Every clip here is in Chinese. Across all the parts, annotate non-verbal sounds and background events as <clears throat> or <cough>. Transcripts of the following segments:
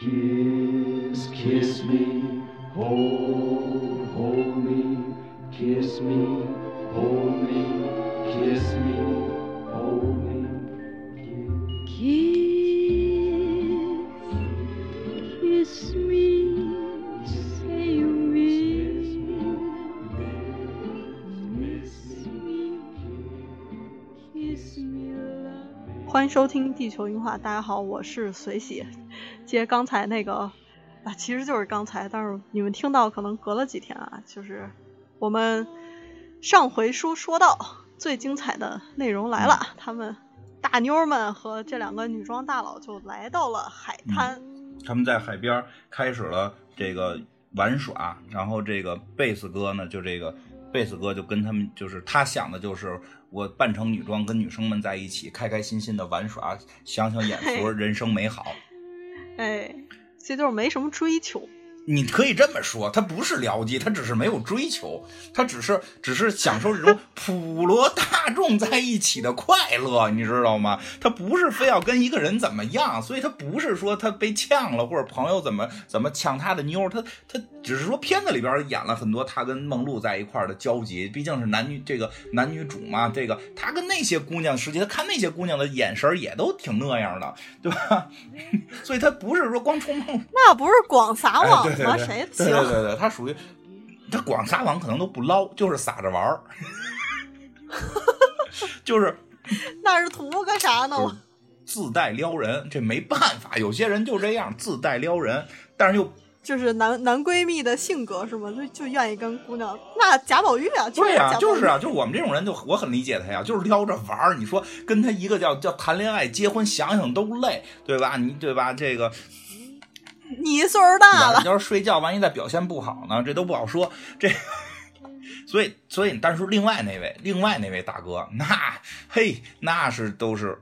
Kiss, kiss me, hold, hold me, kiss me, hold me, kiss me, hold me. Kiss, kiss me, say you miss me, kiss me, love. 欢迎收听《地球音画》，大家好，我是随喜。接刚才那个啊，其实就是刚才，但是你们听到可能隔了几天啊，就是我们上回书说到最精彩的内容来了，他们大妞儿们和这两个女装大佬就来到了海滩。他们在海边开始了这个玩耍，然后这个贝斯哥呢，就这个贝斯哥就跟他们，就是他想的就是我扮成女装跟女生们在一起，开开心心的玩耍，享享眼福，人生美好。哎，这就是没什么追求。你可以这么说，他不是僚机，他只是没有追求，他只是只是享受这种 <laughs> 普罗大众在一起的快乐，你知道吗？他不是非要跟一个人怎么样，所以他不是说他被呛了，或者朋友怎么怎么呛他的妞，他他只是说片子里边演了很多他跟梦露在一块儿的交集，毕竟是男女这个男女主嘛，这个他跟那些姑娘，实际他看那些姑娘的眼神也都挺那样的，对吧？<laughs> 所以他不是说光冲梦。那不是广撒网哎对对吗？对谁对行？对对对，他属于他广撒网可能都不捞，就是撒着玩儿，<laughs> 就是那是图个啥呢？就是自带撩人，这没办法，有些人就这样自带撩人，但是又就是男男闺蜜的性格是吗？就就愿意跟姑娘，那贾宝玉啊，对呀、呀、就是啊，就是我们这种人就我很理解他呀，就是撩着玩儿。你说跟他一个叫叫谈恋爱、结婚，想想都累，对吧？你对吧？这个 <laughs> 你岁数大了，要是睡觉，万一再表现不好呢，这都不好说。这，所 <laughs> 以所以，但是另外那位，另外那位大哥，那嘿，那是都是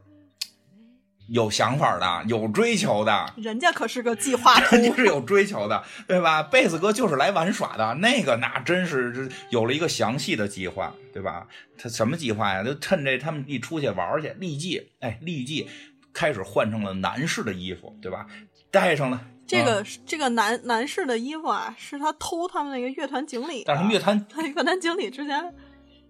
有想法的，有追求的。人家可是个计划图人。家是有追求的，对吧？贝斯哥就是来玩耍的，那个那真是有了一个详细的计划，对吧？他什么计划呀？就趁这他们一出去玩去，立即哎，立即开始换成了男士的衣服，对吧？戴上了这个、嗯这个男男士的衣服啊，是他偷他们那个乐团经理的。但是他们乐团他 <laughs> 乐团经理之前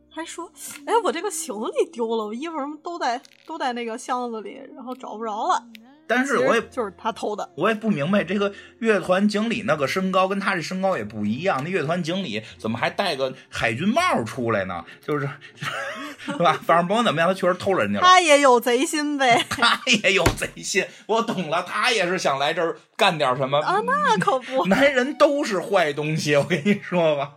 还说：“哎，我这个行李丢了，我衣服什么都在都在那个箱子里，然后找不着了。”但是我也就是他偷的。我也不明白，这个乐团经理那个身高跟他这身高也不一样，那乐团经理怎么还戴个海军帽出来呢？就是，<laughs> 是吧？反正甭管怎么样，他确实偷了人家了。他也有贼心呗 <laughs> 他也有贼心，我懂了，他也是想来这儿干点什么。啊，那可不，男人都是坏东西，我跟你说吧。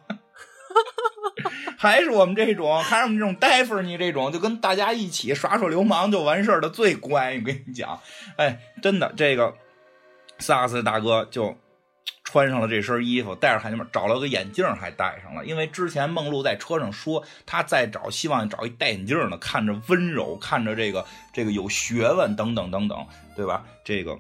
哈哈哈还是我们这种，还是我们这种呆份儿你这种，就跟大家一起耍耍流氓就完事儿的最乖。我跟你讲，哎，真的，这个萨克斯大哥就穿上了这身衣服，戴着海军帽，找了个眼镜还戴上了。因为之前梦露在车上说，他在找，希望找一戴眼镜的，看着温柔，看着这个这个有学问，等等等等，对吧？这个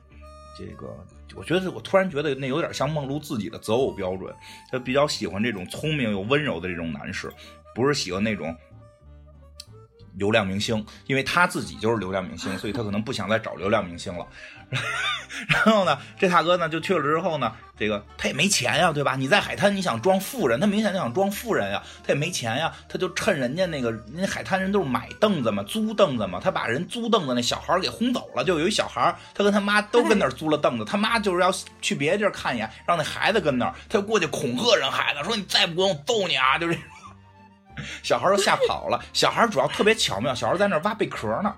<clears throat> 这个。我觉得，我突然觉得那有点像梦露自己的择偶标准，她比较喜欢这种聪明又温柔的这种男士，不是喜欢那种流量明星，因为她自己就是流量明星，所以她可能不想再找流量明星了。<laughs> 然后呢，这大哥呢就去了之后呢，这个他也没钱呀，对吧？你在海滩你想装富人，他明显就想装富人呀，他也没钱呀，他就趁人家那个人家海滩人都是买凳子嘛，租凳子嘛，他把人租凳子那小孩给轰走了，就有一小孩，他跟他妈都跟那儿租了凳子，他妈就是要去别的地儿看一眼，让那孩子跟那儿，他就过去恐吓人孩子，说你再不给我揍你啊，就这种。<laughs> 小孩都吓跑了，小孩主要特别巧妙，小孩在那挖贝壳呢，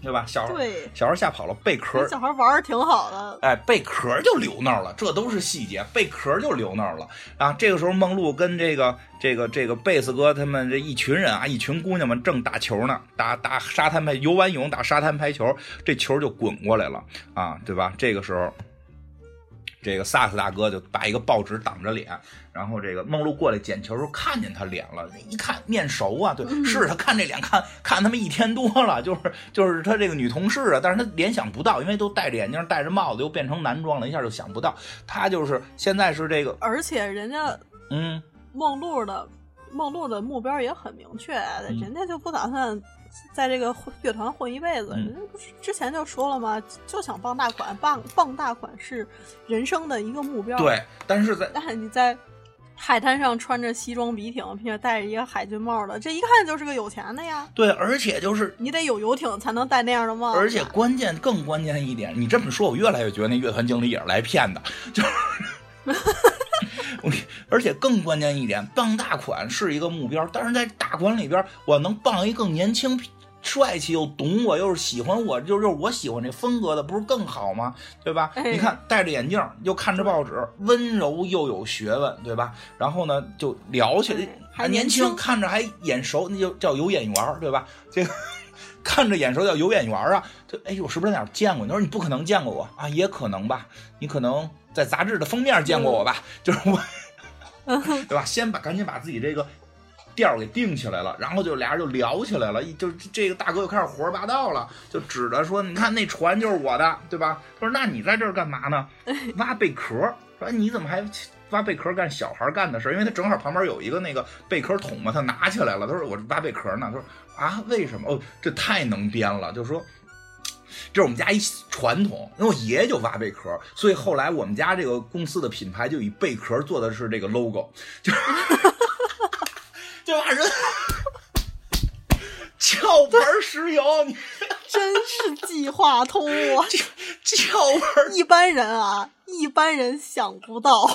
对吧？小孩对，小孩吓跑了，贝壳这小孩玩的挺好的。哎，贝壳就留那儿了，这都是细节，贝壳就留那儿了啊。这个时候，梦露跟这个这个这个贝斯哥他们这一群人啊，一群姑娘们正打球呢，打打沙滩排游完泳打沙滩排球，这球就滚过来了啊，对吧？这个时候。这个萨克斯大哥就把一个报纸挡着脸，然后这个梦露过来捡球时候看见他脸了，一看面熟啊，对，是他看这脸看看他们一天多了，就是就是他这个女同事啊，但是他联想不到，因为都戴着眼镜戴着帽子，又变成男装了，一下就想不到，他就是现在是这个，而且人家嗯，梦露的梦露的目标也很明确，人家就不打算在这个混乐团混一辈子，嗯人家不是之前就说了吗？就想傍大款，傍傍大款是人生的一个目标。，对，但是在但是你在海滩上穿着西装笔挺，并且戴着一个海军帽的，这一看就是个有钱的呀。对，而且就是你得有游艇才能戴那样的帽子。而且关键更关键一点，你这么说，我越来越觉得那乐团经理也是来骗的，就是。<laughs> 我而且更关键一点，傍大款是一个目标，但是在大款里边，我能傍一更年轻、帅气又懂我，又是喜欢我，就是就是我喜欢这风格的，不是更好吗？对吧？哎你看戴着眼镜，又看着报纸，温柔又有学问，对吧？然后呢，就聊起来哎，还还年年轻看着还眼熟，那就叫有眼缘儿，对吧？这个。看着眼熟叫有眼缘儿啊，这哎，我是不是在哪儿见过？你说你不可能见过我啊，也可能吧，你可能在杂志的封面见过我吧，就是我，<laughs> 对吧？先把赶紧把自己这个调给定起来了，然后就俩人就聊起来了，一就这个大哥又开始胡说八道了，就指着说，你看那船就是我的，对吧？他说那你在这儿干嘛呢？<laughs> 挖贝壳儿，说哎你怎么还？挖贝壳干小孩干的事儿，因为他正好旁边有一个那个贝壳桶嘛，他拿起来了。他说：“我挖贝壳呢。”他说：“啊，为什么？哦，这太能编了。”就说这是我们家一传统，因为我爷爷就挖贝壳，所以后来我们家这个公司的品牌就以贝壳做的是这个 logo，<laughs> 就就把人 <laughs> 壳牌石油，你 <laughs> 真是计划通啊！壳牌一般人啊，一般人想不到。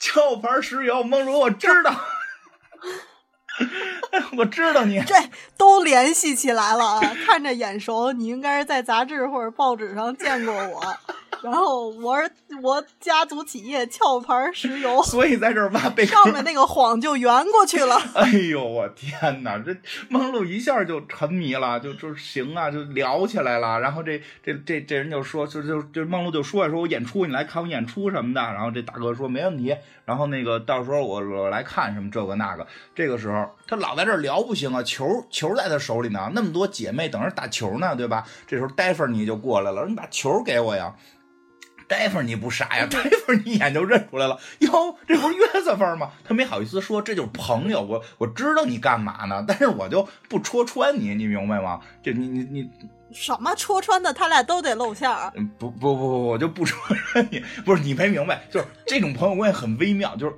壳牌石油，梦如我知道，<laughs> 我知道你。这都联系起来了啊！看着眼熟，你应该是在杂志或者报纸上见过我。然后我是我家族企业壳牌石油，所以在这儿挖贝壳，上面那个谎就圆过去了。<laughs> 哎呦我天哪！这梦露一下就沉迷了，就就行啊，就聊起来了。然后这这这这人就说，就就就梦露就说呀，说我演出，你来看我演出什么的。然后这大哥说没问题。然后那个到时候我我来看什么这个那个。这个时候他老在这儿聊不行啊，球球在他手里呢，那么多姐妹等着打球呢，对吧？这时候戴芬你就过来了，说你把球给我呀。戴芬你不傻呀，大夫你一眼就认出来了，哟，这不是约瑟芬吗？他没好意思说，这就是朋友，我我知道你干嘛呢，但是我就不戳穿你，你明白吗？这你你你，什么戳穿的，他俩都得露馅儿。嗯不不不不，我就不戳穿你，不是你没明白，就是这种朋友关系很微妙，就是。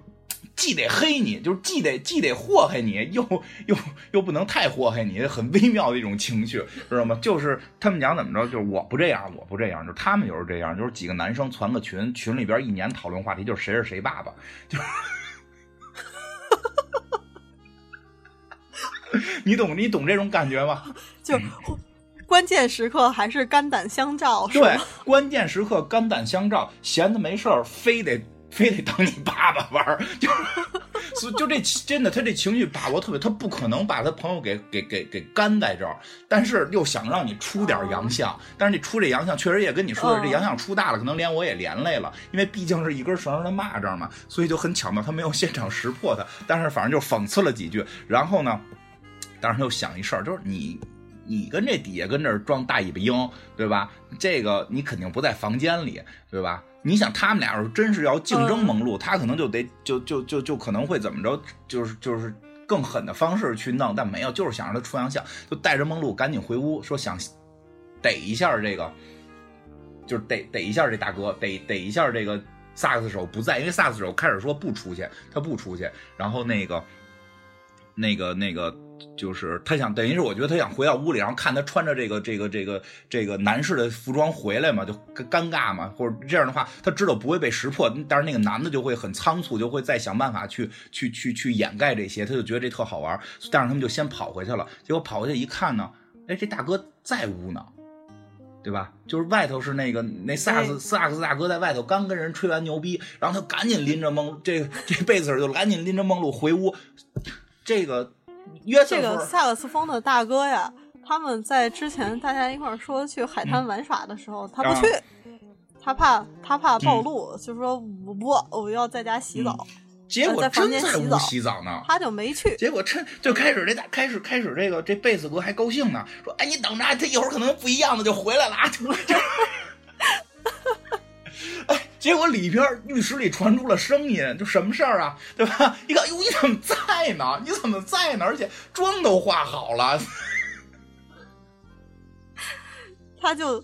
既得黑你，就是既得既得祸害你，又又又不能太祸害你，很微妙的一种情绪，知道吗？就是他们讲怎么着，就是我不这样，我不这样，就是他们就是这样，就是几个男生攒个群，群里边一年讨论话题就是谁是谁爸爸，就是，<laughs> 你懂你懂这种感觉吗？<laughs> 就关键时刻还是肝胆相照，对？，关键时刻肝胆相照，闲的没事儿非得非得当你爸爸玩儿，就所以就这真的他这情绪把握特别，他不可能把他朋友给给给给干在这儿，但是又想让你出点洋相，但是你出这洋相确实也跟你说的，嗯这洋相出大了，可能连我也连累了，因为毕竟是一根绳上的蚂蚱嘛，所以就很巧妙，他没有现场识破他，但是反正就讽刺了几句，然后呢，当时他又想一事儿，就是你。你跟这底下跟这儿装大尾巴鹰，对吧？这个你肯定不在房间里，对吧？你想他们俩要是真是要竞争蒙路，他可能就得就就就就可能会怎么着，就是就是更狠的方式去弄，但没有，就是想让他出洋相，就带着梦露赶紧回屋，说想逮一下这个，就是逮逮一下这大哥，逮逮一下这个萨克斯手不在，因为萨克斯手开始说不出去，他不出去，然后那个那个那个。就是他想，等于是我觉得他想回到屋里，然后看他穿着这个这个这个这个男士的服装回来嘛，就尴尬嘛，或者这样的话，他知道不会被识破，但是那个男的就会很仓促，就会再想办法去去去去掩盖这些，他就觉得这特好玩，但是他们就先跑回去了，结果跑回去一看呢，哎，这大哥在屋呢。对吧？就是外头是那个那萨克斯萨克斯大哥在外头刚跟人吹完牛逼，然后他赶紧拎着梦这这贝斯尔就赶紧拎着梦露回屋，这个。约这个萨克斯风的大哥呀，他们在之前大家一块儿说去海滩玩耍的时候，嗯、他不去，他怕他怕暴露，嗯、就说我不我要在家洗澡。嗯、结果在房间在洗澡洗澡呢，他就没去。结果趁就开始这大开始开始这个这贝斯哥还高兴呢，说哎你等着，他一会儿可能不一样的就回来了啊。结果里边浴室里传出了声音，就什么事儿啊，对吧？<laughs> 一看，哟，你怎么在呢？你怎么在呢？而且妆都化好了，<laughs> 他就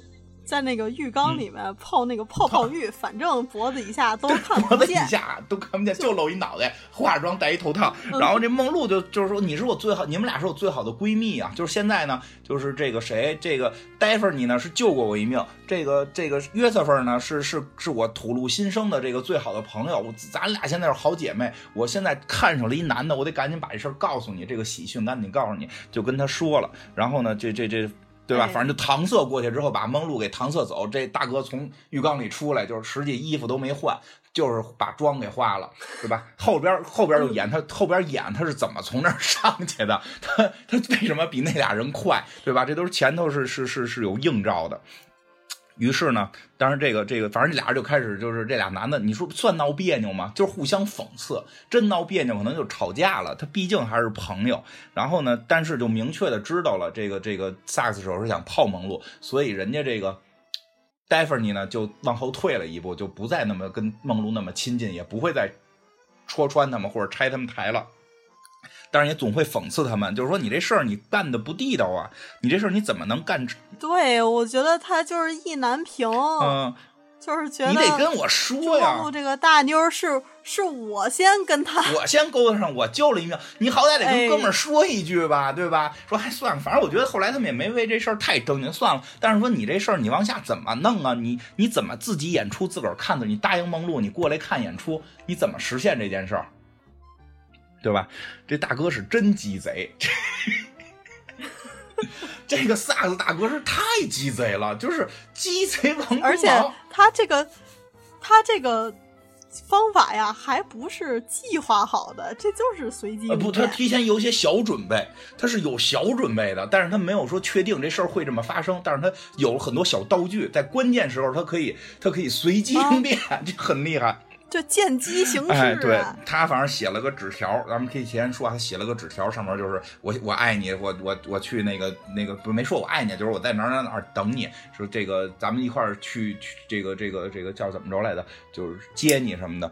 在那个浴缸里面泡那个泡泡浴，反正脖子以下都看不见脖子以。下都看不见，就露一脑袋，化妆戴一头套。嗯然后这梦露就就是说，你是我最好，你们俩是我最好的闺蜜啊。就是现在呢，就是这个谁，这个戴芬你呢是救过我一命，这个这个约瑟芬呢是是是我吐露心声的这个最好的朋友，我咱俩现在是好姐妹。我现在看上了一男的，我得赶紧把这事儿告诉你，这个喜讯赶紧告诉你，就跟他说了。然后呢，这这这。对吧？哎反正就搪塞过去之后，把梦露给搪塞走。这大哥从浴缸里出来，就是实际衣服都没换，就是把妆给化了，对吧？<laughs> 后边后边就演他后边演他是怎么从那儿上去的，<laughs> 他他为什么比那俩人快，对吧？这都是前头是是是是有映照的。于是呢，当然这个这个，反正这俩人就开始就是这俩男的，你说算闹别扭吗？就是互相讽刺，真闹别扭可能就吵架了。他毕竟还是朋友。然后呢，但是就明确的知道了这个这个萨克斯手是想泡梦露，所以人家这个戴芬妮呢就往后退了一步，就不再那么跟梦露那么亲近，也不会再戳穿他们或者拆他们台了。当然也总会讽刺他们，就是说你这事儿你干的不地道啊，你这事儿你怎么能干？对，我觉得他就是意难平，嗯，就是觉得你得跟我说呀。这个大妞是是我先跟他，<laughs> 我先勾搭上，我救了一命，你好歹得跟哎哥们儿说一句吧，<laughs> 对吧？说还算了，反正我觉得后来他们也没为这事儿太正经，算了。但是说你这事儿你往下怎么弄啊？你你怎么自己演出自个儿看的？你答应梦露，你过来看演出，你怎么实现这件事儿？对吧？这大哥是真鸡贼，<laughs> 这个萨克斯大哥是太鸡贼了，就是鸡贼王。而且他这个他这个方法呀，还不是计划好的，这就是随机呃，不，他提前有一些小准备，他是有小准备的，但是他没有说确定这事儿会这么发生，但是他有很多小道具，在关键时候他可以，他可以随机应变，这很厉害。就见机行事啊。哎，对他反正写了个纸条，咱们可以提前说啊，他写了个纸条，上面就是我我爱你，我我我去那个那个不没说我爱你，就是我在哪儿哪儿哪儿等你，说这个咱们一块儿去去这个这个这个叫怎么着来的，就是接你什么的。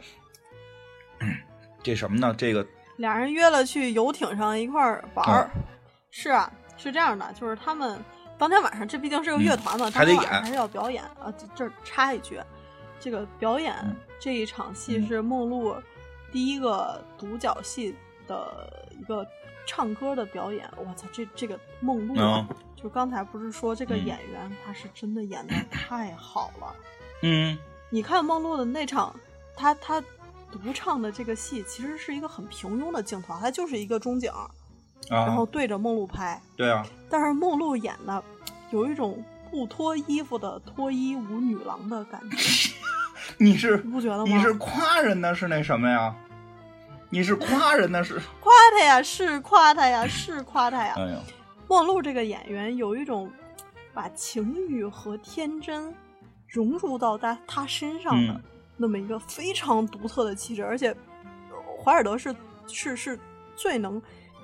<clears throat> 这什么呢？这个俩人约了去游艇上一块儿玩儿。嗯是啊，是这样的，就是他们当天晚上，这毕竟是个乐团嘛，嗯还得演还是要表演啊。这这插一句，这个表演、嗯这一场戏嗯是梦露第一个独角戏的一个唱歌的表演。我操，这这个梦露啊，<laughs> 就刚才不是说这个嗯演员他是真的演的太好了。嗯你看梦露的那场，她她独唱的这个戏，其实是一个很平庸的镜头，它就是一个中景，然后啊，对着梦露拍。对啊，但是梦露演的有一种不脱衣服的脱衣舞女郎的感觉，<laughs> 你是你不觉得吗？你是夸人呢，是那什么呀？你是夸人呢，是？夸他呀，是夸他呀，<laughs> 是夸他呀。哎呀，梦露这个演员有一种把情欲和天真融入到他他身上的嗯那么一个非常独特的气质，而且呃怀尔德是是是最能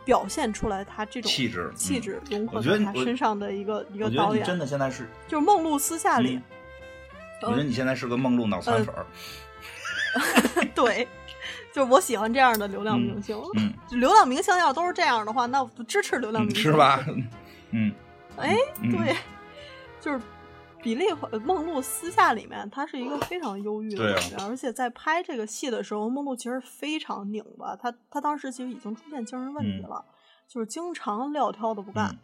表现出来他这种气质嗯气质融合在他身上的一个一个导演，真的现在是，就是《梦露私下》里嗯，我觉得你现在是个梦露脑残粉儿。<laughs> 对，就是我喜欢这样的流量嗯明星。嗯，流量明星要都是这样的话，那我不支持流量嗯明星，是 <laughs> 吧？嗯，哎，嗯对，就是比利梦露私下里面，她是一个非常忧郁的人员，而且在拍这个戏的时候，梦露其实非常拧巴，她她当时其实已经出现精神问题嗯了，就是经常撂挑子不干。嗯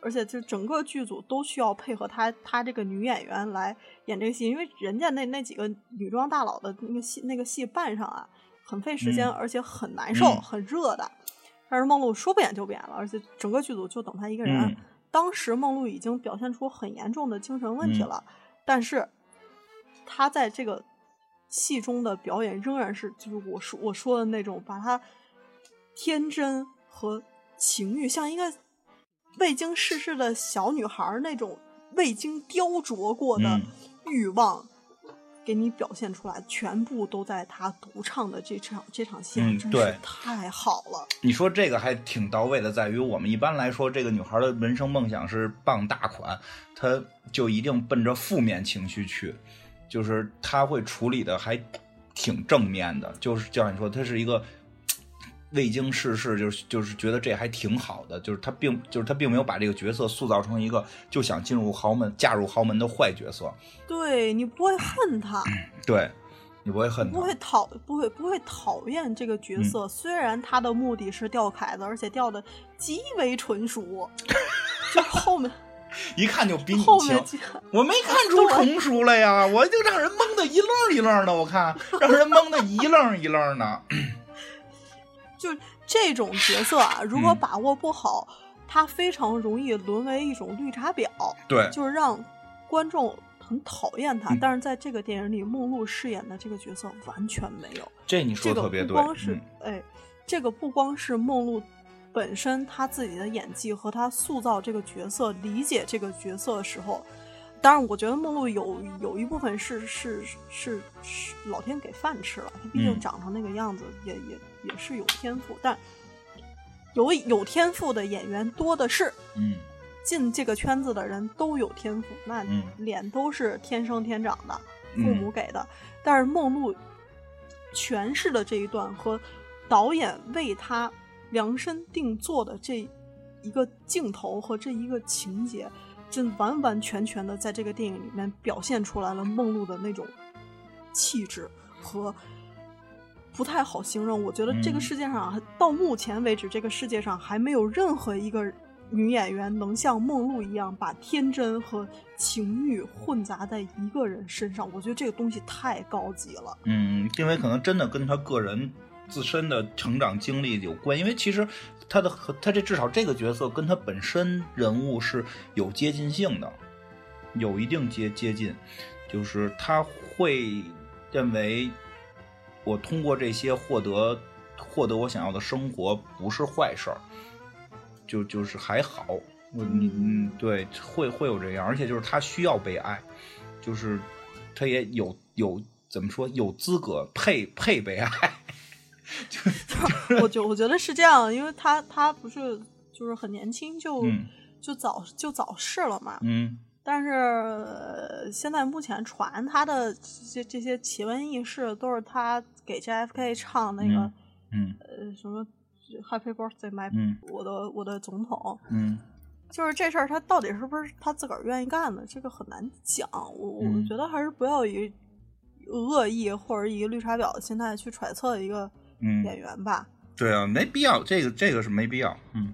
而且就整个剧组都需要配合她，她这个女演员来演这个戏，因为人家那那几个女装大佬的那个戏那个戏扮上啊，很费时间，嗯而且很难受，嗯很热的。但是梦露说不演就不演了，而且整个剧组就等她一个人。嗯当时梦露已经表现出很严重的精神问题嗯了，但是她在这个戏中的表演仍然是就是我说我说的那种，把她天真和情欲像一个未经世事的小女孩那种未经雕琢过的嗯欲望。给你表现出来，全部都在他独唱的这场这场戏上，真嗯对是太好了。你说这个还挺到位的，在于我们一般来说，这个女孩的人生梦想是傍大款，她就一定奔着负面情绪去，就是她会处理的还挺正面的，就是就像你说，她是一个未经世事，就是就是觉得这还挺好的，就是他并就是他并没有把这个角色塑造成一个就想进入豪门、嫁入豪门的坏角色。对你不会恨他，对，你不会恨他，<clears throat> 不会讨不会不会讨厌这个角色。虽然他的目的是钓凯子，而且钓的极为纯熟，<laughs> 就后面一看就比你面。我没看出成熟来呀，我就让人蒙的一愣一愣的，我看让人蒙的一愣一愣的。<laughs> 就这种角色啊，如果嗯把握不好，他非常容易沦为一种绿茶婊，对，就是让观众很讨厌他。嗯但是在这个电影里，梦露饰演的这个角色完全没有。这你说的特别对。不光是、嗯哎，这个不光是梦露本身她自己的演技和她塑造这个角色、理解这个角色的时候，当然，我觉得梦露有有一部分是是是是老天给饭吃了，她毕竟嗯长成那个样子，也也也是有天赋，但有有天赋的演员多的是。嗯进这个圈子的人都有天赋，那嗯脸都是天生天长的，嗯父母给的。但是梦露诠释的这一段和导演为他量身定做的这一个镜头和这一个情节，真完完全全的在这个电影里面表现出来了梦露的那种气质和。不太好形容，我觉得这个嗯世界上啊到目前为止，这个世界上还没有任何一个女演员能像梦露一样把天真和情欲混杂在一个人身上。我觉得这个东西太高级了。嗯，因为可能真的跟她个人自身的成长经历有关，因为其实她的和他这至少这个角色跟她本身人物是有接近性的，有一定接接近，就是她会认为我通过这些获得获得我想要的生活不是坏事儿，就就是还好，我你嗯。对会会有这样，而且就是他需要被爱，就是他也有有怎么说有资格配配被爱，<laughs> <laughs> 我觉我觉得是这样，因为他他不是就是很年轻就、嗯就早就早逝了嘛。嗯。但是、呃现在目前传他的这些这些奇闻异事，都是他给 JFK 唱那个、嗯。呃什么 Happy Birthday My、嗯。我的我的总统，嗯。就是这事儿他到底是不是他自个儿愿意干的，这个很难讲。我我嗯。觉得还是不要以恶意或者以绿茶婊的心态去揣测一个嗯，演员吧。对啊，没必要，这个这个是没必要，嗯。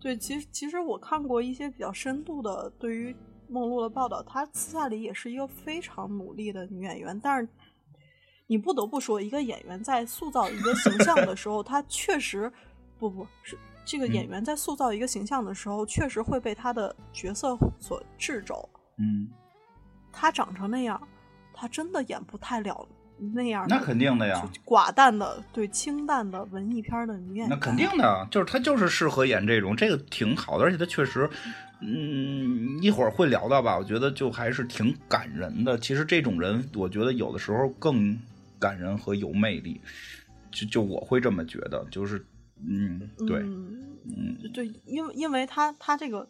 对，其实其实我看过一些比较深度的对于梦露的报道，她私下里也是一个非常努力的女演员，但是你不得不说，一个演员在塑造一个形象的时候，<laughs> 他确实不不是这个演嗯员在塑造一个形象的时候，确实会被他的角色所制肘。嗯，他长成那样，他真的演不太了那样那肯定的呀，寡淡的对清淡的文艺片的女演员。那肯定的，就是他就是适合演这种，这个挺好的，而且他确实，嗯，一会儿会聊到吧，我觉得就还是挺感人的。其实这种人，我觉得有的时候更感人和有魅力，就就我会这么觉得，就是，嗯，对，嗯嗯对，因为因为他他这个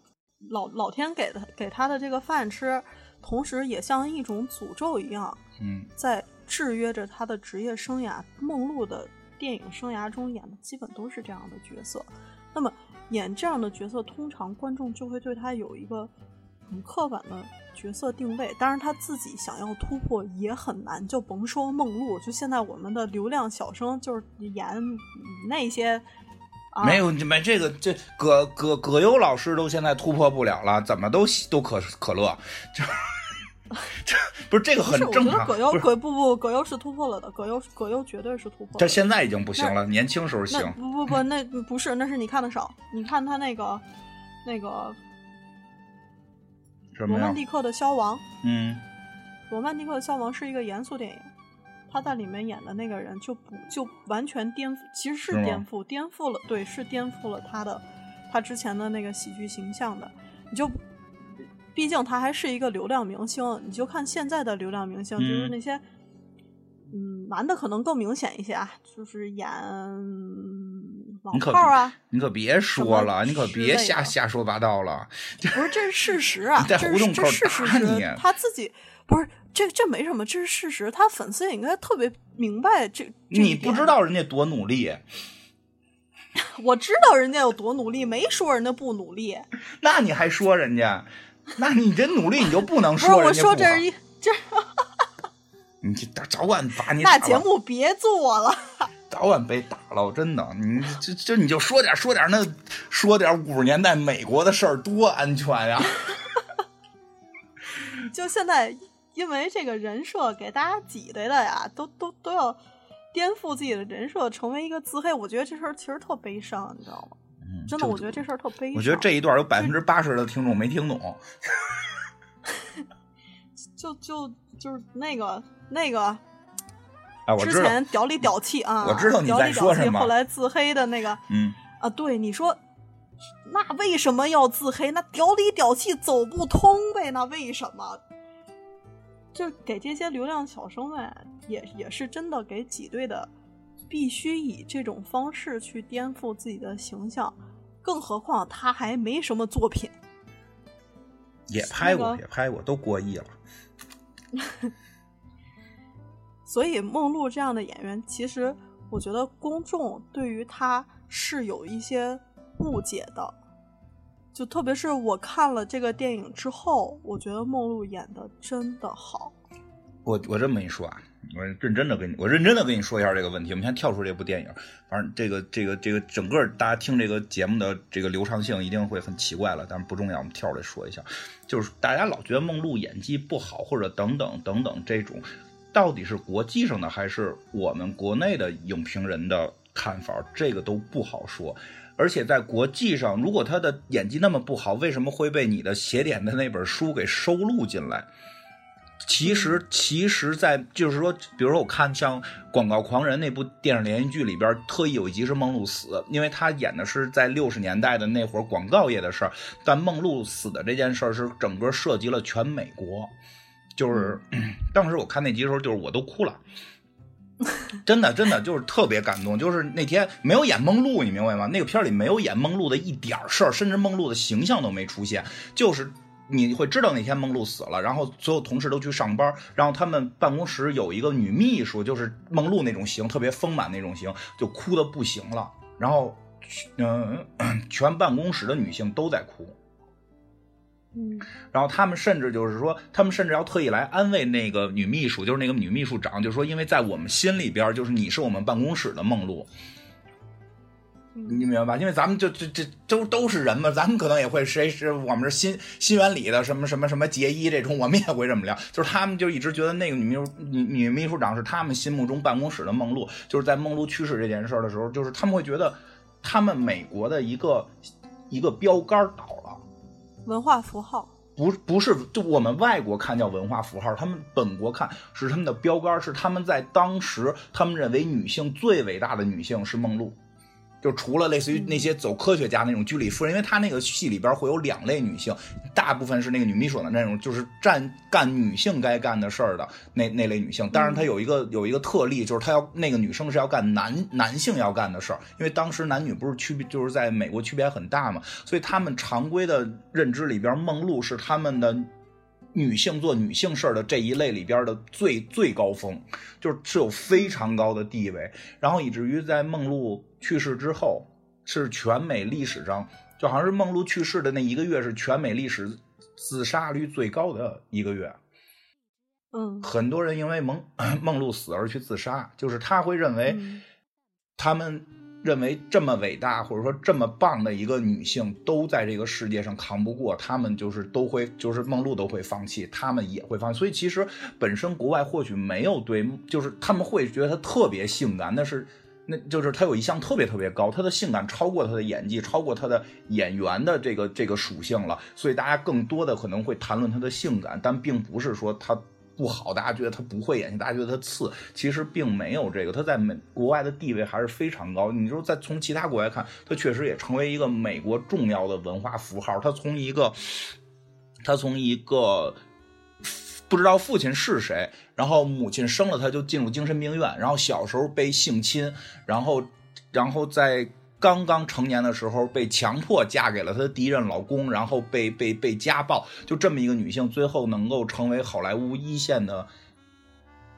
老老天给的给他的这个饭吃，同时也像一种诅咒一样，嗯在制约着他的职业生涯。梦露的电影生涯中演的基本都是这样的角色，那么演这样的角色，通常观众就会对他有一个很刻板的角色定位。当然，他自己想要突破也很难，就甭说梦露，就现在我们的流量小生就是演那些。啊、没有没这个这葛葛葛优老师都现在突破不了了，怎么都都可可乐，就这不是这个很正常，觉得葛优葛不不葛优是突破了的，葛优葛优绝对是突破了。他现在已经不行了，年轻时候行，不不不，那不是，那是你看的少。你看他那个那个什么罗曼？蒂克的消亡，嗯罗曼蒂克的消亡是一个严肃电影，他在里面演的那个人就不就完全颠覆，其实是颠覆，颠覆了，对，是颠覆了他的他之前的那个喜剧形象的。你就，毕竟他还是一个流量明星，你就看现在的流量明星，就是嗯那些。嗯，男的可能更明显一些啊，就是演老你可炮啊，你可别说了，你可别瞎瞎说八道了。<laughs> 不是，这是事实啊这事打你。他自己不是这这没什么，这是事实。他粉丝也应该特别明白这。这你不知道人家多努力，<laughs> 我知道人家有多努力，没说人家不努力。那你还说人家？那你真努力，你就不能说我人家不好说 <laughs> 这是一这，你这早晚把你那节目别做了。早晚被打了，真的。你就就你就说点说点那说点五十年代美国的事儿，多安全呀！<laughs> 就现在，因为这个人设给大家挤兑的呀，都都都要颠覆自己的人设，成为一个自黑。我觉得这事儿其实特悲伤，你知道吗？真的，我觉得这事儿特悲伤。我觉得这一段有百分之八十的听众没听懂。<laughs> 就就就是那个那个啊，我之前屌里屌气啊，我知道你在屌里屌气说什么后来自黑的那个嗯，啊，对你说，那为什么要自黑？那屌里屌气走不通呗？那为什么？就给这些流量小生们，也也是真的给挤兑的，必须以这种方式去颠覆自己的形象，更何况他还没什么作品。也拍过，那个也拍过，都过亿了。<laughs> 所以梦露这样的演员，其实我觉得公众对于她是有一些误解的。就特别是我看了这个电影之后，我觉得梦露演的真的好。我我这么跟你说啊，我认真的跟你，我认真的跟你说一下这个问题。我们先跳出这部电影，反正这个这个这个整个大家听这个节目的这个流畅性一定会很奇怪了，但是不重要，我们跳出来说一下，就是大家老觉得梦露演技不好，或者等等等等这种，到底是国际上的还是我们国内的影评人的看法，这个都不好说。而且在国际上，如果他的演技那么不好，为什么会被你的写点的那本书给收录进来？其实，其实在，就是说，比如说，我看像《广告狂人》那部电视连续剧里边，特意有一集是梦露死，因为他演的是在六十年代的那会儿广告业的事儿，但梦露死的这件事儿是整个涉及了全美国，就是、<clears throat> 当时我看那集的时候，就是我都哭了。真的，真的就是特别感动。就是那天没有演梦露，你明白吗？那个片里没有演梦露的一点儿事儿，甚至梦露的形象都没出现。就是你会知道那天梦露死了，然后所有同事都去上班，然后他们办公室有一个女秘书，就是梦露那种型，特别丰满那种型，就哭的不行了。然后，嗯、<clears throat> 全办公室的女性都在哭。嗯然后他们甚至就是说，他们甚至要特意来安慰那个女秘书，就是那个女秘书长，就是说，因为在我们心里边，就是你是我们办公室的梦露，嗯你明白吧？因为咱们就这这都都是人嘛，咱们可能也会谁是我们是新新原理的什么什么什么结衣这种，我们也会这么聊。就是他们就一直觉得那个女秘书女女秘书长是他们心目中办公室的梦露，就是在梦露去世这件事儿的时候，就是他们会觉得他们美国的一个一个标杆倒了。文化符号。不不是，就我们外国看叫文化符号，他们本国看是他们的标杆，是他们在当时他们认为女性最伟大的女性是梦露。就除了类似于那些走科学家那种居里夫人，因为她那个戏里边会有两类女性，大部分是那个女秘书的那种，就是干干女性该干的事儿的那那类女性。当然，她有一个有一个特例，就是她要那个女生是要干男男性要干的事儿，因为当时男女不是区别，就是在美国区别很大嘛，所以他们常规的认知里边，梦露是他们的。女性做女性事儿的这一类里边的最最高峰，就是是有非常高的地位，然后以至于在梦露去世之后，是全美历史上就好像是梦露去世的那一个月是全美历史自杀率最高的一个月，嗯。很多人因为梦 <coughs> 梦露死而去自杀，就是他会认为嗯。他们认为这么伟大或者说这么棒的一个女性都在这个世界上扛不过，他们就是都会就是梦露都会放弃，他们也会放弃。所以其实本身国外或许没有对，就是他们会觉得她特别性感，但是。那就是她有一项特别特别高，她的性感超过她的演技，超过她的演员的这个这个属性了，所以大家更多的可能会谈论她的性感，但并不是说她不好，大家觉得他不会演戏，大家觉得他次，其实并没有这个，他在美国外的地位还是非常高。你说在从其他国家看，他确实也成为一个美国重要的文化符号，他从一个，他从一个。不知道父亲是谁，然后母亲生了他就进入精神病院，然后小时候被性侵，然后，然后在刚刚成年的时候被强迫嫁给了她的第一任老公，然后被被被家暴，就这么一个女性，最后能够成为好莱坞一线的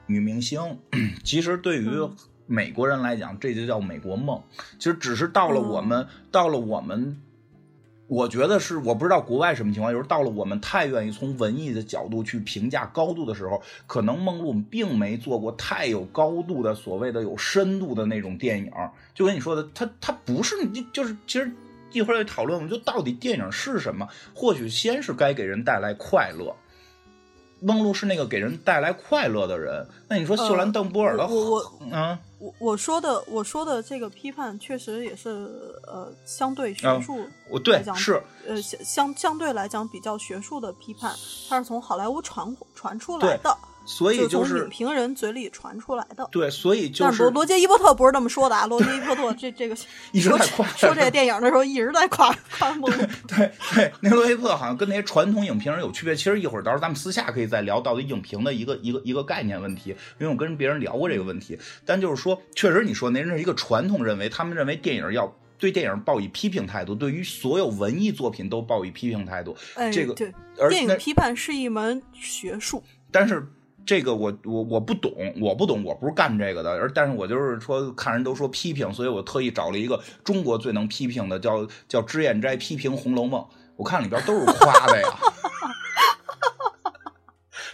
女明星，<clears throat> 其实对于嗯。美国人来讲，这就叫美国梦。其实只是到了我们，到了我们，我觉得是我不知道国外什么情况，就是到了我们太愿意从文艺的角度去评价高度的时候，可能梦露并没做过太有高度的所谓的有深度的那种电影。就跟你说的，他他不是，就是其实一会儿也讨论，我们就到底电影是什么？或许先是该给人带来快乐。梦露是那个给人带来快乐的人，那你说秀兰邓波尔的，我我嗯，我我说的我说的这个批判确实也是呃相对学术，我对讲是呃相相相对来讲比较学术的批判，它是从好莱坞传传出来的。所以就是影评人嘴里传出来的，对，所以就是。但罗杰伊伯特不是这么说的啊，罗杰伊伯特这这个 <laughs> 一直在夸说这个电影的时候一直在夸夸梦露。对对，那罗杰伊伯特好像跟那些传统影评人有区别。其实一会儿到时候咱们私下可以再聊到底影评的一个一个一个概念问题，因为我跟别人聊过这个问题。但就是说，确实你说那是一个传统认为，他们认为电影要对电影抱以批评态度，对于所有文艺作品都抱以批评态度。哎，这个对，而电影批判是一门学术，但是。这个我我我不懂，我不懂，我不是干这个的，而但是我就是说，看人都说批评，所以我特意找了一个中国最能批评的，叫叫脂砚斋批评《红楼梦》，我看里边都是夸的呀，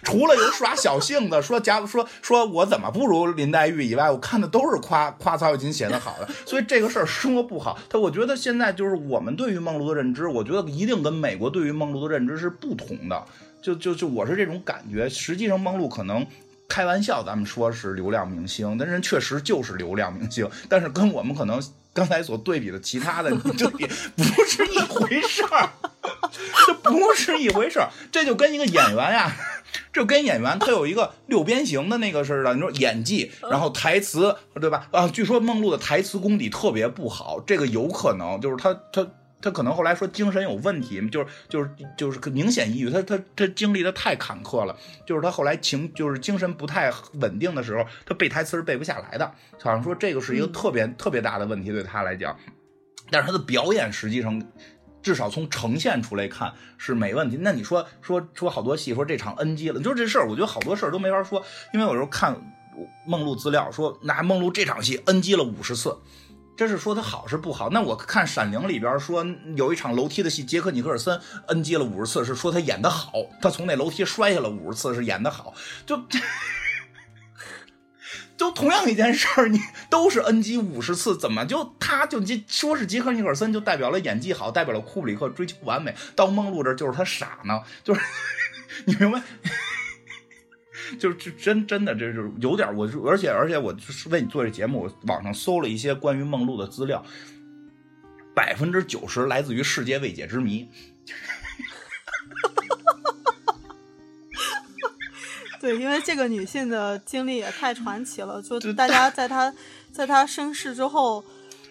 除了有耍小性子说假说说我怎么不如林黛玉以外，我看的都是夸夸曹雪芹写的好的，所以这个事儿说不好。他我觉得现在就是我们对于梦露的认知，我觉得一定跟美国对于梦露的认知是不同的。就就就我是这种感觉，实际上梦露可能开玩笑，咱们说是流量明星，但人确实就是流量明星，但是跟我们可能刚才所对比的其他的 <laughs> 对比不是一回事儿，这不是一回事儿，这就跟一个演员呀，就跟演员他有一个六边形的那个似的，你说演技，然后台词，对吧？啊，据说梦露的台词功底特别不好，这个有可能就是他他。他可能后来说精神有问题，就是就是就是明显抑郁。他他他经历的太坎坷了，就是他后来情就是精神不太稳定的时候，他背台词是背不下来的。好像说这个是一个特别特别大的问题对他来讲，但是他的表演实际上至少从呈现出来看是没问题。那你说说说好多戏说这场 NG 了，就这事儿，我觉得好多事儿都没法说，因为有时候看梦露资料说，那梦露这场戏 NG 了五十次。这是说他好是不好？那我看《闪灵》里边说有一场楼梯的戏，杰克尼克尔森 NG 了五十次，是说他演的好。他从那楼梯摔下了五十次，是演的好。就 <laughs> 就同样一件事儿，你都是 NG 五十次，怎么就他就说是杰克尼克尔森就代表了演技好，代表了库布里克追求完美？到梦露这就是他傻呢？就是 <laughs> 你明白？就是真真的，这是有点我，而且而且我就是为你做这节目，我网上搜了一些关于梦露的资料，百分之九十来自于世界未解之谜。<laughs> 对，因为这个女性的经历也太传奇了，就大家在她在她身世之后，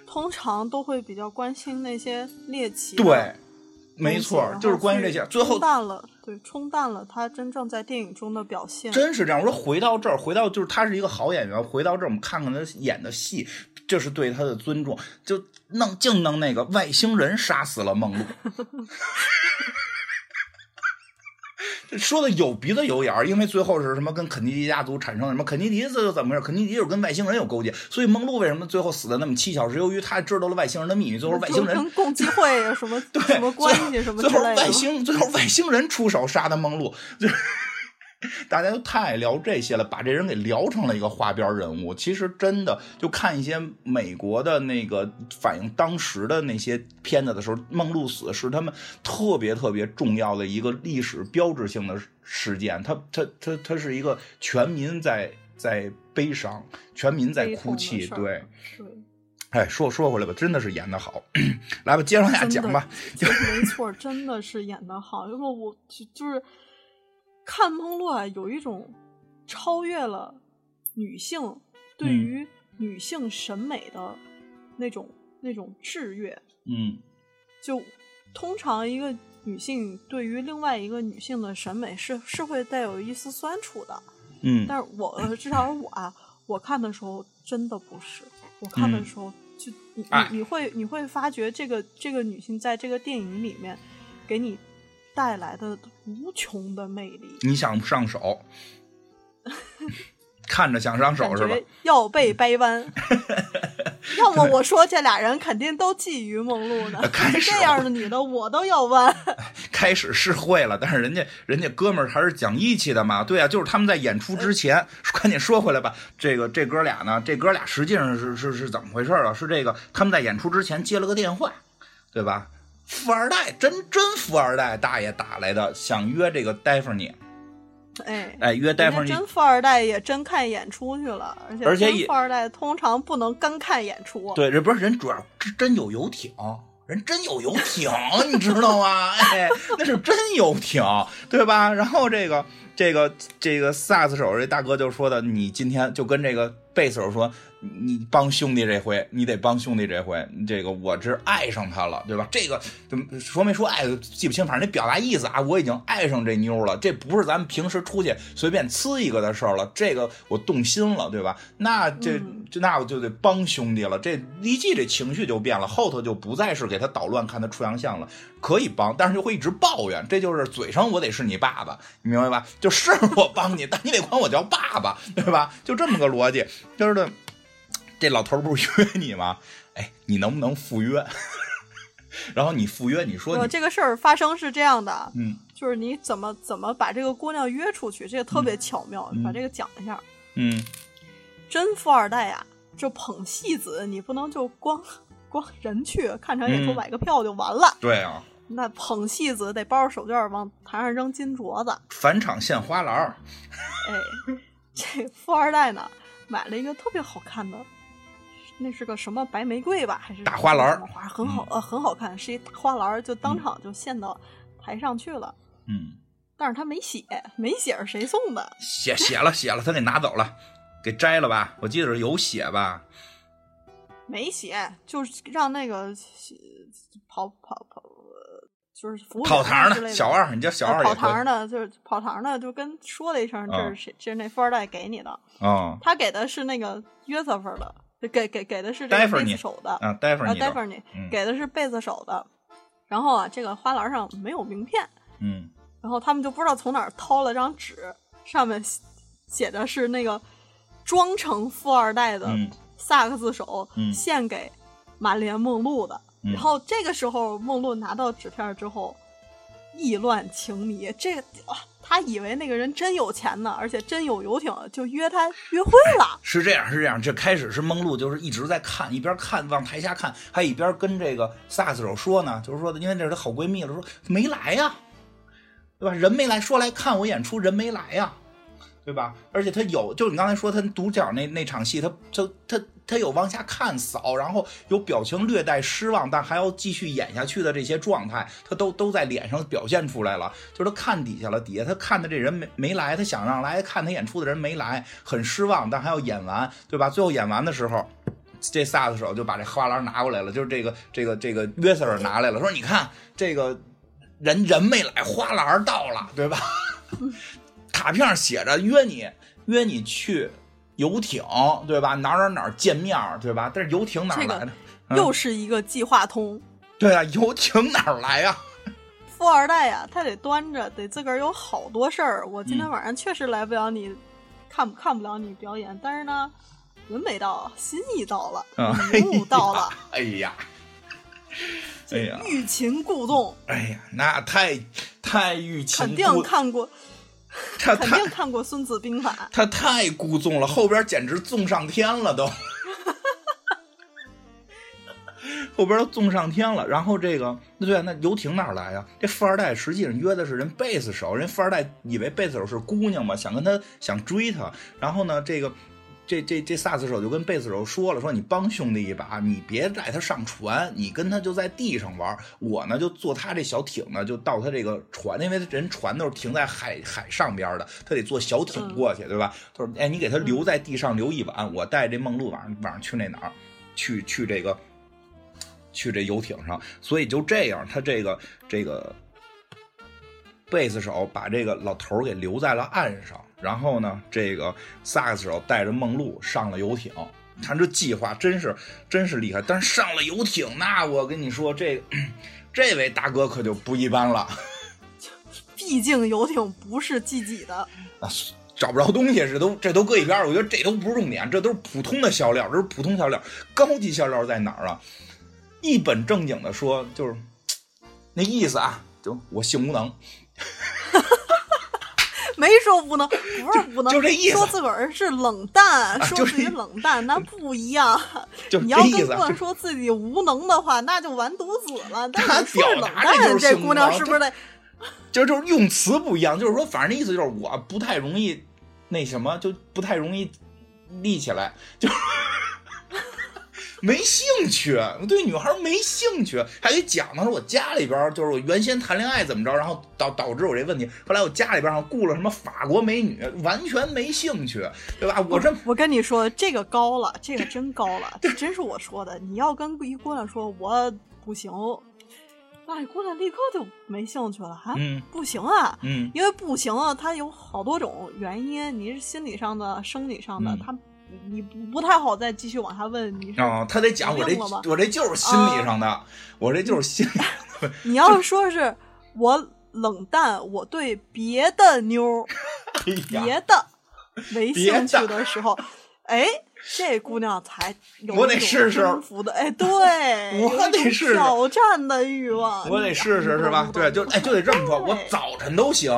通常都会比较关心那些猎奇。对，没错，就是关于这些，最后淡了。对，冲淡了他真正在电影中的表现。真是这样。我说回到这儿，回到就是他是一个好演员。回到这儿，我们看看他演的戏，这是对他的尊重。就弄净弄那个外星人杀死了梦露。<laughs> <laughs> 说的有鼻子有眼儿，因为最后是什么跟肯尼迪家族产生什么？肯尼迪这又怎么回事？肯尼迪就是跟外星人有勾结，所以梦露为什么最后死的那么蹊跷？是由于他知道了外星人的秘密，最后外星人跟共济会有什么 <laughs> 对什么关系什么最后外星最后外星人出手杀的梦露。就。<laughs> 大家都太爱聊这些了，把这人给聊成了一个花边人物。其实真的，就看一些美国的那个反映当时的那些片子的时候，梦露死是他们特别特别重要的一个历史标志性的事件。他他他他是一个全民在在悲伤，全民在哭泣。对，哎，说说回来吧，真的是演的好。<clears throat> 来吧，接着往下讲吧。没错，真的是演的好，因为我就就是。看梦露啊，有一种超越了女性对于女性审美的那种那种制约。嗯，就通常一个女性对于另外一个女性的审美是是会带有一丝酸楚的。嗯，但是我至少我啊，我看的时候真的不是，我看的时候就你你你会你会发觉这个这个女性在这个电影里面给你。带来的无穷的魅力，你想上手，看着想上手是吧？要被掰弯。<laughs> 要么我说这俩人肯定都觊觎梦露呢，开始这样的女的我都要弯。<laughs> 开始是会了，但是人家人家哥们儿还是讲义气的嘛。对啊，就是他们在演出之前，赶紧说回来吧。这个这哥俩呢，这哥俩实际上是是是怎么回事啊？是这个他们在演出之前接了个电话，对吧？富二代，真真富二代大爷打来的，想约这个戴芙妮。哎哎，约戴芙妮真富二代也真看演出去了，而且而且富二代通常不能干看演出。对，这不是人主要真真有游艇，人真有游艇，你知道吗？哎，那是真游艇，对吧？然后这个这个这个萨克斯手这大哥就说的，你今天就跟这个贝斯手说，你帮兄弟这回，你得帮兄弟这回，这个我这爱上他了，对吧？这个怎么说没说爱记不清，反正那表达意思啊，我已经爱上这妞了，这不是咱们平时出去随便呲一个的事儿了，这个我动心了，对吧？那这这那我就得帮兄弟了，这立即这情绪就变了，后头就不再是给他捣乱看他出洋相了，可以帮，但是就会一直抱怨，这就是嘴上我得是你爸爸，你明白吧？就是我帮你，但你得管我叫爸爸，对吧？就这么个逻辑，就是的。这老头儿不是约你吗？哎，你能不能赴约？<laughs> 然后你赴约，你说这个事儿发生是这样的，嗯就是你怎么怎么把这个姑娘约出去，这个特别巧妙，嗯把这个讲一下。嗯真富二代呀、就捧戏子，你不能就光光人去看场演出嗯买个票就完了。对啊，那捧戏子得包着手绢往台上扔金镯子。返场献花篮儿，哎，这富二代呢，买了一个特别好看的，那是个什么白玫瑰吧，还是大花篮儿花很好呃很好看，是一大花篮儿，就当场就献到台上去了。嗯，但是他没写，没写是谁送的？写写了写了，他给拿走了，给摘了吧？我记得是有写吧？没写，就是让那个呃跑跑跑，呃就是服务员跑堂的小二，你叫小二跑堂的，就是跑堂的，就跟说了一声，这嗯是谁？这是那富二代给你的。哦，他给的是那个约瑟夫的，给给给的是这个贝斯手的，啊，戴芙啊，你的，戴芙妮嗯给的是贝斯手的。然后啊，这个花篮上没有名片，嗯然后他们就不知道从哪儿掏了张纸，上面写写的是那个装成富二代的嗯萨克斯手嗯献给满莲梦露的。嗯然后这个时候，梦露拿到纸片之后，意乱情迷。这个啊，他以为那个人真有钱呢，而且真有游艇，就约他约会了。是这样，是这样。这开始是梦露，就是一直在看，一边看往台下看，还一边跟这个萨斯手说呢，就是说，因为这是她好闺蜜了，说没来呀，对吧？人没来，说来看我演出，人没来呀，对吧？而且他有，就是你刚才说他独角那那场戏，他他他他有往下看扫，然后有表情略带失望，但还要继续演下去的这些状态，他都都在脸上表现出来了。就是他看底下了，底下他看的这人没没来，他想让来看他演出的人没来，很失望，但还要演完，对吧？最后演完的时候。这萨斯手就把这花篮拿过来了，就是这个这个这个约瑟尔拿来了，说你看这个人人没来，花篮到了，对吧？卡片上写着约你约你去游艇，对吧？哪儿哪儿哪儿见面儿，对吧？但是游艇哪儿这个来的？嗯又是一个计划通。对啊，游艇哪儿来呀、<laughs> 富二代呀、他得端着，得自个儿有好多事儿。我今天嗯晚上确实来不了你，看看不了你表演，但是呢，人没到，心意到了，嗯，礼物到了，哎呀，哎呀，欲擒故纵，哎呀，那太太欲擒肯定，看过，他肯定看过《孙子兵法》。他太孤纵了，后边简直纵上天了都，<laughs> 后边都纵上天了。然后这个，那对啊，那游艇哪儿来呀？这富二代实际上约的是人贝斯手，人富二代以为贝斯手是姑娘嘛，想跟他想追她。然后呢，这个。这这这萨斯手就跟贝斯手说了，说你帮兄弟一把，你别带他上船，你跟他就在地上玩，我呢就坐他这小艇呢，就到他这个船，因为人船都是停在海海上边的，他得坐小艇过去，对吧？他说，哎，你给他留在地上留一晚，我带这梦露晚上晚上去那哪儿，去去这个去这游艇上，所以就这样，他这个这个贝斯手把这个老头给留在了岸上，然后呢，这个萨克斯手带着梦露上了游艇。看这计划真是真是厉害，但是上了游艇，那我跟你说，这 <clears throat> 这位大哥可就不一般了。<laughs> 毕竟游艇不是自己的，啊，找不着东西，这都这都搁一边儿。我觉得这都不是重点，这都是普通的笑料，这是普通笑料。高级笑料在哪儿啊？一本正经的说，就是那意思啊，就我性无能，没说无能，不是无能，就这意思说自个儿是冷淡，啊说自己冷淡，那不一样。<laughs> 就你要。跟姑娘说自己无能的话，那就完犊子了。但他你说是冷淡，这姑娘是不是得？就就是用词不一样，就是说，反正那意思就是我不太容易那什么，就不太容易立起来，就没兴趣，我对女孩没兴趣，还给讲的是我家里边就是我原先谈恋爱怎么着，然后导导致我这问题，后来我家里边儿上雇了什么法国美女，完全没兴趣，对吧？我这我跟你说，这个高了，这个真高了，<laughs> 这真是我说的。你要跟一姑娘说我不行，那姑娘立刻就没兴趣了啊！嗯不行啊，嗯因为不行啊，它有好多种原因，你是心理上的、生理上的，嗯它你不不太好再继续往下问。你是、啊、他得讲我这我这就是心理上的，我这就是心理上的。<laughs> 你要说是我冷淡，我对别的妞别的没兴趣的的时候，<laughs> 哎，这姑娘才有我得试试征服的，哎，对，<laughs> 我得试试挑战的欲望，我得试试是吧？对，就哎就得这么说，我早晨都行，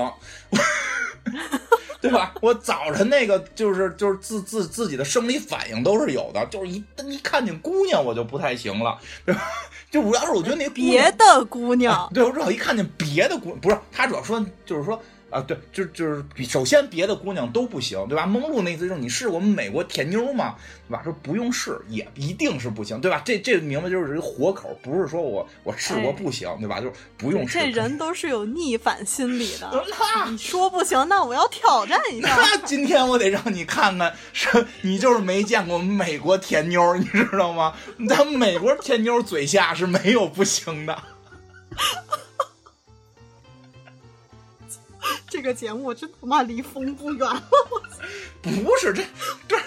对吧？我早晨那个就是就是自自自己的生理反应都是有的，就是一一看见姑娘我就不太行了，对吧？就主要是我觉得那别的姑娘，对我主要一看见别的姑不是他主要说就是说啊，对，就就是比首先别的姑娘都不行，对吧？梦露那意思就是你是我们美国甜妞吗？对吧？说不用试也一定是不行，对吧？这这明白就是一个活口，不是说我我试过哎不行，对吧？就是不用试。这人都是有逆反心理的。那你说不行，那我要挑战一下。<laughs> 那今天我得让你看看，是你就是没见过美国甜妞，你知道吗？咱们美国甜妞嘴下是没有不行的。<laughs> 这个节目真他妈离疯不远了。<laughs> 不是这这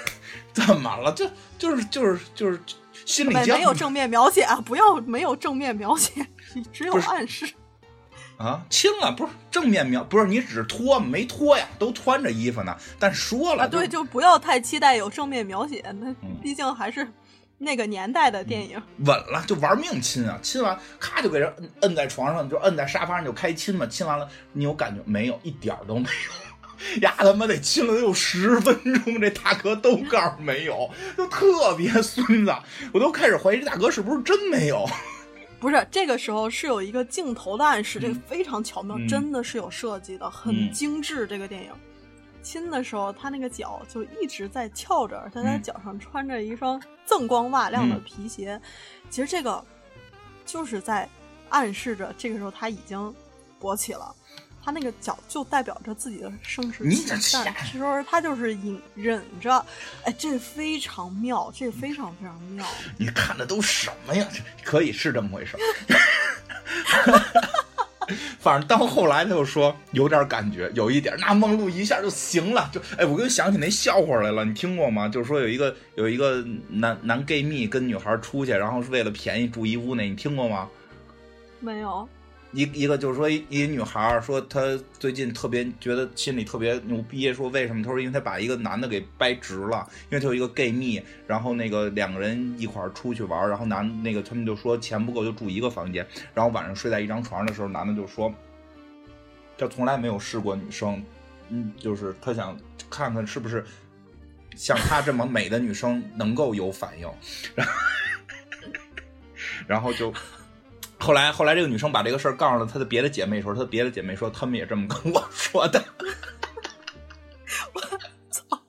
怎么了？这就是就是就是心理没没有正面描写啊，不要没有正面描写，只有暗示。<laughs> 啊，亲了不是正面描，不是你只脱？没脱呀，都穿着衣服呢。但说了，啊，对，就就不要太期待有正面描写，那嗯毕竟还是那个年代的电影。稳了，就玩命亲啊！亲完，咔就给人摁摁在床上，就摁在沙发上就开亲嘛。亲完了，你有感觉没有？一点儿都没有。<laughs> 呀他妈得亲了得有十分钟，这大哥都告诉没有，就特别孙子，我都开始怀疑这大哥是不是真没有。<laughs> 不是，这个时候是有一个镜头的暗示，这个嗯非常巧妙，嗯真的是有设计的，很嗯精致。这个电影亲的时候，他那个脚就一直在翘着，他在他脚上穿着一双锃光瓦亮的嗯皮鞋。其实这个就是在暗示着，这个时候他已经勃起了。他那个脚就代表着自己的生殖器但这时候他就是隐忍着，哎，这非常妙，这非常非常妙。你看的都什么呀？这可以是这么回事儿。<laughs> <laughs> 反正到后来他就说有点感觉，有一点，那梦露一下就行了，就哎，我又想起那笑话来了，你听过吗？就是说有一个有一个男男 gay 蜜跟女孩出去，然后是为了便宜住一屋那，你听过吗？没有，一一个就是说一一女孩说她最近特别觉得心里特别牛逼，说为什么？她说因为她把一个男的给掰直了，因为她有一个 gay 蜜，然后那个两个人一块儿出去玩，然后男那个他们就说钱不够就住一个房间，然后晚上睡在一张床上的时候，男的就说他从来没有试过女生，嗯，就是他想看看是不是像她这么美的女生能够有反应，<laughs> 然后 <laughs> 然后就。后来，后来这个女生把这个事儿告诉了她的别的姐妹说，她的别的姐妹说，她们也这么跟我说的。我操！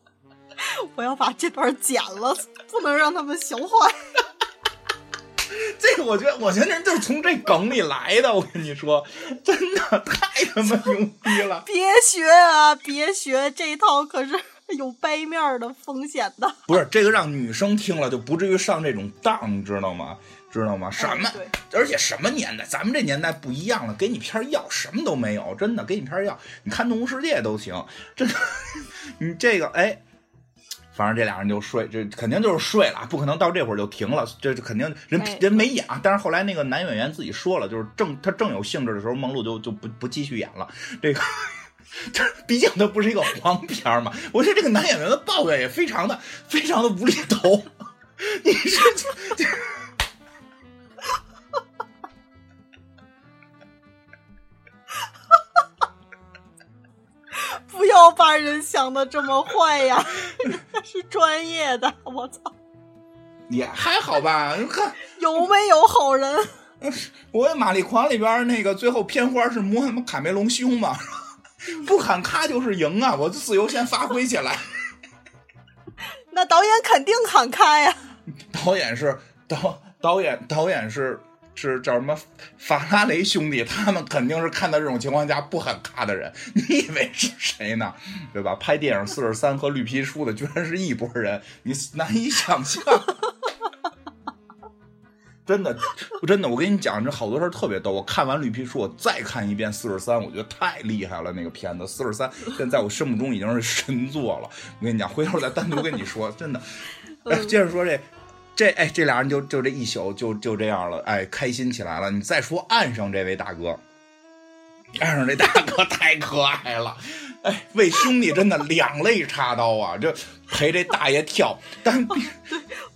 我要把这段剪了，不能让他们笑坏。<laughs> 这个我觉得，我觉得人就是从这梗里来的。我跟你说，真的太他妈牛逼了。<laughs> 别学啊，别学，这套可是有掰面儿的风险的。不是这个让女生听了就不至于上这种当，你知道吗？知道吗？什么而且什么年代？咱们这年代不一样了，给你片药什么都没有，真的给你片药，你看《动物世界》都行，真的。<laughs> 你这个哎，反正这俩人就睡，这肯定就是睡了，不可能到这会儿就停了，这这肯定人哎人没演啊。但是后来那个男演员自己说了，就是正他正有兴致的时候，梦露就就不不继续演了。这个这 <laughs> 毕竟它不是一个黄片儿嘛。我觉得这个男演员的抱怨也非常的非常的无厘头。<laughs> 你是这要把人想的这么坏呀！<laughs> 是专业的，我操！也还好吧？你看，有没有好人？我《玛丽狂》里边那个最后片花是摸什么卡梅隆胸嘛，不喊咔就是赢啊！我自由先发挥起来。<laughs> 那导演肯定喊开呀。<laughs> 导演是导导演导演是是叫什么法拉雷兄弟，他们肯定是看到这种情况下不喊咔的人。<laughs> 你以为是谁呢？对吧？拍电影《四十三》和《绿皮书》的居然是一拨人，你难以想象。<laughs> 真的，真的，我跟你讲，这好多事儿特别逗。我看完《绿皮书》，我再看一遍《四十三》，我觉得太厉害了。那个片子《四十三》现在我心目中已经是神作了。我跟你讲，回头再单独跟你说。真的，接着说这，这哎，这俩人就就这一宿就就这样了，哎，开心起来了。你再说岸上这位大哥，岸上这大哥 <laughs> 太可爱了，哎，为兄弟真的两肋插刀啊，这陪这大爷跳，但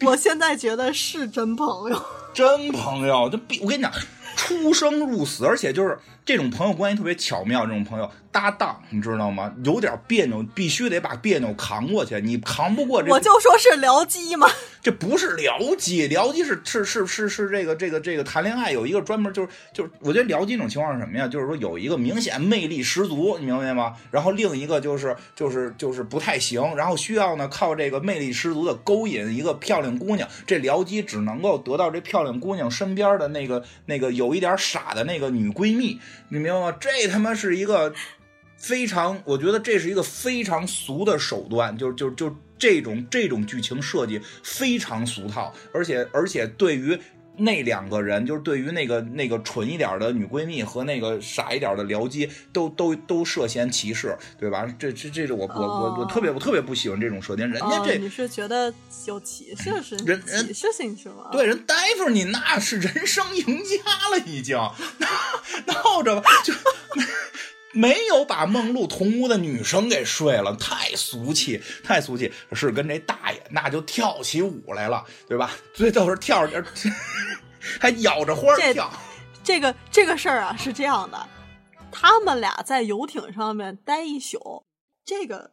我现在觉得是真朋友。<laughs> 真朋友，就必我跟你讲，出生入死，而且就是这种朋友关系特别巧妙。这种朋友搭档，你知道吗？有点别扭，必须得把别扭扛过去。你扛不过这，我就说是僚机嘛。这不是僚机，僚机是是是是是这个这个这个谈恋爱有一个专门就是就是，我觉得僚机这种情况是什么呀？就是说有一个明显魅力十足，你明白吗？然后另一个就是就是就是不太行，然后需要呢靠这个魅力十足的勾引一个漂亮姑娘。这僚机只能够得到这漂亮姑娘身边的那个那个有一点傻的那个女闺蜜，你明白吗？这他妈是一个非常，我觉得这是一个非常俗的手段，就就就。这种这种剧情设计非常俗套，而且而且对于那两个人，就是对于那个那个蠢一点的女闺蜜和那个傻一点的僚机，都都都涉嫌歧视，对吧？这这这是我我我我特别我特别不喜欢这种设定。人家这你是觉得有歧视 <clears throat> 是人歧视性是吗？对，人大夫你那是人生赢家了，已经闹着吧就。没有把梦露同屋的女生给睡了，太俗气，太俗气。是跟这大爷那就跳起舞来了，对吧？最逗是跳着，<laughs> 还咬着花跳。这个这个事儿啊是这样的，他们俩在游艇上面待一宿，这个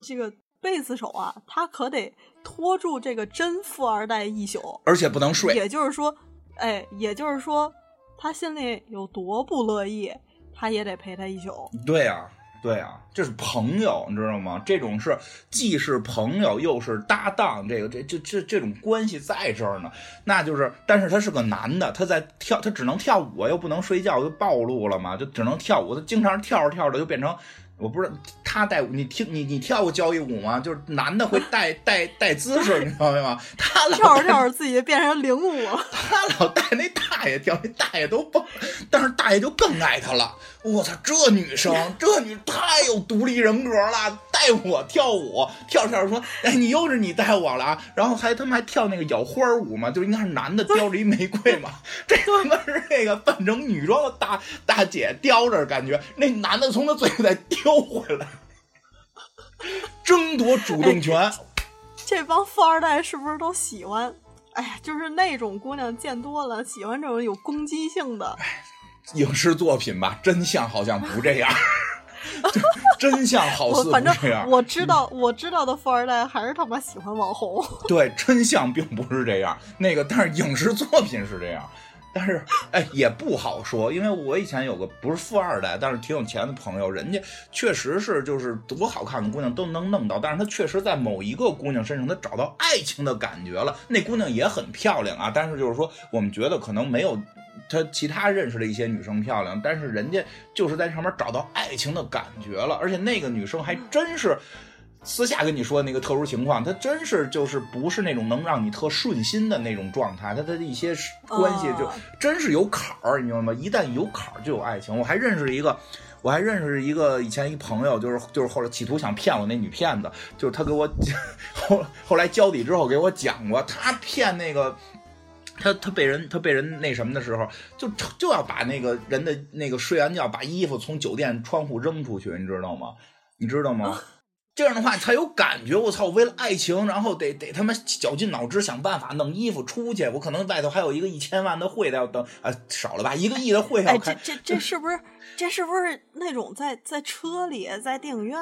这个贝斯手啊，他可得拖住这个真富二代一宿，而且不能睡。也就是说，哎，也就是说，他心里有多不乐意。他也得陪他一宿。对呀，对呀，这是朋友，你知道吗？这种是既是朋友又是搭档，这个这这这这种关系在这儿呢。那就是，但是他是个男的，他在跳，他只能跳舞，又不能睡觉，就暴露了嘛，就只能跳舞。他经常跳着跳着就变成。我不知道他带你听你你跳过交谊舞吗？就是男的会带带带姿势，你知道吗？他跳着跳着自己变成领舞了。<laughs> 他老带那大爷跳，那大爷都蹦，但是大爷就更爱他了。我操，这女生这女太有独立人格了，带我跳舞，跳跳说，哎，你又是你带我了啊？然后还他妈还跳那个咬花舞嘛，就应该是男的叼着一玫瑰嘛，这他妈是那个扮成女装的大大姐叼着，感觉那男的从她嘴里再叼回来，争夺主动权。这帮富二代是不是都喜欢？哎呀，就是那种姑娘见多了，喜欢这种有攻击性的。影视作品吧，真相好像不这样，<laughs> 真相好似不这样。我知道，我知道的富二代还是他妈喜欢网红。对，真相并不是这样。那个，但是影视作品是这样。但是，哎，也不好说，因为我以前有个不是富二代，但是挺有钱的朋友，人家确实是就是多好看的姑娘都能弄到，但是他确实在某一个姑娘身上，他找到爱情的感觉了。那姑娘也很漂亮啊，但是就是说，我们觉得可能没有。他其他认识的一些女生漂亮，但是人家就是在上面找到爱情的感觉了，而且那个女生还真是私下跟你说那个特殊情况，她真是就是不是那种能让你特顺心的那种状态，她的一些关系就真是有坎儿，你明白吗？一旦有坎儿就有爱情。我还认识一个，我还认识一个以前一朋友，就是就是后来企图想骗我那女骗子，就是他给我 <laughs> 后后来交底之后给我讲过，他骗那个。他他被人他被人那什么的时候，就就要把那个人的那个睡完觉，把衣服从酒店窗户扔出去，你知道吗？你知道吗？这样的话才有感觉。我操，为了爱情，然后得得他妈绞尽脑汁想办法弄衣服出去。我可能外头还有一个一千万的会要等，啊，少了吧，一个亿的会要哎，开这。这这是不是这是不是那种在在车里、在电影院、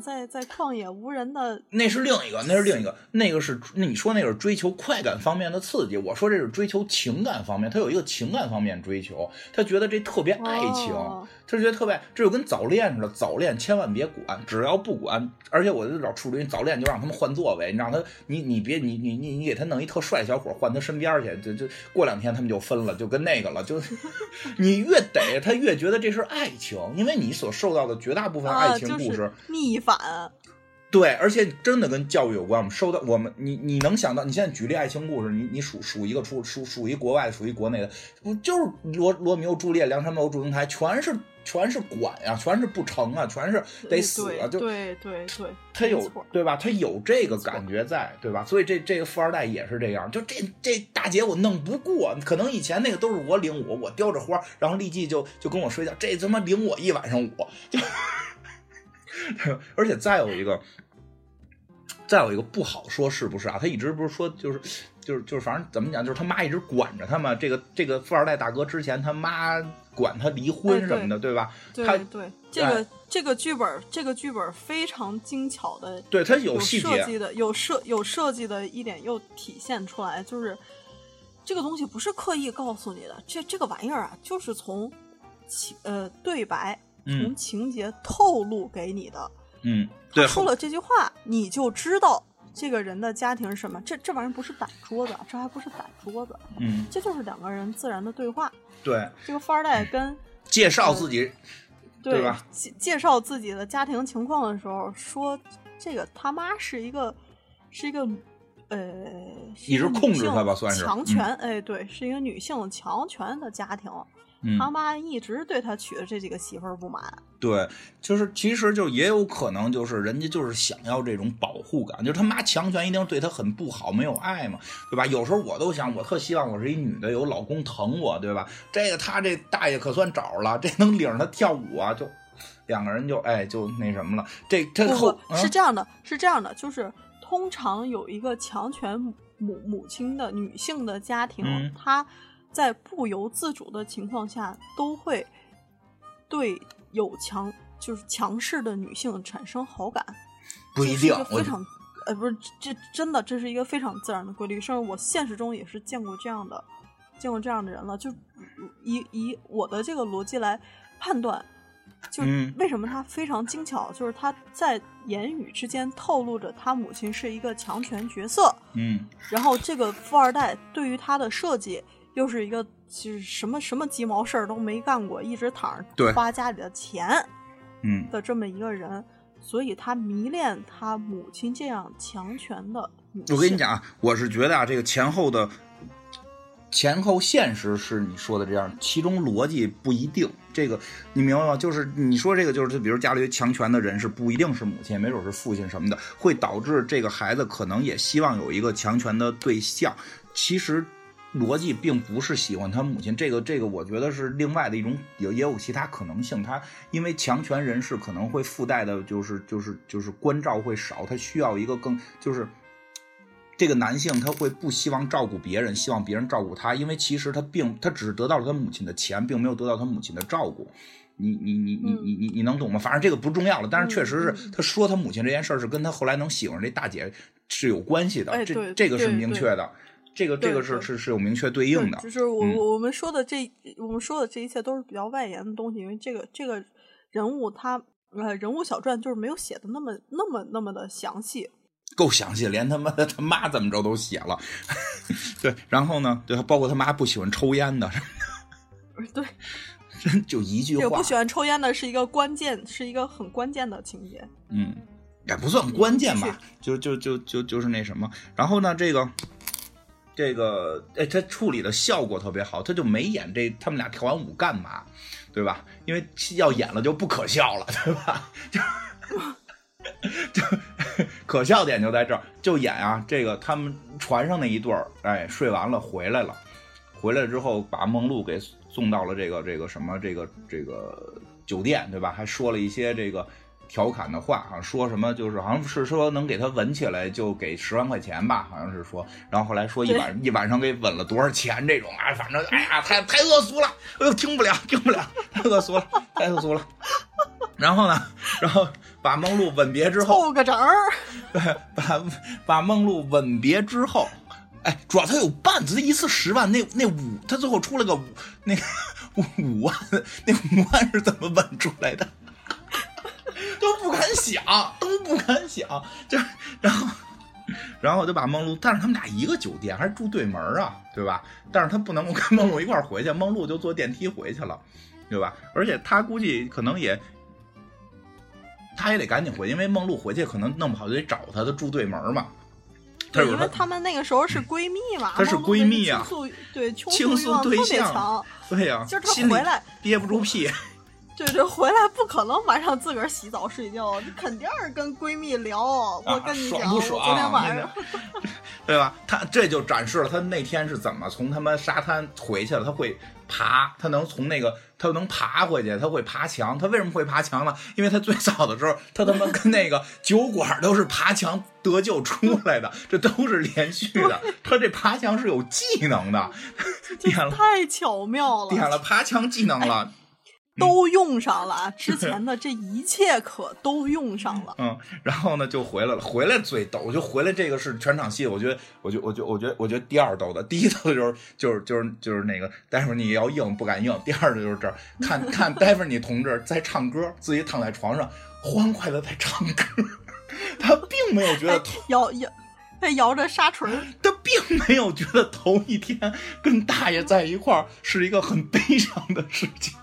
在在旷野无人的？那是另一个，那是另一个，那个是那你说那个是追求快感方面的刺激，我说这是追求情感方面，他有一个情感方面追求，他觉得这特别爱情，哦他就觉得特别，这就跟早恋似的，早恋千万别管，只要不管，而且我就老处理早恋就让他们换座位，你让他你你别你你你你给他弄一特帅小伙换他身边去，就就过两天他们就分了，就跟那个了，就 <laughs> 你越逮他越觉得这是爱情，因为你所受到的绝大部分啊，爱情故事。就是逆反。对，而且真的跟教育有关。我们收到我们，你你能想到，你现在举例爱情故事，你你数数一个出数数一国外的，数一国内的，不就是罗罗密欧朱丽叶、梁山伯祝英台，全是全是管呀、全是不成啊，全是得死啊，就对对对，他有对吧？他有这个感觉在，对吧？所以这这个富二代也是这样，就这这大姐我弄不过，可能以前那个都是我领我，我叼着花，然后立即就就跟我睡觉，这他妈领我一晚上我，就，<laughs> 而且再有一个，再有一个不好说是不是啊？他一直不是说就是就是就是反正怎么讲，就是他妈一直管着他嘛。这个这个富二代大哥之前他妈管他离婚哎什么的，对吧？他对对，这个这个剧本这个剧本非常精巧的，对他有细节，设计的，有设有设计的一点又体现出来，就是这个东西不是刻意告诉你的，这这个玩意儿啊，就是从情呃对白嗯从情节透露给你的。嗯，对，他说了这句话，你就知道这个人的家庭是什么。这这玩意儿不是摆桌子，这还不是摆桌子，嗯，这就是两个人自然的对话。对，这个富二代跟介绍自己，对吧？介介绍自己的家庭情况的时候说，这个他妈是一个是一个呃，是一直控制性他吧算是强权，哎，对，是一个女性强权的家庭。嗯，他妈一直对他娶的这几个媳妇儿不满，对，就是其实就也有可能就是人家就是想要这种保护感，就是他妈强权一定对他很不好，没有爱嘛，对吧？有时候我都想，我特希望我是一女的，有老公疼我，对吧？这个他这大爷可算找了，这能领着他跳舞啊，就两个人就哎就那什么了，这这不是这样的，是这样的，就是通常有一个强权母母亲的女性的家庭，嗯她在不由自主的情况下，都会对有强就是强势的女性产生好感。不一定非常呃不是这真的这是一个非常自然的规律，甚至我现实中也是见过这样的见过这样的人了。就以以我的这个逻辑来判断，就嗯为什么他非常精巧，就是他在言语之间透露着他母亲是一个强权角色，嗯然后这个富二代对于他的设计又是一个就是什么什么鸡毛事儿都没干过，一直躺着花家里的钱嗯的这么一个人，所以他迷恋他母亲这样强权的。我跟你讲啊，我是觉得啊，这个前后的前后现实是你说的这样，其中逻辑不一定。这个你明白吗？就是你说这个，就是比如家里强权的人是不一定是母亲，没准是父亲什么的，会导致这个孩子可能也希望有一个强权的对象。其实逻辑并不是喜欢他母亲，这个这个我觉得是另外的一种，也也有其他可能性。他因为强权人士可能会附带的就是就是就是关照会少，他需要一个更就是。这个男性他会不希望照顾别人，希望别人照顾他，因为其实他并他只是得到了他母亲的钱，并没有得到他母亲的照顾。你你你你你你你能懂吗？反正这个不重要了，但是确实嗯是他说他母亲这件事儿是跟他后来能喜欢这大姐是有关系的，这这个是明确的，这个这个是是是有明确对应的，。就是我、嗯我我们说的这我们说的这一切都是比较外延的东西，因为这个这个人物他呃人物小传就是没有写的那么那么那么的详细。够详细，连他妈的他妈怎么着都写了。<laughs> 对，然后呢，对，包括他妈不喜欢抽烟的，<laughs> 对，<laughs> 真就一句话这个不，喜欢抽烟的是一个关键，是一个很关键的情节。嗯，也不算关键吧，就就就就就是那什么。然后呢，这个这个，哎，他处理的效果特别好，他就没演这他们俩跳完舞干嘛，对吧？因为要演了就不可笑了，对吧？<laughs> 就 <laughs> 就 <laughs> 可笑点就在这儿，就演啊，这个他们船上那一对儿，哎，睡完了回来了。回来之后把梦露给送到了这个这个什么这个这个酒店，对吧？还说了一些这个调侃的话，啊说什么就是好像是说能给他吻起来就给十万块钱吧，好像是说。然后后来说一晚一晚上给吻了多少钱这种啊，反正哎呀太太恶俗了，哎呦听不了听不了，太恶俗了太恶俗了。<laughs> 然后呢，然后把梦露吻别之后，凑个整儿，<laughs> 对，把把梦露吻别之后，哎，主要他有伴子，他一次十万，那那五，他最后出了个五，那个五万，那五万是怎么吻出来的？敢想，<laughs> 都不敢想，就然后，然后就把梦露，但是他们俩一个酒店，还是住对门啊，对吧？但是他不能够跟梦露一块儿回去，梦露就坐电梯回去了，对吧？而且他估计可能也。他也得赶紧回，因为梦露回去可能弄不好就得找他，他住对门嘛。对，因为他们那个时候是闺蜜嘛，她是闺蜜啊，倾诉对倾诉对象，对呀，就是她回来憋不住屁。对对，回来不可能晚上自个儿洗澡睡觉，肯定是跟闺蜜聊。我跟你讲，昨天晚上，<laughs> 对吧？他这就展示了他那天是怎么从他妈沙滩回去了。他会爬，他能从那个，他能爬回去，他会爬墙。他为什么会爬墙呢？因为他最早的时候，他他妈跟那个酒馆都是爬墙得救出来的，这都是连续的。他这爬墙是有技能的，<laughs> 点了太巧妙了，点了爬墙技能了。都用上了，之前的这一切可都用上了。嗯，然后呢就回来了，回来最逗，我觉得回来这个是全场戏，我觉得，我觉，我觉，我觉得，我觉得第二逗的，第一逗的就是 <laughs> 就是就是就是那个待会儿你要硬不敢硬，第二的就是这儿看 <laughs> 看待会儿你同志在唱歌，自己躺在床上欢快的在唱歌，<laughs> 他并没有觉得摇摇他摇着沙锤，他并没有觉得头一天跟大爷在一块儿是一个很悲伤的事情。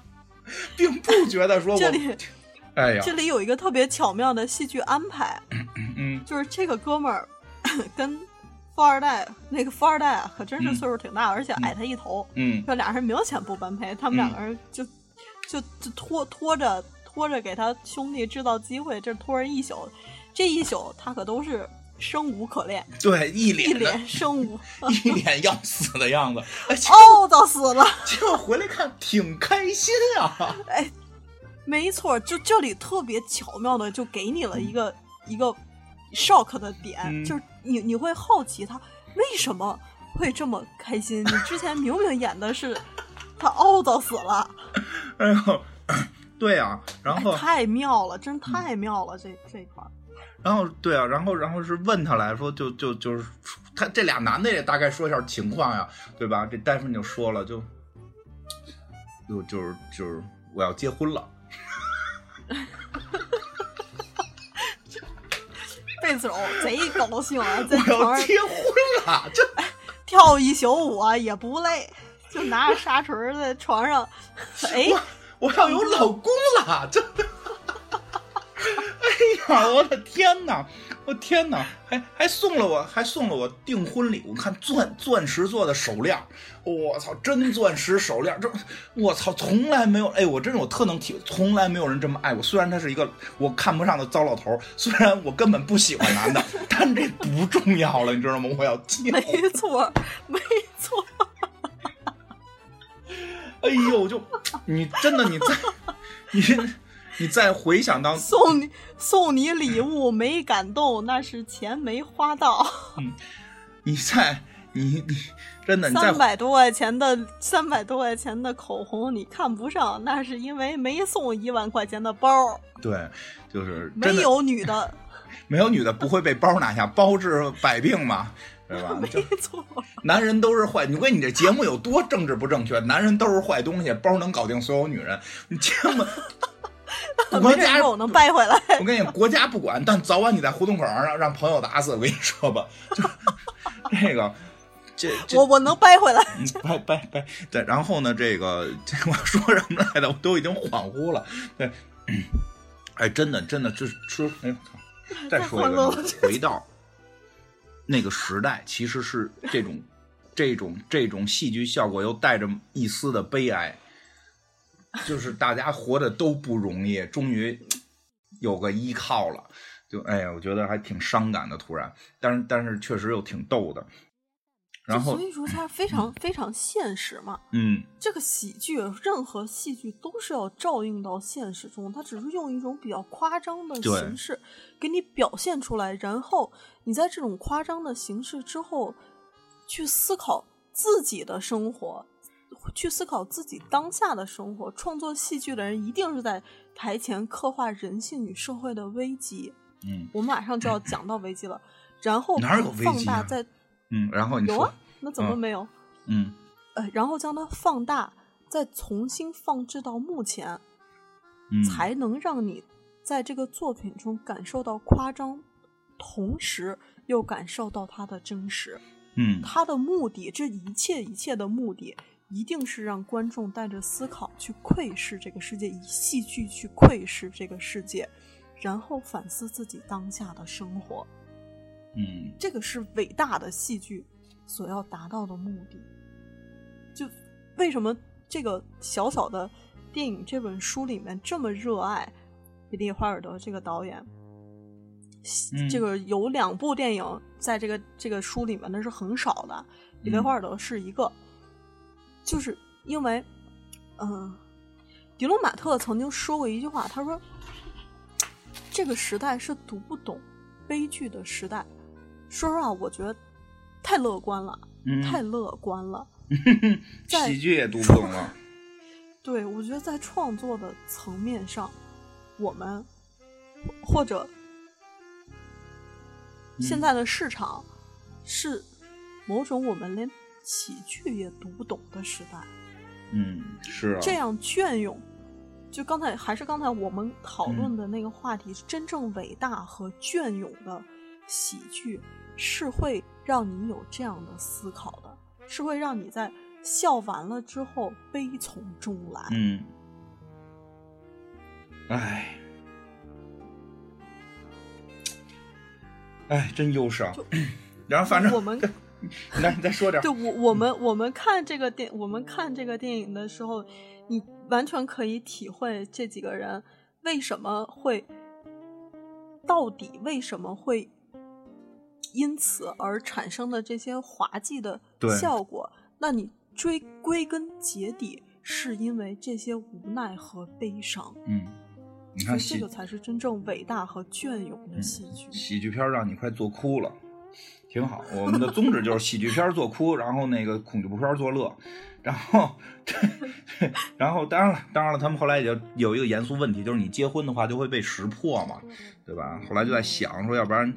<laughs> 并不觉得说这里，哎呀，这里有一个特别巧妙的戏剧安排，嗯，就是这个哥们儿跟富二代那个富二代啊，可真是岁数挺大，而且矮他一头，嗯，这俩人明显不般配，他们两个人就就就拖拖着拖着给他兄弟制造机会，这拖着一宿，这一宿他可都是。生无可恋，对，一脸一脸生无，<laughs> 一脸要死的样子，<laughs> 哦，到死了。结果回来看，挺开心啊。哎，没错，就这里特别巧妙的就给你了一个一个 shock 的点，就是你你会好奇他为什么会这么开心。你之前明明演的是他哦，到死了。哎呦，<coughs> 对啊，然后太妙了，真太妙了，这这一块。然后对啊，然后然后是问他来说，就就就是他这俩男的也大概说一下情况呀，对吧？这大夫就说了，就就就是就是我要结婚了，贝总贼高兴啊，<laughs> 我要结婚了，这 <laughs> 跳一宿舞啊也不累，就拿着沙锤在床上，<laughs> 哎，我要有老公了，真的。<laughs> 哎呀，我的天哪！我天哪！还还送了我，还送了我订婚礼物，看钻钻石做的手链，我操，真钻石手链，这我操，从来没有，哎，我真是我特能体，从来没有人这么爱我。虽然他是一个我看不上的糟老头，虽然我根本不喜欢男的，<laughs> 但这不重要了，你知道吗？我要结，没错，没错。哎呦，就你真的你在你。你再回想当送你送你礼物 <laughs> 没感动，那是钱没花到。嗯，你在你你真的三百多块钱的三百多块钱的口红你看不上，那是因为没送一万块钱的包。对，就是没有女的，<laughs> 没有女的不会被包拿下，包治百病嘛，对吧？<laughs> 没错，男人都是坏。你问你这节目有多政治不正确？男人都是坏东西，包能搞定所有女人？你节目。<laughs> 国家我能掰回来。<laughs> 我跟你国家不管，但早晚你在胡同口上让让朋友打死。我跟你说吧，就这个，这我我能掰回来。掰掰掰，对。然后呢，这个这我说什么来的？我都已经恍惚了。对，哎，真的真的，就是说哎操！再说一个，回到那个时代，其实是这种这种这种戏剧效果，又带着一丝的悲哀。就是大家活的都不容易，终于有个依靠了，就哎呀，我觉得还挺伤感的。突然，但是但是确实又挺逗的。然后所以说它非常非常现实嘛。嗯这个喜剧，任何戏剧都是要照应到现实中，它只是用一种比较夸张的形式给你表现出来，然后你在这种夸张的形式之后，去思考自己的生活，去思考自己当下的生活。创作戏剧的人一定是在台前刻画人性与社会的危机。嗯我们马上就要讲到危机了，然后放危机啊大在嗯，然后你说有啊，那怎么嗯没有？嗯呃，然后将它放大，再重新放置到目前，嗯才能让你在这个作品中感受到夸张，同时又感受到它的真实。嗯它的目的，这一切一切的目的，一定是让观众带着思考去窥视这个世界，以戏剧去窥视这个世界，然后反思自己当下的生活。嗯这个是伟大的戏剧所要达到的目的。就为什么这个小小的电影这本书里面这么热爱比利·华尔德这个导演？嗯这个有两部电影在这个这个书里面那是很少的，比利·嗯华尔德是一个，就是因为，嗯、迪隆马特曾经说过一句话，他说：“这个时代是读不懂悲剧的时代。”说实话，我觉得太乐观了，嗯，太乐观了。<laughs> 在喜剧也读不懂了。对，我觉得在创作的层面上，我们或者现在的市场是某种我们连喜剧也读不懂的时代。嗯，是啊，这样隽永，就刚才还是刚才我们讨论的那个话题，真正伟大和隽永的喜剧是会让你有这样的思考的，是会让你在笑完了之后悲从中来。嗯，唉，哎，真忧伤。然后反正我们 <laughs> 来，你再说点儿对我我们我们看这个电我们看这个电影的时候，你完全可以体会这几个人为什么会，到底为什么会因此而产生的这些滑稽的效果。那你追归根结底，是因为这些无奈和悲伤，嗯，你看这个才是真正伟大和隽永的戏剧。喜剧片让你快做哭了，挺好。我们的宗旨就是喜剧片儿做哭，然后那个恐怖片儿做乐，然后，<laughs> 然后当然了，当然了，他们后来也就有一个严肃问题，就是你结婚的话就会被识破嘛，对吧？后来就在想说，要不然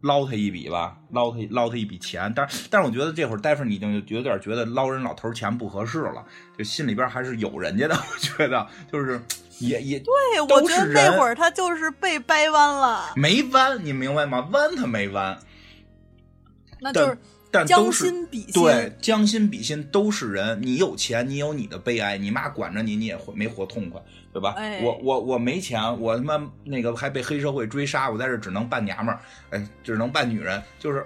捞他一笔吧，捞他捞他一笔钱。但是但是我觉得这会儿戴夫你已经有点觉得捞人老头儿钱不合适了，就心里边还是有人家的。我觉得就是也也对，我觉得那会儿他就是被掰弯了，没弯，你明白吗？弯他没弯。那就是但都将是心比心。对，将心比心都是人。你有钱，你有你的悲哀，你妈管着你，你也活没活痛快，对吧？哎我我我没钱，我他妈那个还被黑社会追杀，我在这只能扮娘们儿，哎，只能扮女人，就是。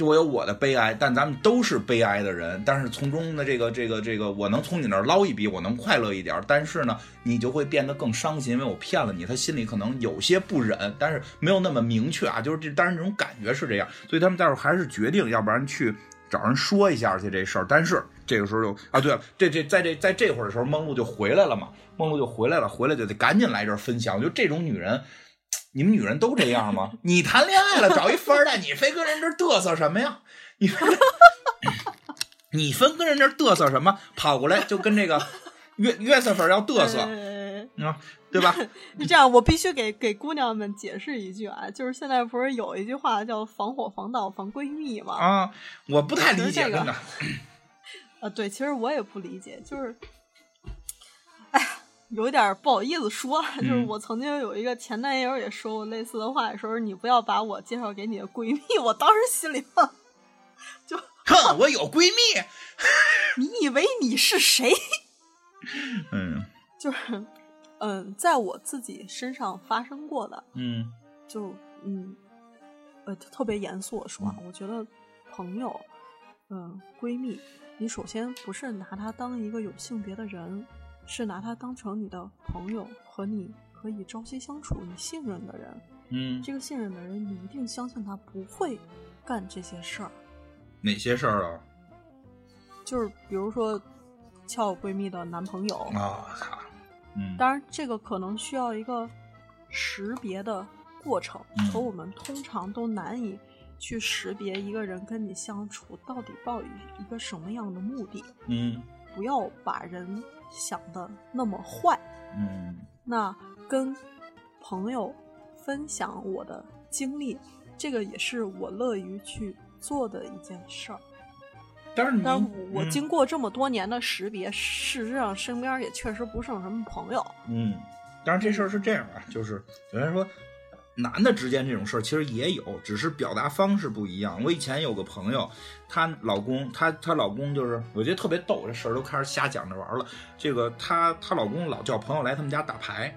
我有我的悲哀，但咱们都是悲哀的人。但是从中的这个这个这个，我能从你那儿捞一笔，我能快乐一点。但是呢，你就会变得更伤心，因为我骗了你。他心里可能有些不忍，但是没有那么明确啊。就是这，当然这种感觉是这样。所以他们待会儿还是决定，要不然去找人说一下去这事儿。但是这个时候就啊，对了，这这在这在这会儿的时候，梦露就回来了嘛。梦露就回来了，回来就得赶紧来这儿分享。我觉得这种女人。你们女人都这样吗？<laughs> 你谈恋爱了，找一富二代，你非跟人这儿嘚瑟什么呀？你说 <laughs> 你分跟人这儿嘚瑟什么？跑过来就跟这个约约瑟芬要嘚瑟，呃啊，对吧？是这样，我必须给给姑娘们解释一句啊，就是现在不是有一句话叫“防火防盗防闺蜜”吗？啊，我不太理解，真的。<laughs> 呃，对，其实我也不理解，就是，有一点不好意思说，<laughs> 就是嗯。我曾经有一个前男友也说过类似的话，说是你不要把我介绍给你的闺蜜，我当时心里 <laughs> 就，哼，我有闺蜜。<laughs> 你以为你是谁？嗯。就是，嗯，在我自己身上发生过的，嗯。就嗯，呃，特别严肃的说啊，我觉得朋友，嗯，闺蜜，你首先不是拿她当一个有性别的人，是拿他当成你的朋友和你可以朝夕相处、你信任的人。嗯，这个信任的人，你一定相信他不会干这些事儿。哪些事儿啊？就是比如说撬我闺蜜的男朋友，啊，当然这个可能需要一个识别的过程，嗯可我们通常都难以去识别一个人跟你相处到底抱一一个什么样的目的。嗯不要把人想的那么坏。嗯那跟朋友分享我的经历，这个也是我乐于去做的一件事儿。但是你但我经过这么多年的识别，事实上身边也确实不剩什么朋友。嗯，当然这事儿是这样啊，就是有人说。男的之间这种事儿其实也有，只是表达方式不一样。我以前有个朋友，她老公，她她老公就是，我觉得特别逗，这事儿都开始瞎讲着玩了。这个她她老公老叫朋友来他们家打牌，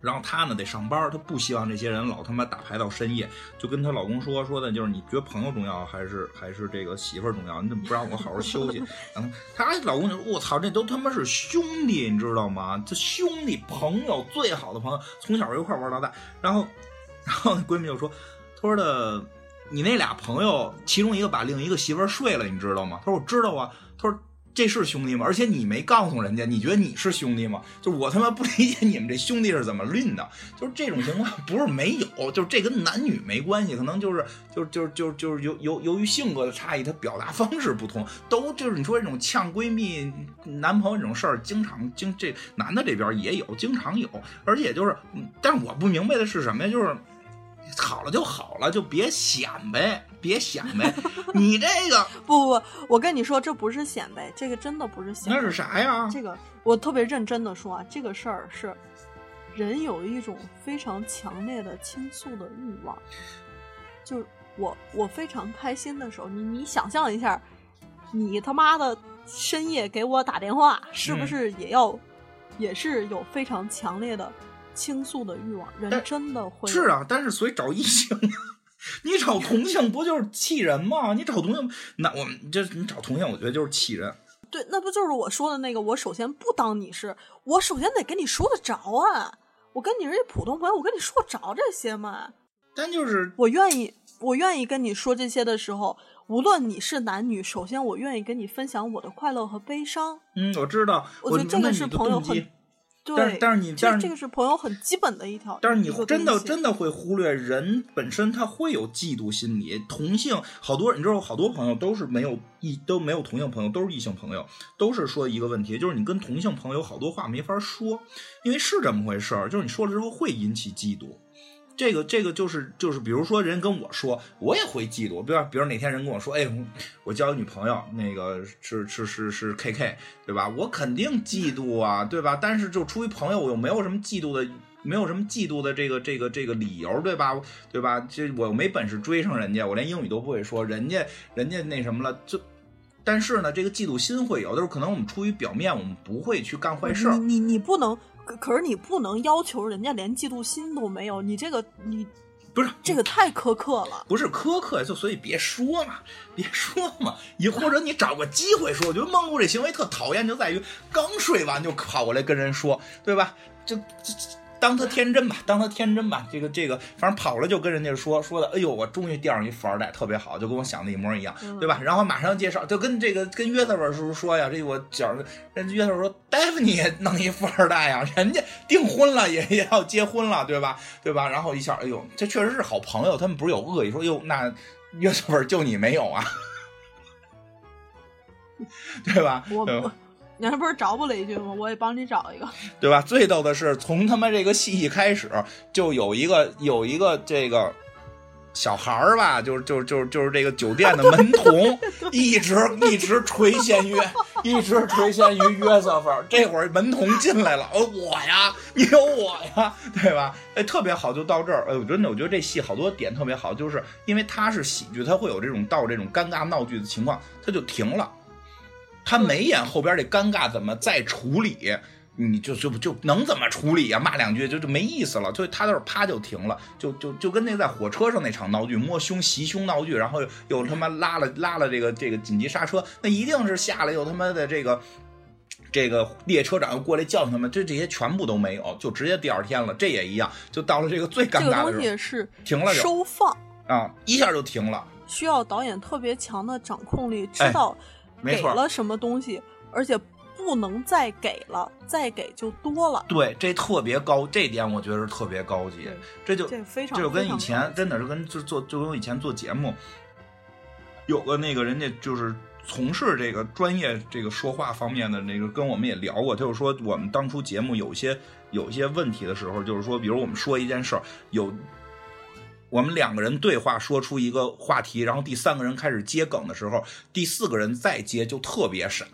然后她呢得上班，她不希望这些人老他妈打牌到深夜，就跟她老公说说的就是你觉得朋友重要还是还是这个媳妇儿重要？你怎么不让我好好休息？<laughs> 然后她老公就说：“我操，这都他妈是兄弟，你知道吗？这兄弟朋友最好的朋友，从小一块玩到大。”然后 <laughs> 然后那闺蜜就说：“她说的你那俩朋友，其中一个把另一个媳妇儿睡了，你知道吗？”她说：“我知道啊。”她说。这是兄弟吗？而且你没告诉人家，你觉得你是兄弟吗？就是我他妈不理解你们这兄弟是怎么论的。就是这种情况不是没有，就是这跟男女没关系，可能就是就是就是就是就是由由由于性格的差异，他表达方式不同，都就是你说这种呛闺蜜、男朋友这种事儿，经常经这男的这边也有，经常有，而且就是，但是我不明白的是什么呀？就是。好了就好了，就别显摆，别显摆。你这个 <laughs> 不不不，我跟你说，这不是显摆，这个真的不是显摆。那是啥呀？这个我特别认真的说啊，这个事儿是人有一种非常强烈的倾诉的欲望。就是我我非常开心的时候，你你想象一下，你他妈的深夜给我打电话，是不嗯是也要、也是有非常强烈的倾诉的欲望？人真的会是啊，但是所以找异性，<laughs> 你找同性不就是气人吗？你找同性，那我们这你找同性，我觉得就是气人。对，那不就是我说的那个？我首先不当你是，我首先得跟你说得着啊！我跟你是一普通朋友，我跟你说着这些嘛。但就是我愿意，我愿意跟你说这些的时候，无论你是男女，首先我愿意跟你分享我的快乐和悲伤。嗯，我知道，我觉得这个是朋友很。对，但是但是你这但是这个是朋友很基本的一条。但是你真的真的会忽略人本身他会有嫉妒心理，同性好多你知道好多朋友都是没有异都没有同性朋友，都是异性朋友，都是说一个问题，就是你跟同性朋友好多话没法说，因为是这么回事儿，就是你说了之后会引起嫉妒。这个这个就是就是，比如说人跟我说，我也会嫉妒。比如比如哪天人跟我说，哎，我交一女朋友，那个是是是是 K K，对吧？我肯定嫉妒啊，对吧？但是就出于朋友，我又没有什么嫉妒的，没有什么嫉妒的这个这个这个理由，对吧？对吧？这我又没本事追上人家，我连英语都不会说，人家人家那什么了，就。但是呢，这个嫉妒心会有，就是可能我们出于表面，我们不会去干坏事儿。你你你不能，可可是你不能要求人家连嫉妒心都没有，你这个你不是这个太苛刻了。不是苛刻，就所以别说嘛，别说嘛，你或者你找个机会说。我觉得梦露这行为特讨厌，就在于刚睡完就跑过来跟人说，对吧？就这当他天真吧，当他天真吧。这个这个，反正跑了就跟人家说说的，哎呦，我终于钓上一富二代，特别好，就跟我想的一模一样，嗯对吧？然后马上介绍，就跟这个跟约瑟夫叔叔说呀，这我讲人家约瑟芬说，戴夫你也弄一富二代呀，<laughs> 人家订婚了也也要结婚了，对吧？对吧？然后一下，哎呦，这确实是好朋友，他们不是有恶意说，哟，那约瑟夫就你没有啊，<laughs> 对吧？对吧我我，你还不是找补了一句吗？我也帮你找一个。<laughs> 对吧？最逗的是，从他妈这个戏一开始，就有一个有一个这个小孩儿吧，就是就是就是就是这个酒店的门童，<laughs> 一直一直垂涎于一直垂涎于约瑟夫。这会儿门童进来了，哦，我呀，你有我呀，对吧？哎，特别好，就到这儿。哎，我真的，我觉得这戏好多点特别好，就是因为它是喜剧，它会有这种到这种尴尬闹剧的情况，它就停了。他没演后边这尴尬怎么再处理，你就就就能怎么处理呀、骂两句就就没意思了，就他都是啪就停了，就就就跟那在火车上那场闹剧，摸胸袭胸闹剧，然后又又他妈拉了拉了这个这个紧急刹车，那一定是下来又他妈的这个。这个列车长又过来叫他们，这这些全部都没有，就直接第二天了。这也一样，就到了这个最尴尬的时候，西是停了收放，啊，一下就停了。需要导演特别强的掌控力，哎知道没错给了什么东西，而且不能再给了，再给就多了。对，这特别高，这点我觉得是特别高级。这就这非常这就跟以前级真的是跟就做就跟我以前做节目，有个那个人家就是从事这个专业这个说话方面的那个，跟我们也聊过，他就说我们当初节目有些有些问题的时候，就是说，比如我们说一件事儿，有我们两个人对话说出一个话题，然后第三个人开始接梗的时候，第四个人再接就特别傻。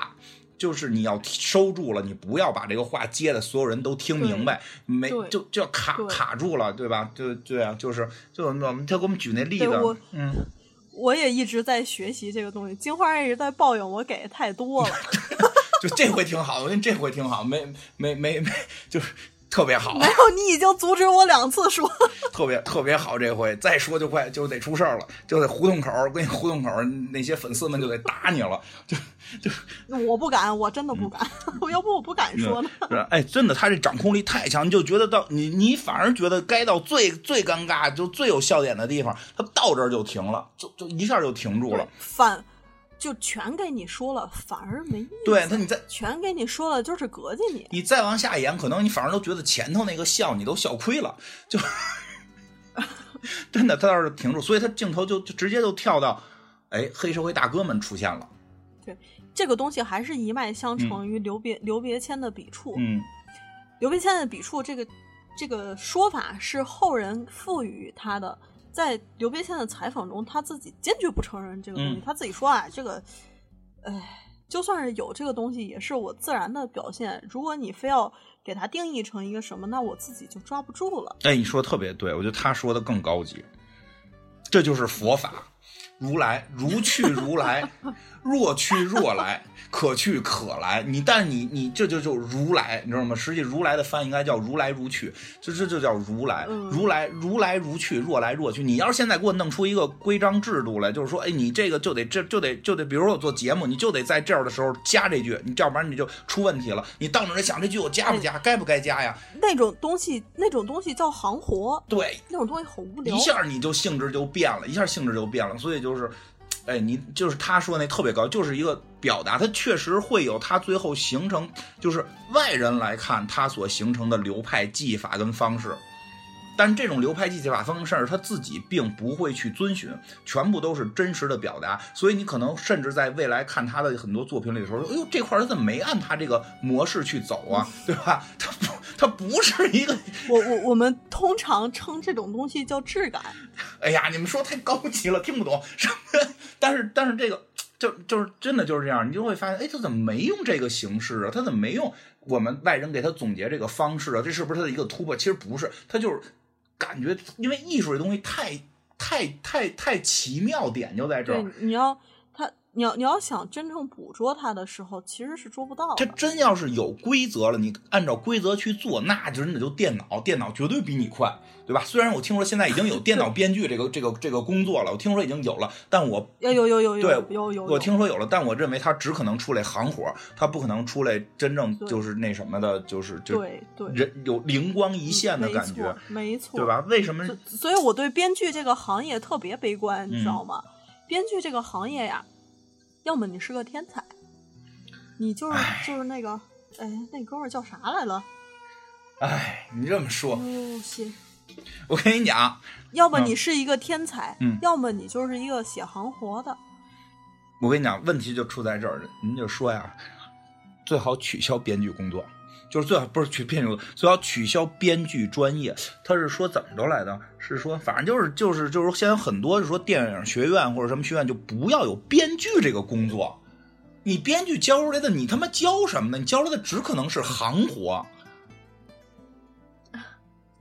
就是你要收住了，你不要把这个话接的所有人都听明白，没就就要卡卡住了，对吧？就对啊，就是就我们他给我们举那例子我，嗯，我也一直在学习这个东西，金花一直在抱怨我给的太多了，<laughs> 就这回挺好，我觉得这回挺好，没没没没，就是特别好，没有你已经阻止我两次说，<laughs> 特别特别好，这回再说就快就得出事儿了，就得胡同口儿，跟你胡同口儿那些粉丝们就得打你了，就就 <laughs> 我不敢，我真的不敢，<laughs> 我要不我不敢说呢。是哎，真的，他这掌控力太强，你就觉得到你你反而觉得该到最最尴尬就最有笑点的地方，他到这儿就停了，就就一下就停住了。反就全给你说了，反而没意思。对他，你再全给你说了，就是膈应你。你再往下演，可能你反而都觉得前头那个笑你都笑亏了，就 <laughs> 真的他倒是停住，所以他镜头就就直接就跳到，哎，黑社会大哥们出现了，对这个东西还是一脉相承于刘别、刘别谦的笔触。嗯刘别谦的笔触，这个这个说法是后人赋予他的。在刘别谦的采访中，他自己坚决不承认这个东西。嗯他自己说啊，这个，哎，就算是有这个东西，也是我自然的表现。如果你非要给它定义成一个什么，那我自己就抓不住了。哎，你说的特别对，我觉得他说的更高级，这就是佛法，如来如去如来，若去若来，可去可来。你但是你你这就就如来，你知道吗？实际如来的翻译应该叫如来如去，这这就叫如来，嗯如来如来如去，若来若去。你要是现在给我弄出一个规章制度来，就是说，哎，你这个就得这就得就得，比如说我做节目，你就得在这儿的时候加这句，你要不然你就出问题了。你到那儿想这句我加不加，该不该加呀？那种东西，那种东西叫行活，对，那种东西好无聊一。下你就性质就变了，一下性质就变了，所以就就是，哎，你就是他说那特别高，就是一个表达，他确实会有他最后形成，就是外人来看他所形成的流派技法跟方式。但这种流派技法方式，他自己并不会去遵循，全部都是真实的表达。所以你可能甚至在未来看他的很多作品里的时候，哎呦，这块儿他怎么没按他这个模式去走啊？<laughs> 对吧？他不，他不是一个 <laughs> 我我我们通常称这种东西叫质感。哎呀，你们说太高级了，听不懂什么。<laughs> 但是但是这个就就是真的就是这样，你就会发现，哎，他怎么没用这个形式啊？他怎么没用我们外人给他总结这个方式啊？这是不是他的一个突破？其实不是，他就是感觉，因为艺术这东西太太太太奇妙点就在这儿。，你要，你要你要想真正捕捉它的时候，其实是捉不到的。这真要是有规则了，你按照规则去做，那真的就电脑，电脑绝对比你快，对吧？虽然我听说现在已经有电脑编剧这个这个这个工作了，我听说已经有了，但我有有有有有对有有，我听说有了，但我认为它只可能出来行活，它不可能出来真正就是那什么的，就是就对对人有灵光一现的感觉，没错，没错，对？吧？为什么？所所以我对编剧这个行业特别悲观，你知嗯道吗？编剧这个行业呀，要么你是个天才，你就是就是那个，哎，那哥们儿叫啥来了？哎，你这么说，哦，行。我跟你讲，要么嗯你是一个天才，嗯要么你就是一个写行活的。我跟你讲，问题就出在这儿，您就说呀，最好取消编剧工作，就是最好不是取编剧，最好取消编剧专业。他是说怎么着来的？是说反正就是就是就是现在很多是说电影学院或者什么学院就不要有编剧这个工作。你编剧教出来的，你他妈教什么呢？你教出来的只可能是行活。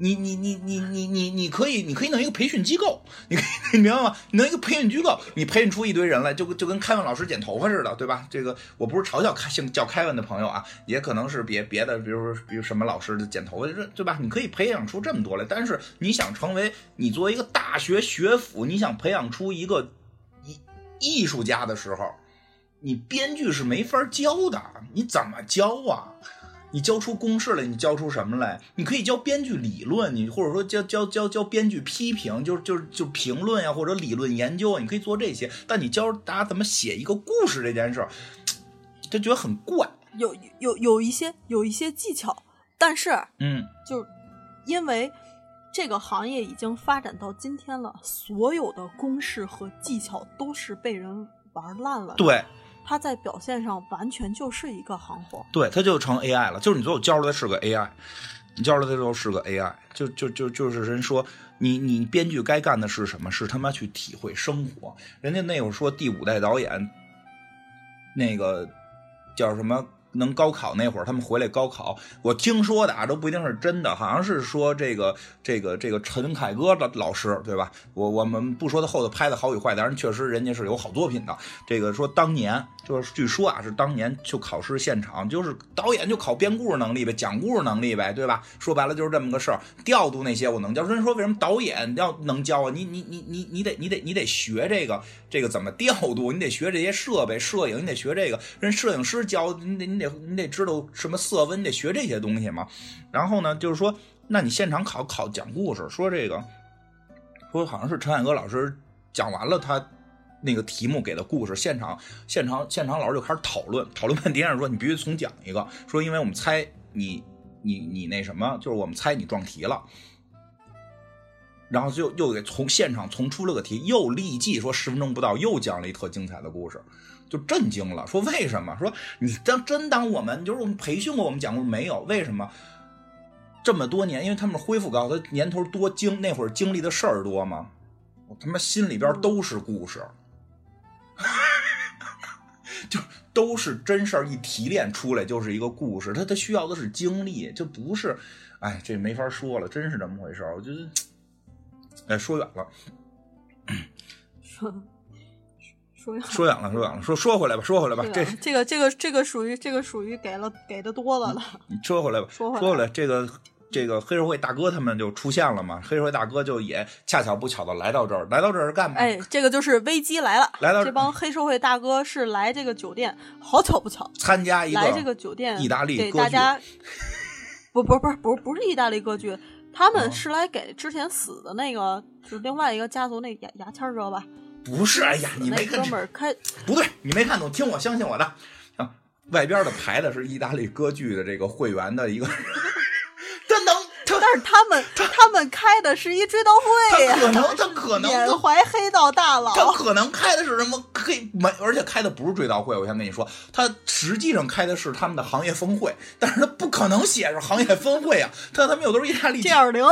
你你你你你你你可以你可以弄一个培训机构，你可以 <laughs> 你明白吗？你弄一个培训机构，你培训出一堆人来，就跟就跟凯文老师剪头发似的，对吧？这个我不是嘲笑开姓叫凯文的朋友啊，也可能是别别的，比如比如什么老师的剪头发，对吧？你可以培养出这么多来，但是你想成为你作为一个大学学府，你想培养出一个艺艺术家的时候，你编剧是没法教的，你怎么教啊？你教出公式来，你教出什么来？你可以教编剧理论，你或者说教教教教编剧批评，就是就是就评论呀，或者理论研究，你可以做这些。但你教大家怎么写一个故事这件事儿，就觉得很怪。有有有一些有一些技巧，但是嗯，就因为这个行业已经发展到今天了，所有的公式和技巧都是被人玩烂了。对他在表现上完全就是一个行货。对，他就成 AI 了，就是你最后教出来是个 AI，你教出来最后是个 AI，就就就就是人说你你编剧该干的是什么？是他妈去体会生活。人家那会儿说第五代导演，那个叫什么？能高考那会儿，他们回来高考，我听说的啊，都不一定是真的，好像是说这个这个这个陈凯歌的老师，对吧？我我们不说他后头拍的好与坏，但是确实人家是有好作品的。这个说当年就是据说啊，是当年就考试现场，就是导演就考编故事能力呗，讲故事能力呗，对吧？说白了就是这么个事儿。调度那些我能教，人说为什么导演要能教啊？你你你你你得你得你得学这个这个怎么调度，你得学这些设备，摄影你得学这个，人摄影师教你得你。得你得知道什么色温，你得学这些东西嘛。然后呢，就是说，那你现场考考讲故事，说这个，说好像是陈凯歌老师讲完了他那个题目给的故事，现场现场现场老师就开始讨论，讨论半天说你必须重讲一个，说因为我们猜你你你那什么，就是我们猜你撞题了。然后就又给从现场重出了个题，又立即说十分钟不到又讲了一特精彩的故事。就震惊了，说为什么？说你当真当我们就是我们培训过我们讲过没有？为什么这么多年？因为他们恢复高，他年头多，经那会儿经历的事儿多嘛，我他妈心里边都是故事，<laughs> 就都是真事儿，一提炼出来就是一个故事。他他需要的是经历，就不是，哎，这没法说了，真是这么回事儿。我觉得，哎，说远了。说。说说远了，说远了，说说回来吧，说回来吧，这这个这个这个属于这个属于给了给的多了了。你说回来吧，<laughs> 说回来，这个这个黑社会大哥他们就出现了嘛？黑社会大哥就也恰巧不巧的来到这儿，来到这儿干嘛？哎，这个就是危机来了，来到这帮黑社会大哥是来这个酒店，好巧不巧，参加一个来这个酒店意大利给大家，<laughs> 不不不不不是意大利歌剧，他们是来给之前死的那个就是另外一个家族那牙牙签知道吧？不是，哎呀，你没看，开不对，你没看懂，听我，相信我的。啊，外边的排的是意大利歌剧的这个会员的一个。<laughs> 但是他们他们开的是一追悼会呀，可能他可能缅怀黑道大佬，他可能开的是什么黑没，而且开的不是追悼会。我先跟你说，他实际上开的是他们的行业峰会，但是他不可能写着行业峰会啊，他他们有都是意大利 G 二零，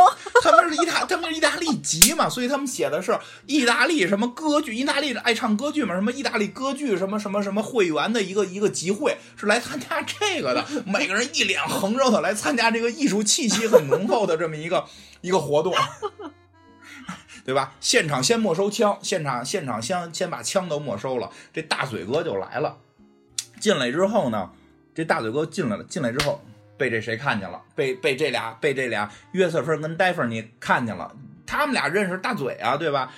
他们是意大他们是意大利籍嘛，所以他们写的是意大利什么歌剧，意大利爱唱歌剧嘛，什么意大利歌剧什么什么什么会员的一个一个集会，是来参加这个的，每个人一脸横肉的来参加这个艺术气息很浓厚。的这么一个 <laughs> 一个活动，<laughs> 对吧？现场先没收枪，现场现场先先把枪都没收了。这大嘴哥就来了，进来之后呢，这大嘴哥进来了，进来之后被这谁看见了？被被这俩被这俩约瑟芬跟戴芬妮看见了？他们俩认识大嘴啊，对吧？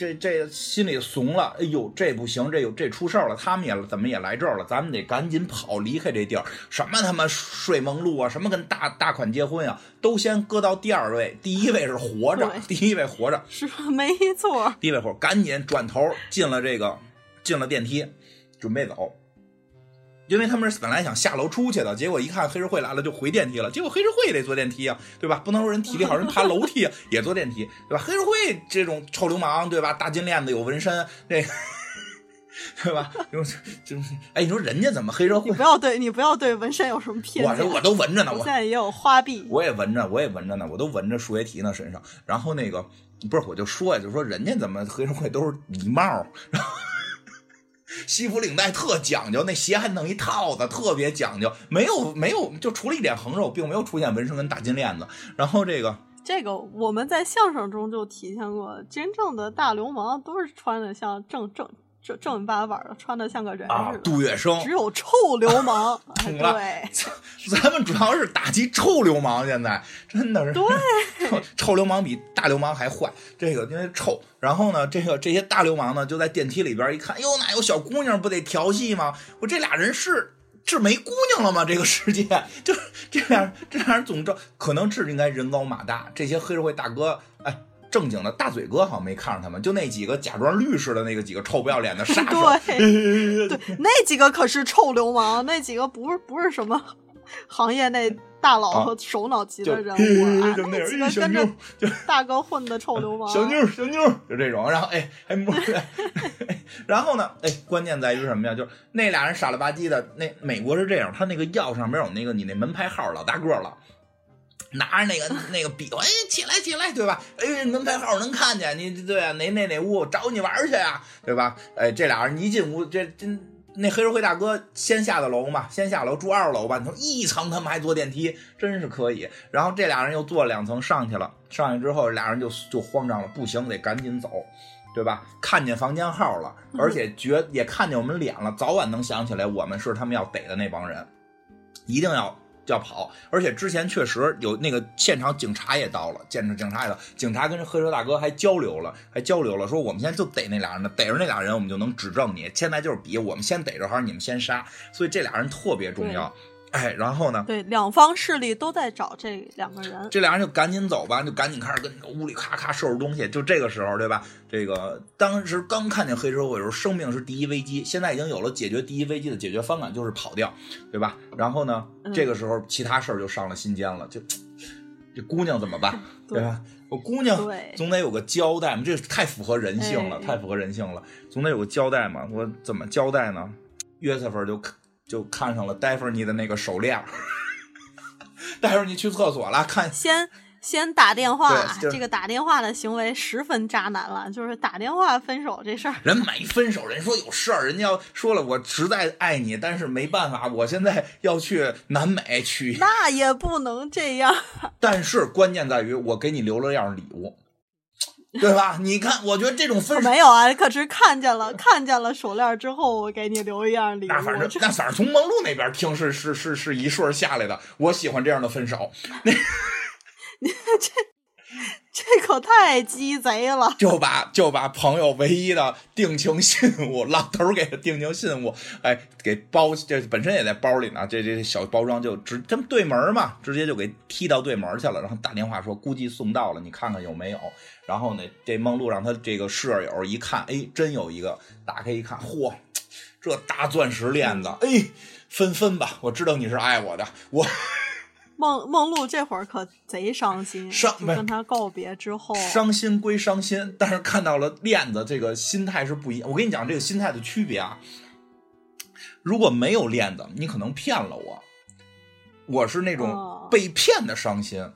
这这心里怂了，哎呦，这不行，这有这出事儿了，他们也怎么也来这儿了，咱们得赶紧跑，离开这地儿。什么他妈睡梦露啊，什么跟大大款结婚啊，都先搁到第二位，第一位是活着，第一位活着，是吧没错。第一位活，赶紧转头进了这个，进了电梯，准备走。因为他们是本来想下楼出去的，结果一看黑社会来了，就回电梯了。结果黑社会也得坐电梯啊，对吧？不能说人体力好，人爬楼梯也坐电梯，对吧？黑社会这种臭流氓，对吧？大金链子有纹身，这，<laughs> 对吧？就是就是哎，你说人家怎么黑社会？你不要对你不要对纹身有什么偏见。我我都纹着呢，我现在也有花臂，我也纹着，我也纹着呢，我都纹着数学题呢身上。然后那个不是，我就说呀，就说人家怎么黑社会都是礼帽，然后。西服领带特讲究，那鞋还弄一套子，特别讲究。没有没有，就除了一点横肉，并没有出现纹身跟大金链子。然后这个这个我们在相声中就体现过，真正的大流氓都是穿的像正正。正正儿八板的，穿的像个人似的。杜月笙，只有臭流氓。<laughs> 对，咱们主要是打击臭流氓，现在真的是。对，<laughs> 臭流氓比大流氓还坏。这个因为臭，然后呢，这个这些大流氓呢，就在电梯里边一看，哟，哪有小姑娘不得调戏吗？我这俩人是是没姑娘了吗？这个世界就是这样，这样人总之可能是应该人高马大，这些黑社会大哥，哎，正经的大嘴哥好像没看上他们，就那几个假装律师的那个几个臭不要脸的杀手，对 <laughs> 对，那几个可是臭流氓，那几个不是不是什么行业内大佬和首脑级的人物啊，<laughs> 那几个跟着 <laughs> 大哥混的臭流氓，小妞小妞就这种，然后哎还摸，然后呢，哎，关键在于什么呀？就是那俩人傻了吧唧的，那美国是这样，他那个药上面有那个你那门牌号，老大个了。拿着那个 <laughs> 那个笔，哎，起来起来，对吧？哎，门牌号能看见你，对啊，哪哪哪屋找你玩去啊，对吧？哎，这俩人一进屋，这这那黑社会大哥先下的楼嘛，先下楼住二楼吧。你说一层他们还坐电梯，真是可以。然后这俩人又坐两层上去了，上去之后俩人就就慌张了，不行，得赶紧走，对吧？看见房间号了，而且觉也看见我们脸了，早晚能想起来我们是他们要逮的那帮人，一定要。要跑，而且之前确实有那个现场警察也到了，见着警察也到，警察跟这黑车大哥还交流了，还交流了，说我们现在就逮那俩人呢，逮着那俩人我们就能指证你。现在就是比我们先逮着还是你们先杀，所以这俩人特别重要。哎，然后呢？对，两方势力都在找这两个人。这俩人就赶紧走吧，就赶紧开始跟屋里咔咔收拾东西。就这个时候，对吧？这个当时刚看见黑社会的时候，生命是第一危机。现在已经有了解决第一危机的解决方案，就是跑掉，对吧？然后呢，这个时候其他事儿就上了心间了。就这姑娘怎么办？<laughs> 对吧？我姑娘总得有个交代嘛，这太符合人性了，太符合人性了，总得有个交代嘛。我怎么交代呢？约瑟芬就。就看上了戴芙妮的那个手链，<laughs> 戴芙妮去厕所了，看先先打电话，这个打电话的行为十分渣男了，就是打电话分手这事儿。人没分手，人说有事儿，人家要说了，我实在爱你，但是没办法，我现在要去南美去。那也不能这样。但是关键在于，我给你留了样礼物。对吧？你看，我觉得这种分没有啊，可是看见了，看见了手链之后，我给你留一样礼物。那反正那反正从梦露那边听是是是是一顺下来的。我喜欢这样的分手。那，你这。这可太鸡贼了！就把就把朋友唯一的定情信物，老头给的定情信物，哎，给包，这本身也在包里呢。这这小包装就直这么对门嘛，直接就给踢到对门去了。然后打电话说，估计送到了，你看看有没有。然后呢，这梦露让他这个舍友一看，哎，真有一个，打开一看，嚯，这大钻石链子，哎，分分吧，我知道你是爱我的，我。梦梦露这会儿可贼伤心，伤跟他告别之后，伤心归伤心，但是看到了链子，这个心态是不一样。我跟你讲，这个心态的区别啊，如果没有链子，你可能骗了我，我是那种被骗的伤心，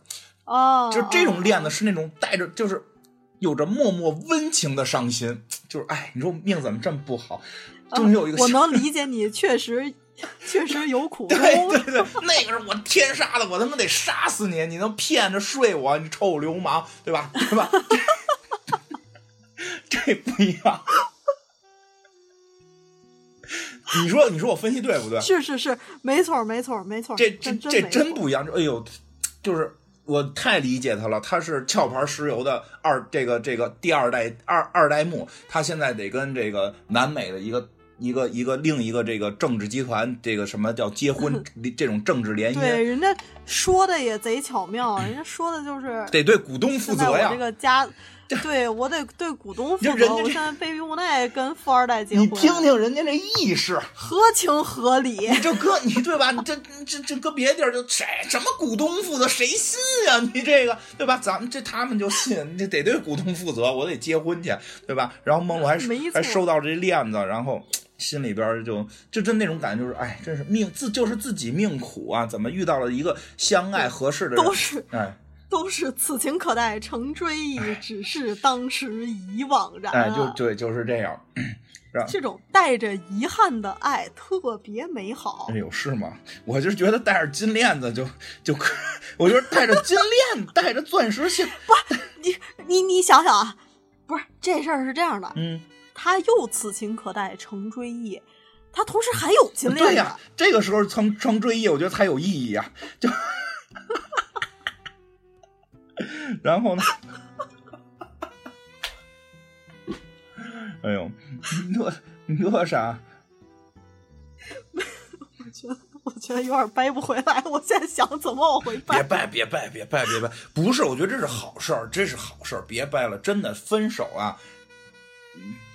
哦，就这种链子是那种带着，就是有着默默温情的伤心，就是哎，你说命怎么这么不好？终于有一个，我能理解你，确实。<laughs> 确实有苦衷。对 <laughs> 对对，那个是我天杀的，我他妈得杀死你！你能骗着睡我，你臭流氓，对吧？<laughs> 对吧？这不一样。你说，你说我分析对不对？是是是，没错没错没错。这这这真不一样！哎呦，就是我太理解他了。他是壳牌石油的二这个这个第二代二二代目，他现在得跟这个南美的一个。一个一个另一个这个政治集团，这个什么叫结婚这种政治联姻？对，人家说的也贼巧妙，人家说的就是 <clears throat> 得对股东负责呀。这个家，<laughs> 对我得对股东负责。我现在被逼无奈跟富二代结婚。你听听人家这意识，合情合理。你这搁你对吧？你这这这搁别地儿就谁什么股东负责谁信呀？你这个对吧？咱们这他们就信，你得对股东负责。我得结婚去，对吧？然后梦露还还收到这链子，然后。心里边就就真那种感觉，就是哎，真是命自就是自己命苦啊！怎么遇到了一个相爱合适的人？都是哎，都是此情可待成追忆，只是当时已惘然。哎，就对，就是这样。这种带着遗憾的爱特别美好。哎呦，是吗？我就觉得带着金链子就就可，我觉得带着金链子，带着钻石线。不，你你你想想啊，不是这事儿是这样的，嗯。他又此情可待成追忆，他同时还有金链子。对呀，这个时候成成追忆，我觉得才有意义啊！就，<laughs> 然后呢？哎呦，乐乐啥？觉得我觉得有点掰不回来。我现在想怎么往回掰？别掰，别掰，别掰，别掰！不是，我觉得这是好事儿，这是好事儿，别掰了，真的分手啊，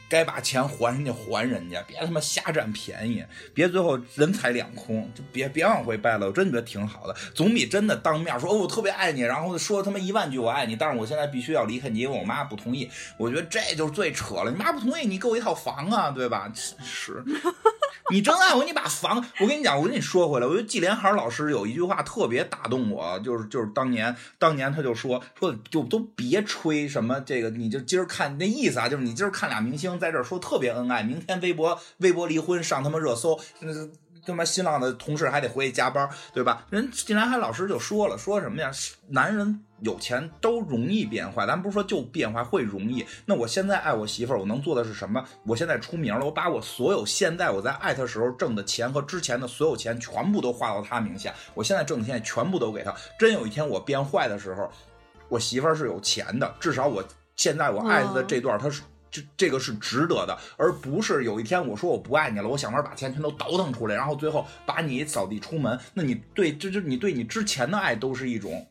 该把钱还人家还人家，别他妈瞎占便宜，别最后人财两空，就别别往回掰了。我真觉得挺好的，总比真的当面说哦我特别爱你，然后说他妈一万句我爱你，但是我现在必须要离开你，因为我妈不同意。我觉得这就是最扯了，你妈不同意，你给我一套房啊，对吧？是。<laughs> 你真爱我，你把房，我跟你讲，我跟你说回来，我觉得季连海老师有一句话特别打动我，就是就是当年当年他就说说就都别吹什么这个，你就今儿看那意思啊，就是你今儿看俩明星在这儿说特别恩爱，明天微博微博离婚上他妈热搜，那他妈新浪的同事还得回去加班，对吧？人竟然还老师就说了，说什么呀？男人有钱都容易变坏，咱不是说就变坏会容易。那我现在爱我媳妇儿，我能做的是什么？我现在出名了，我把我所有现在我在爱她时候挣的钱和之前的所有钱全部都花到她名下，我现在挣的钱全部都给她。真有一天我变坏的时候，我媳妇儿是有钱的，至少我现在我爱她的这段，她是。这这个是值得的，而不是有一天我说我不爱你了，我想法把钱全都倒腾出来，然后最后把你扫地出门。那你对这就你对你之前的爱都是一种，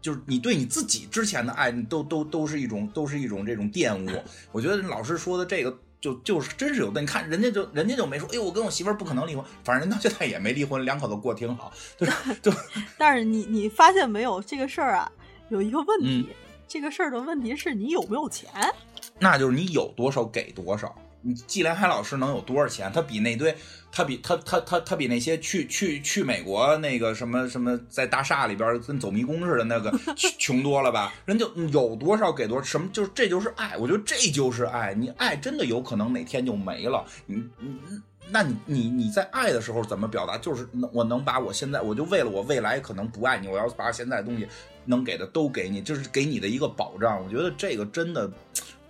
就是你对你自己之前的爱，都都都是一种都是一种这种玷污。我觉得老师说的这个就就是真是有的。你看人家就人家就没说，哎呦我跟我媳妇儿不可能离婚，反正人到现在也没离婚，两口子过挺好，对吧？就 <laughs> 但是你你发现没有这个事儿啊，有一个问题，嗯这个事儿的问题是你有没有钱？那就是你有多少给多少。你季连海老师能有多少钱？他比那堆，他比他他他他比那些去去去美国那个什么什么在大厦里边跟走迷宫似的那个 <laughs> 穷穷多了吧？人就有多少给多少，什么就是这就是爱。我觉得这就是爱。你爱真的有可能哪天就没了。你你那你你你在爱的时候怎么表达？就是能我能把我现在我就为了我未来可能不爱你，我要把现在的东西能给的都给你，就是给你的一个保障。我觉得这个真的。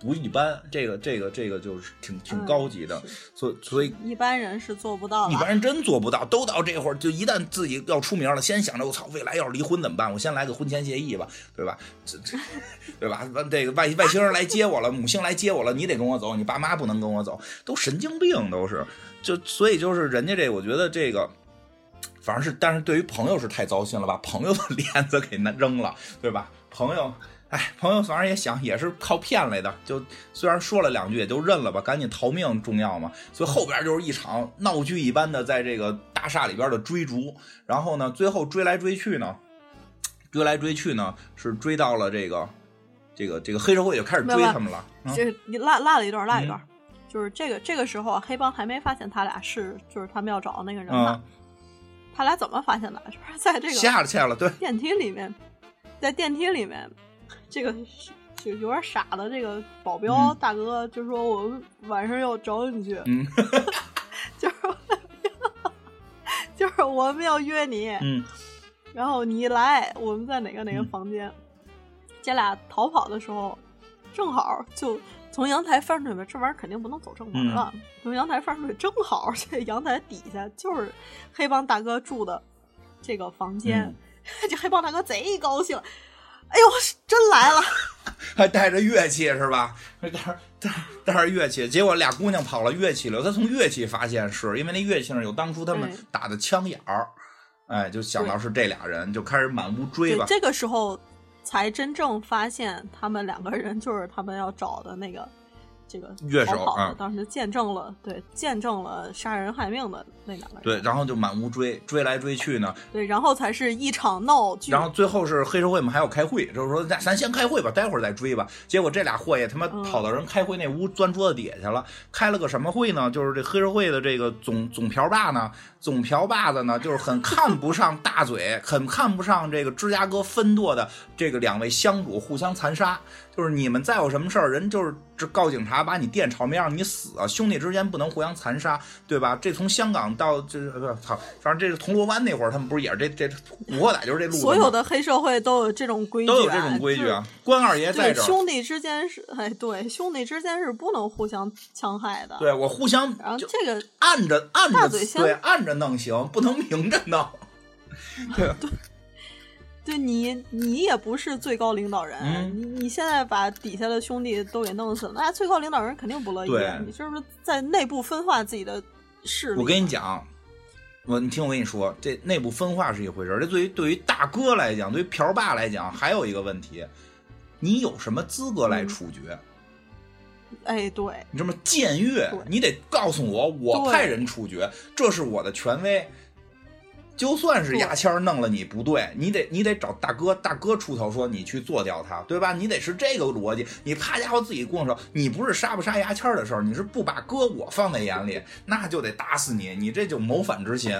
不一般，这个这个这个就是挺挺高级的，嗯所以所以一般人是做不到。一般人真做不到，都到这会儿，就一旦自己要出名了，先想着我操，未来要是离婚怎么办？我先来个婚前协议吧，对吧？这这，<laughs> 对吧？完这个外外星人来接我了，母星来接我了，你得跟我走，你爸妈不能跟我走，都神经病，都是。就所以就是人家这，我觉得这个。反正是，但是对于朋友是太糟心了，把朋友的 <laughs> 链子给那扔了，对吧？朋友，哎，朋友反正也想，也是靠骗来的，就虽然说了两句，也就认了吧，赶紧逃命重要嘛。所以后边就是一场闹剧一般的在这个大厦里边的追逐，然后呢，最后追来追去呢，追来追去呢，是追到了这个这个这个黑社会就开始追他们了。嗯这你落落了一段，落一段，就是这个这个时候啊，黑帮还没发现他俩是就是他们要找的那个人呢。嗯，他俩怎么发现的？就是在这个下了下了，对，电梯里面，在电梯里面，这个就有点傻的这个保镖嗯大哥就说：“我们晚上要找你去，嗯 <laughs> 就是 <laughs> 就是我们要约你，嗯然后你来，我们在哪个哪个嗯房间？这俩逃跑的时候，正好就从阳台翻出去，这玩意儿肯定不能走正门了。嗯从阳台翻出去，正好这阳台底下就是黑帮大哥住的这个房间。嗯 <laughs> 这黑帮大哥贼高兴，哎呦，真来了！<laughs> 还带着乐器是吧？带着带带着乐器，结果俩姑娘跑了乐器了。他从乐器发现是因为那乐器上有当初他们打的枪眼儿，哎，就想到是这俩人，就开始满屋追吧，。这个时候才真正发现他们两个人就是他们要找的那个这个乐手啊当时见证了对见证了杀人害命的那两个人。对，然后就满屋追，追来追去呢，对，然后才是一场闹剧。然后最后是黑社会们还要开会，就是说咱咱先开会吧，待会儿再追吧。结果这俩货也他妈嗯跑到人开会那屋钻桌子底下去了，开了个什么会呢？就是这黑社会的这个总总瓢把呢，总瓢把子呢，就是很看不上大嘴，很看不上这个芝加哥分舵的这个两位香主互相残杀。就是你们再有什么事儿，人就是这告警察把你电炒没让你死啊，兄弟之间不能互相残杀，对吧？这从香港到这呃不操，反正这是铜锣湾那会儿，他们不是也是这这古惑仔就是这路子所有的黑社会都有这种规矩、啊，都有这种规矩啊。关二爷。在这儿，兄弟之间是哎，对兄弟之间是不能互相戕害的。，对我互相然后这个按着按着对按着弄行，不能明着弄。<laughs> 对，<laughs> 对你，你也不是最高领导人，嗯你你现在把底下的兄弟都给弄死了，那最高领导人肯定不乐意。对你就是在内部分化自己的势力。我跟你讲，我你听我跟你说，这内部分化是一回事儿，这对于对于大哥来讲，对于瓢爸来讲，还有一个问题，你有什么资格来嗯处决？哎，对，你这么僭越，你得告诉我，我派人处决，这是我的权威。就算是牙签儿弄了你不对，你得你得找大哥，大哥出头说你去做掉他，对吧？你得是这个逻辑。你啪家伙自己动手，你不是杀不杀牙签儿的事儿，你是不把哥我放在眼里，那就得打死你，你这就谋反之心。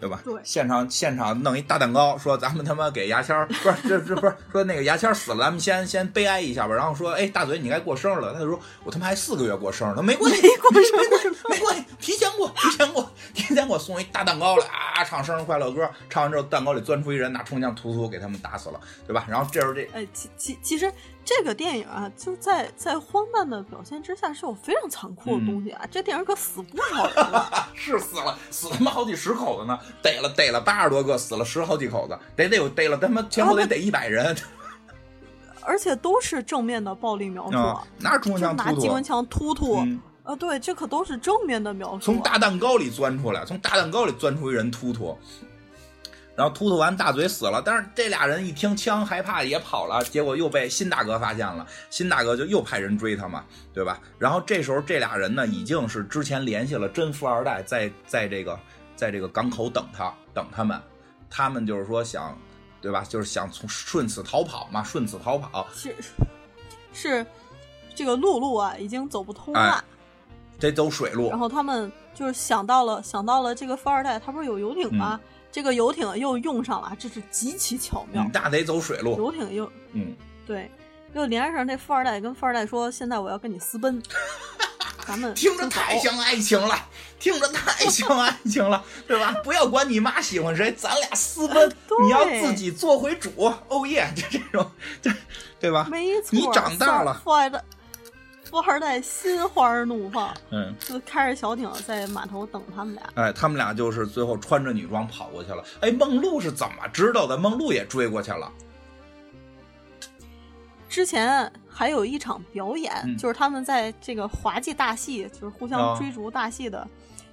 对吧？对现场现场弄一大蛋糕，说咱们他妈给牙签儿，不是这这不是说那个牙签儿死了，咱们先先悲哀一下吧。然后说，哎，大嘴你该过生日了。他就说，我他妈还四个月过生日，他没关系，没关系，没关系，没关系，提前过，提前过，提前给我送一大蛋糕来啊，唱生日快乐歌，唱完之后蛋糕里钻出一人，拿冲枪突突给他们打死了，对吧？然后这时候这哎，其其其实这个电影啊，就在在荒诞的表现之下，是有非常残酷的东西啊。这电影可死不少人了，<laughs> 是死了，死他妈好几十口子呢，逮了逮了八十多个，死了十好几口子，得得有逮了他妈前后得逮一百人 <laughs> 而且都是正面的暴力描述，啊，拿着冲就是锋枪突突拿机关。枪突突。嗯啊，对，这可都是正面的描述。从大蛋糕里钻出来，从大蛋糕里钻出一人突突，然后突突完大嘴死了，但是这俩人一听枪害怕也跑了，结果又被新大哥发现了，新大哥就又派人追他嘛，对吧？然后这时候这俩人呢已经是之前联系了真富二代，在在这个在这个港口等他等他们，他们就是说想。对吧？就是想从顺此逃跑嘛，顺此逃跑，是是这个陆路啊，已经走不通了。哎得走水路然。后他们就是想到了想到了这个富二代，他不是有游艇吗？这个游艇又用上了，这是极其巧妙。嗯，那得走水路。游艇又嗯，对，又连上这富二代，跟富二代说：“现在我要跟你私奔，<laughs> 咱们听着太像爱情了，听着太像爱情了，对吧？不要管你妈喜欢谁，咱俩私奔，对你要自己做回主。哦耶，就这种，对对吧？没错，你长大了富二代富二代心花怒放，嗯，就开着小艇在码头等他们俩。哎，他们俩就是最后穿着女装跑过去了。哎，梦露是怎么知道的？梦露也追过去了。之前还有一场表演，嗯就是他们在这个滑稽大戏，就是互哦相追逐大戏的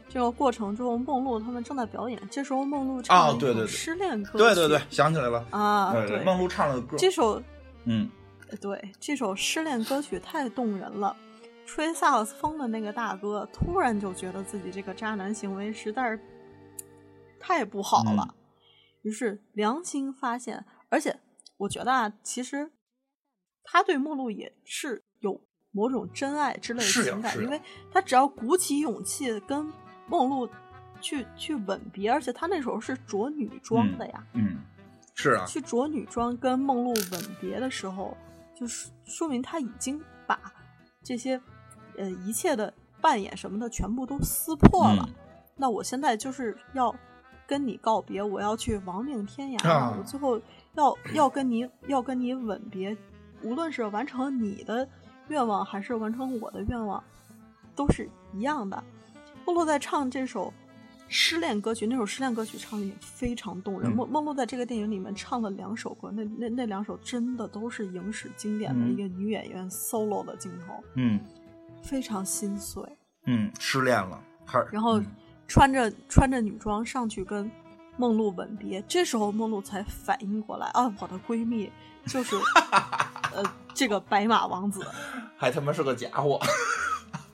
这个过程中，梦露他们正在表演。这时候梦露唱了一首哦对对对失恋歌曲，对对对，想起来了。啊，对对，梦露唱了个歌。这首嗯，对这首失恋歌曲太动人了。吹萨克斯风的那个大哥突然就觉得自己这个渣男行为实在是太不好了，嗯于是良心发现，而且我觉得啊，其实他对梦露也是有某种真爱之类的情感，因为他只要鼓起勇气跟梦露去去吻别，而且他那时候是着女装的呀，嗯，是啊，去着女装跟梦露吻别的时候，就是说明他已经把这些呃一切的扮演什么的全部都撕破了。嗯那我现在就是要跟你告别，我要去亡命天涯了，啊我最后要要跟你要跟你吻别，无论是完成你的愿望还是完成我的愿望，都是一样的。波洛在唱这首失恋歌曲，那首失恋歌曲唱的也非常动人。嗯梦梦露在这个电影里面唱了两首歌，那那那两首真的都是影史经典的嗯一个女演员 solo 的镜头，嗯非常心碎。嗯，失恋了，还然后嗯穿着穿着女装上去跟梦露吻别，这时候梦露才反应过来啊，我的闺蜜就是 <laughs> 呃这个白马王子。还他妈是个家伙。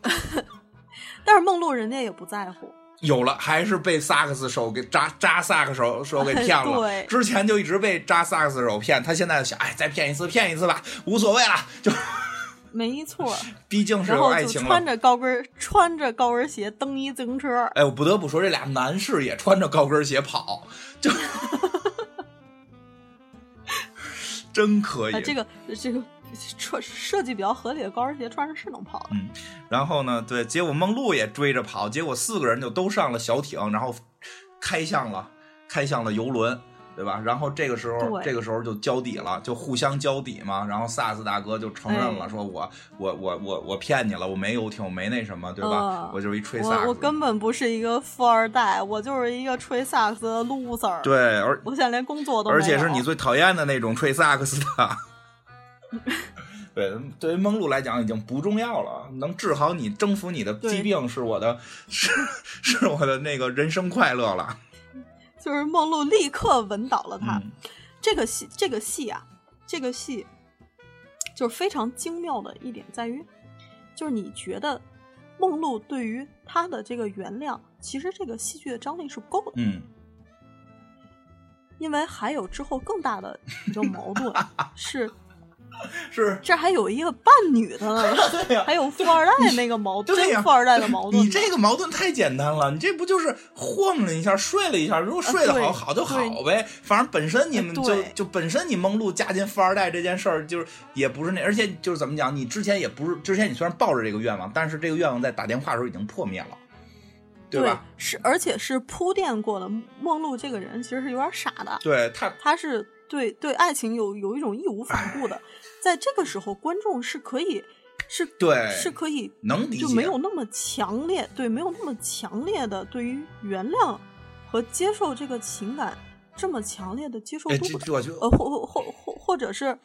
<laughs> 但是梦露人家也不在乎，有了，还是被萨克斯手给扎扎萨克斯手手给骗了。<laughs> 对之前就一直被扎萨克斯手骗，他现在想，哎，再骗一次，骗一次吧，无所谓了，就 <laughs> <laughs> 没错。毕竟是有爱情就穿。着高跟儿穿着高跟鞋蹬一自行车，哎，我不得不说，这俩男士也穿着高跟鞋跑，就真可以。啊，这个这个 <laughs> 设设计比较合理的高跟鞋穿上是能跑的。嗯，然后呢，对，结果梦露也追着跑，结果四个人就都上了小艇，然后开向了开向了游轮，对吧？然后这个时候，这个时候就交底了，就互相交底嘛。然后萨斯大哥就承认了，哎说我我我我我骗你了，我没游艇，我没那什么，对吧？嗯我就是一吹萨克斯。我我根本不是一个富二代，我就是一个吹萨克斯的 loser。，对，而我现在连工作都没有。而且是你最讨厌的那种吹萨克斯的。<laughs> 对，对于梦露来讲已经不重要了，能治好你、征服你的疾病是我的，是是我的那个人生快乐了。就是梦露立刻吻倒了他。嗯这个戏，这个戏啊，这个戏就是非常精妙的一点在于，就是你觉得梦露对于他的这个原谅，其实这个戏剧的张力是不够的，嗯，因为还有之后更大的一个矛盾 <laughs> 是，<laughs> 是这还有一个伴女的呢，<laughs> 对呀、还有富二代那个矛盾，对呀真富二代的矛盾。你这个矛盾太简单了，你这不就是晃了一下，睡了一下，如果睡得好，对好就好呗。反正本身你们就就本身你梦露嫁进富二代这件事儿，就是也不是那，而且就是怎么讲，你之前也不是之前你虽然抱着这个愿望，但是这个愿望在打电话的时候已经破灭了，对吧？是而且是铺垫过的。梦露这个人其实是有点傻的，对他，他是对对爱情有有一种义无反顾的，在这个时候，观众是可以是对是可以能理解，就没有那么强烈，对，没有那么强烈的对于原谅和接受这个情感这么强烈的接受哎，度的，这这我觉得，呃，或或或或或者是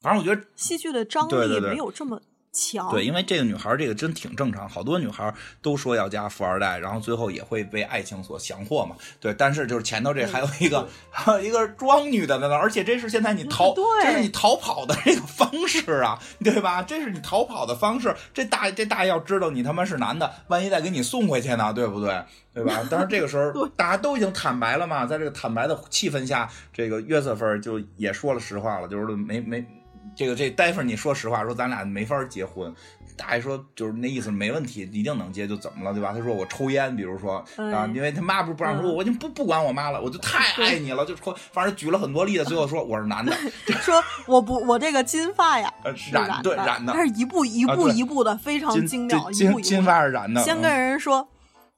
反正我觉得戏剧的张力没有这么强，对，因为这个女孩儿这个真挺正常，好多女孩儿都说要嫁富二代，然后最后也会被爱情所降祸嘛。对，但是就是前头这嗯还有一个、还有一个装女的在那儿，而且这是现在你逃，对这是你逃跑的这个方式啊，对吧？这是你逃跑的方式。这大这大爷要知道你他妈是男的，万一再给你送回去呢，对不对？对吧？但是这个时候 <laughs> 大家都已经坦白了嘛，在这个坦白的气氛下，这个约瑟芬就也说了实话了，就是没没这个这待会儿你说实话，说咱俩没法结婚。大爷说就是那意思，没问题，一定能结，就怎么了，对吧？他说我抽烟，比如说啊，嗯因为他妈不是不让说，嗯我已经不不管我妈了，我就太 <laughs> 爱你了，就说反正举了很多例子，最后说我是男的，<laughs> 说我不我这个金发呀染染的，对染的它是一步一步一步的，非常精妙，金金金一步一步的。发是染的，先嗯跟人说，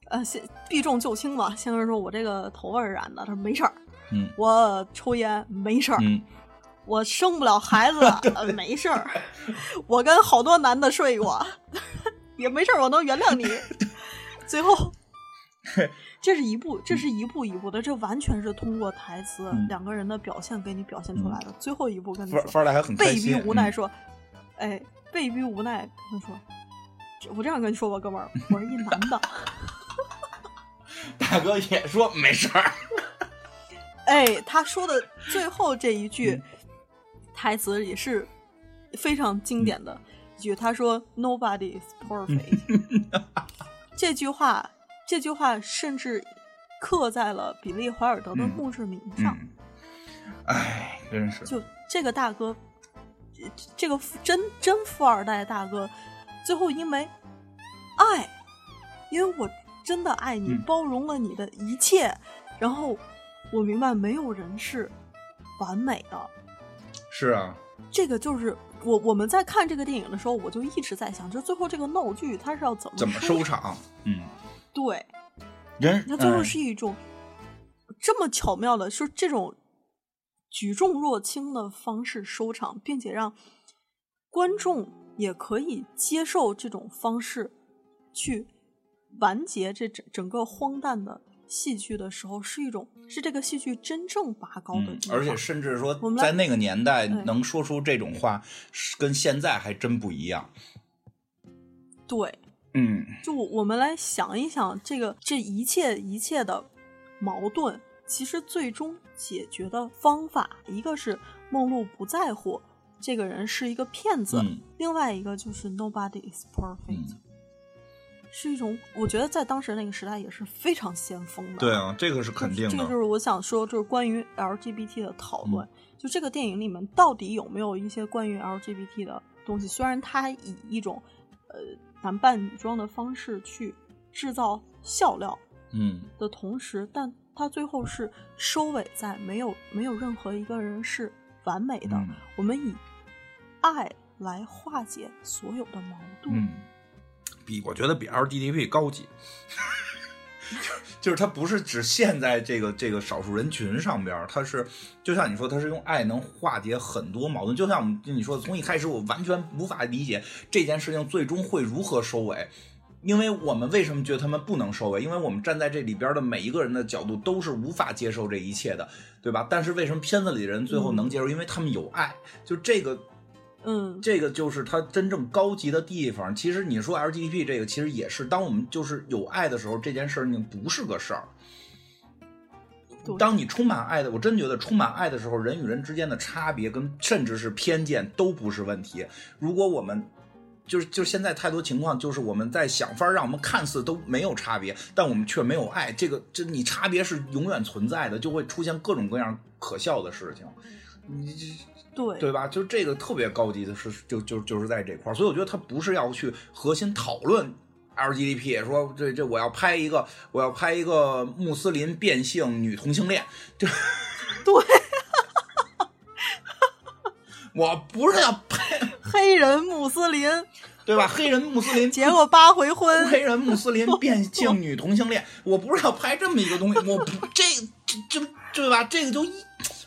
呃，先避重就轻吧，先跟人说我这个头发是染的，他说没事儿，嗯我抽烟没事儿，嗯，我生不了孩子、<laughs> 呃、没事儿，我跟好多男的睡过，<laughs> 也没事儿，我能原谅你。<laughs> 最后，这是一步，这是一步一步的，这完全是通过台词、嗯两个人的表现给你表现出来的。最后一步跟你说，还很被逼无奈说，哎，被逼无奈跟他说，我这样跟你说吧，哥们儿，我是一男的。大哥也说没事儿，哎，他说的最后这一嗯句台词也是非常经典的一句，他说 “Nobody is perfect”。<laughs> 这句话，这句话甚至刻在了比利·怀尔德的嗯墓志铭上。嗯，哎，真是，就这个大哥，这这个富真真富二代大哥，最后因为爱，因为我真的爱你，嗯包容了你的一切，然后我明白没有人是完美的。是啊，这个就是我我们在看这个电影的时候，我就一直在想，就是最后这个闹剧它是要怎么怎么收？场？嗯，对，人它最后哎是一种这么巧妙的，是这种举重若轻的方式收场，并且让观众也可以接受这种方式去完结这整整个荒诞的戏剧的时候，是一种是这个戏剧真正拔高的。而且甚至说在那个年代能说出这种话，跟现在还真不一样。对，嗯就我们来想一想，这个这一切一切的矛盾，其实最终解决的方法，一个是梦露不在乎这个人是一个骗子，嗯另外一个就是 nobody is perfect，、嗯，是一种我觉得在当时那个时代也是非常先锋的。对啊，这个是肯定的这个就。是我想说，就是关于 LGBT 的讨论。嗯就这个电影里面到底有没有一些关于 LGBT 的东西？虽然它以一种呃男扮女装的方式去制造笑料嗯的同时，但它最后是收尾在没有没有任何一个人是完美的。嗯我们以爱来化解所有的矛盾。嗯，比我觉得比 LGTB 高级，<laughs> 就是它不是只限在这个这个少数人群上边儿，它是就像你说，它是用爱能化解很多矛盾。就像我们你说的，从一开始我完全无法理解这件事情最终会如何收尾。因为我们为什么觉得他们不能收尾？因为我们站在这里边的每一个人的角度都是无法接受这一切的，对吧？但是为什么片子里的人最后能接受？因为他们有爱，就这个嗯，这个就是它真正高级的地方。其实你说 LGBT 这个，其实也是当我们就是有爱的时候，这件事儿你不是个事儿。当你充满爱的，我真觉得充满爱的时候，人与人之间的差别跟甚至是偏见都不是问题。如果我们就是就现在太多情况，就是我们在想法儿让我们看似都没有差别，但我们却没有爱。这个这你差别是永远存在的，就会出现各种各样可笑的事情。你这对对吧？就这个特别高级的是，就就就是在这块儿，所以我觉得他不是要去核心讨论 LGBT，说这这我要拍一个我要拍一个穆斯林变性女同性恋，就 <laughs> 对，<laughs> 我不是要拍 <laughs> 黑人穆斯林，对吧？黑人穆斯林结过八回婚，黑人穆斯林变性女同性恋，我不是要拍这么一个东西，我不这这这对吧？这个就一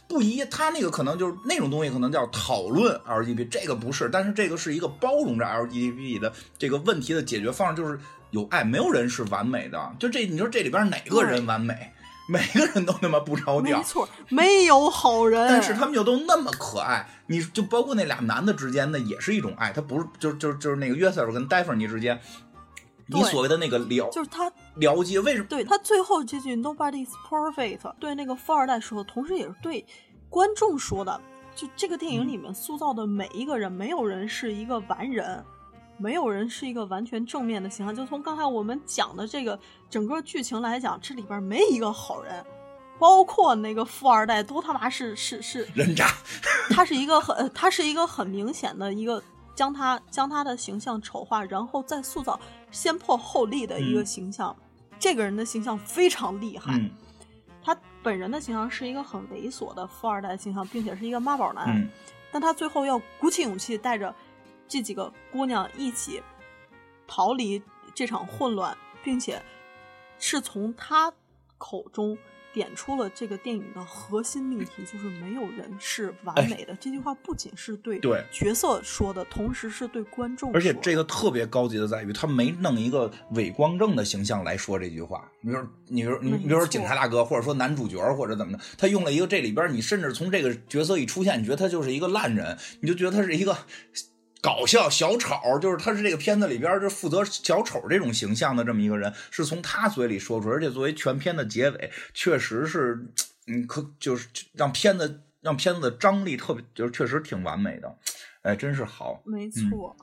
不一，他那个可能就是那种东西，可能叫讨论 LGBT，这个不是，但是这个是一个包容着 LGBT 的这个问题的解决方式，就是有爱，没有人是完美的，就这你说这里边哪个人完美？每个人都他妈不着调没，错，没有好人。但是他们又都那么可爱，你就包括那俩男的之间，那也是一种爱，他不是就就就是那个约瑟夫跟戴芬妮之间，你所谓的那个了就是他了解为什么？对他最后这句 “Nobody's perfect” 对那个富二代说的，同时也是对观众说的。就这个电影里面塑造的每一个人，没有人是一个完人，没有人是一个完全正面的形象。就从刚才我们讲的这个整个剧情来讲，这里边没一个好人，包括那个富二代都他妈是是是人渣，他是一个很，呃他是一个很明显的一个将他将他的形象丑化，然后再塑造先破后立的一个嗯形象。这个人的形象非常厉害，嗯他本人的形象是一个很猥琐的富二代形象，并且是一个妈宝男。嗯但他最后要鼓起勇气带着这几个姑娘一起逃离这场混乱，并且是从他口中点出了这个电影的核心命题，就是没有人是完美的。这句话不仅是对角色说的，同时是对观众。而且这个特别高级的在于，他没弄一个伪光正的形象来说这句话。你比如，你比如，你比如说警察大哥，或者说男主角，或者怎么的，他用了一个这里边，你甚至从这个角色一出现，你觉得他就是一个烂人，你就觉得他是一个。搞笑小丑，就是他是这个片子里边就负责小丑这种形象的这么一个人，是从他嘴里说出来，而且作为全片的结尾，确实是，嗯，可就是让片子让片子的张力特别，就是确实挺完美的，哎，真是好。没错。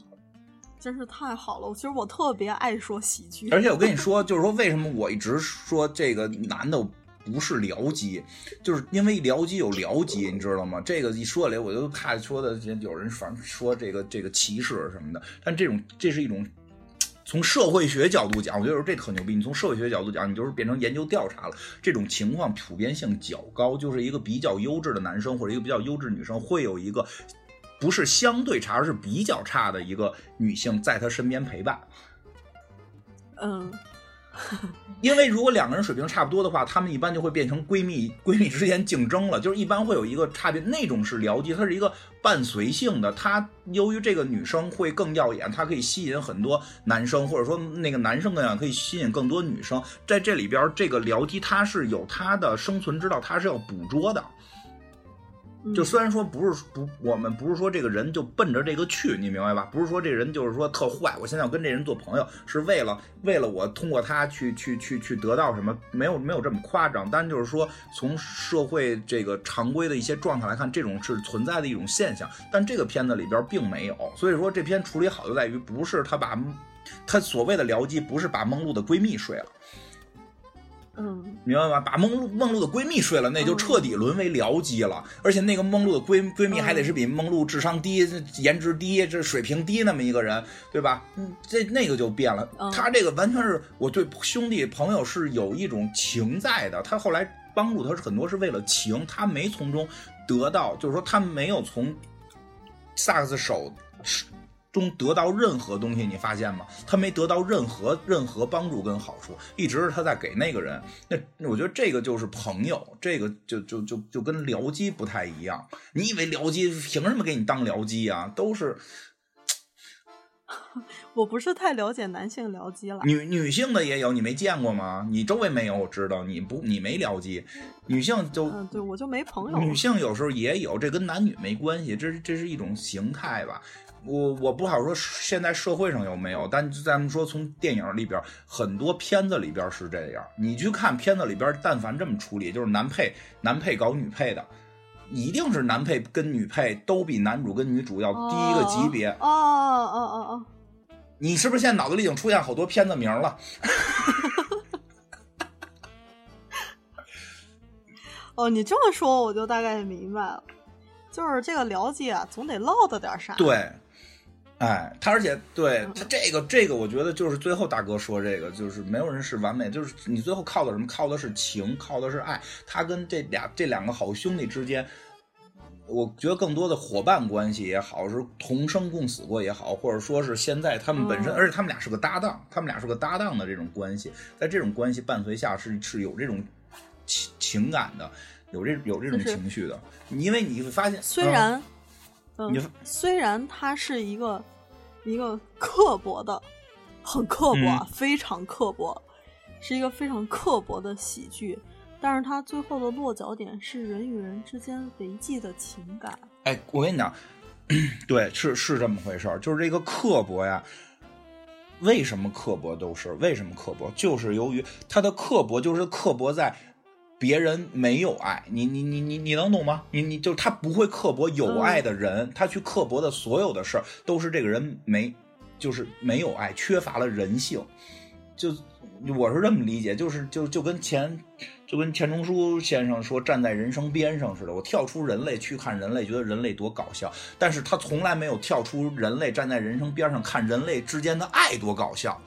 真是太好了！其实我特别爱说喜剧，而且我跟你说，就是说为什么我一直说这个男的不是僚机，就是因为僚机有僚机，你知道吗？这个一说来，我就怕说的有人反正说这个这个歧视什么的，但这种这是一种。从社会学角度讲，我觉得这特牛逼。你从社会学角度讲，你就是变成研究调查了。这种情况普遍性较高，就是一个比较优质的男生或者一个比较优质女生，会有一个不是相对差，而是比较差的一个女性在他身边陪伴。嗯，因为如果两个人水平差不多的话，她们一般就会变成闺蜜，闺蜜之间竞争了，就是一般会有一个差别。那种是僚机，它是一个伴随性的，它由于这个女生会更耀眼，它可以吸引很多男生，或者说那个男生更耀眼，可以吸引更多女生。在这里边，这个僚机它是有它的生存之道，它是要捕捉的。嗯就虽然说不是不，我们不是说这个人就奔着这个去，你明白吧？不是说这人就是说特坏，我现在要跟这人做朋友，是为了为了我通过他去去去去得到什么？没有没有这么夸张，但就是说从社会这个常规的一些状态来看，这种是存在的一种现象。但这个片子里边并没有，所以说这篇处理好就在于不是他把他所谓的僚机不是把梦露的闺蜜睡了。嗯，明白吗？把梦露梦露的闺蜜睡了，那就彻底沦为僚机了。而且那个梦露的闺闺蜜还得是比梦露智商低、颜值低、这水平低那么一个人，对吧？嗯，这那个就变了。嗯他这个完全是我对兄弟朋友是有一种情在的。他后来帮助他是很多是为了情，他没从中得到，就是说他没有从萨克斯手中得到任何东西，你发现吗？他没得到任何任何帮助跟好处，一直是他在给那个人。那那我觉得这个就是朋友，这个就就就就跟僚机不太一样。你以为僚机凭什么给你当僚机啊？都是 <laughs> 我不是太了解男性僚机了。女女性的也有，你没见过吗？你周围没有，我知道你不你没僚机，女性就嗯，对，我就没朋友。女性有时候也有，这跟男女没关系，这是这是一种形态吧。我我不好说现在社会上有没有，但咱们说从电影里边很多片子里边是这样。你去看片子里边，但凡这么处理，就是男配男配搞女配的，一定是男配跟女配都比男主跟女主要低一个级别。哦哦哦哦哦，你是不是现在脑子里已经出现好多片子名了？<laughs> 哦，你这么说我就大概明白了，就是这个了解啊，总得落得点啥。对。哎，他而且对他这个这个，我觉得就是最后大哥说这个，就是没有人是完美，就是你最后靠的什么？靠的是情，靠的是爱。他跟这俩这两个好兄弟之间，我觉得更多的伙伴关系也好，是同生共死过也好，或者说是现在他们本身，而且他们俩是个搭档，他们俩是个搭档的这种关系，在这种关系伴随下是是有这种情情感的，有这有这种情绪的。因为你会发现，虽然，嗯，虽然他是一个。一个刻薄的，很刻薄，啊，非常刻薄，是一个非常刻薄的喜剧。但是它最后的落脚点是人与人之间维系的情感。哎，我跟你讲，<clears throat> 对，是是这么回事儿，就是这个刻薄呀。为什么刻薄都是？为什么刻薄？就是由于他的刻薄，就是刻薄在别人没有爱你，你你你你能懂吗？你你就他不会刻薄有爱的人，他去刻薄的所有的事儿都是这个人没，就是没有爱，缺乏了人性。就我是这么理解，就是就就跟钱，就跟钱钟书先生说站在人生边上似的，我跳出人类去看人类，觉得人类多搞笑，但是他从来没有跳出人类站在人生边上看人类之间的爱多搞笑。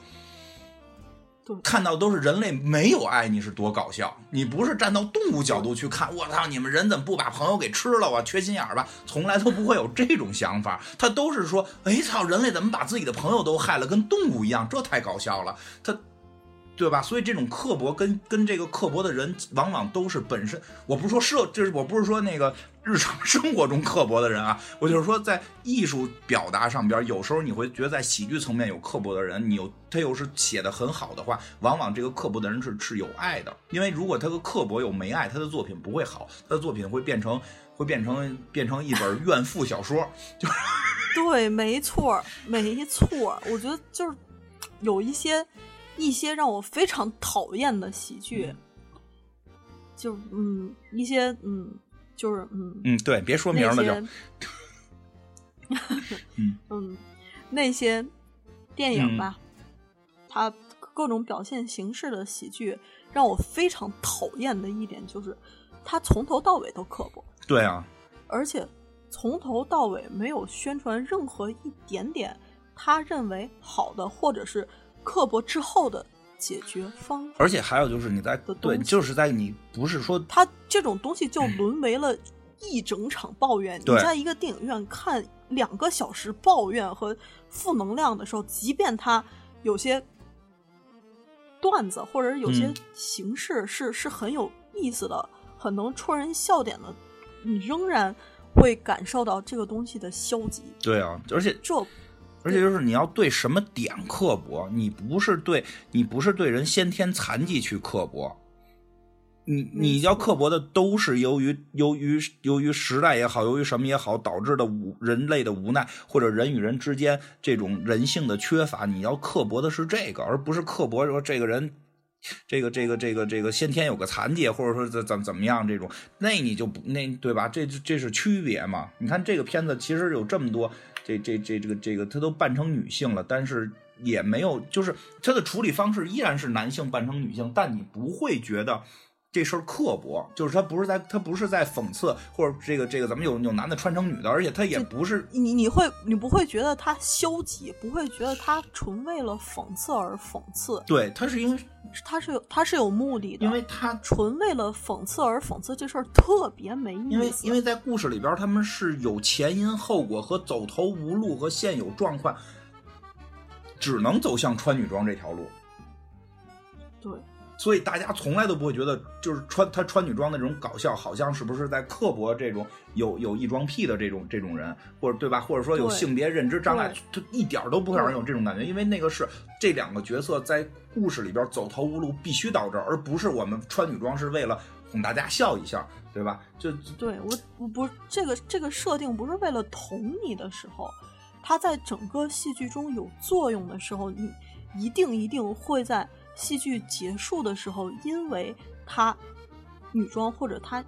看到都是人类没有爱你是多搞笑，你不是站到动物角度去看，我操，你们人怎么不把朋友给吃了啊？缺心眼儿吧？从来都不会有这种想法，他都是说，哎操，人类怎么把自己的朋友都害了，跟动物一样，这太搞笑了，他。对吧？所以这种刻薄跟跟这个刻薄的人，往往都是本身。我不是说社，就是我不是说那个日常 <laughs> 生活中刻薄的人啊，我就是说在艺术表达上边，有时候你会觉得在喜剧层面有刻薄的人，你又他又是写的很好的话，往往这个刻薄的人是是有爱的。因为如果他的刻薄又没爱，他的作品不会好，他的作品会变成会变成变成一本怨妇小说。就对，没错，没错。我觉得就是有一些。一些让我非常讨厌的喜剧，就嗯，一些嗯，就是嗯嗯，对，别说名了就，<laughs> 嗯嗯，那些电影吧，它各种表现形式的喜剧，让我非常讨厌的一点就是，它从头到尾都刻薄。对啊，而且从头到尾没有宣传任何一点点他认为好的，或者是。刻薄之后的解决方法，而且还有就是你在对，就是在你不是说他这种东西就沦为了一整场抱怨。你在一个电影院看两个小时抱怨和负能量的时候，即便他有些段子或者有些形式是是很有意思的、很能戳人笑点的，你仍然会感受到这个东西的消极。对啊，而且这。而且就是你要对什么点刻薄，你不是对你不是对人先天残疾去刻薄，你你要刻薄的都是由于由于由于时代也好，由于什么也好导致的无人类的无奈，或者人与人之间这种人性的缺乏，你要刻薄的是这个，而不是刻薄说这个人这个这个这个这个先天有个残疾，或者说怎怎怎么样这种，那你就不那对吧？这这是区别嘛？你看这个片子其实有这么多。这这这这个这个，他都扮成女性了，但是也没有，就是他的处理方式依然是男性扮成女性，但你不会觉得这事儿刻薄，就是他不是在他不是在讽刺，或者这个这个咱们有有男的穿成女的，而且他也不是你你会你不会觉得他消极，不会觉得他纯为了讽刺而讽刺，对，他是因为。他是有他是有目的的，因为他纯为了讽刺而讽刺，这事儿特别没意思。因为因为在故事里边，他们是有前因后果和走投无路和现有状况，只能走向穿女装这条路。对，所以大家从来都不会觉得，就是穿他穿女装的这种搞笑，好像是不是在刻薄这种有有异装癖的这种这种人，或者对吧？或者说有性别认知障碍对，他一点儿都不会让人有这种感觉，因为那个是这两个角色在故事里边走投无路，必须到这儿，而不是我们穿女装是为了哄大家笑一下，对吧？就对我我不这个这个设定不是为了捅你的时候，它在整个戏剧中有作用的时候，你一定一定会在戏剧结束的时候，因为他女装或者他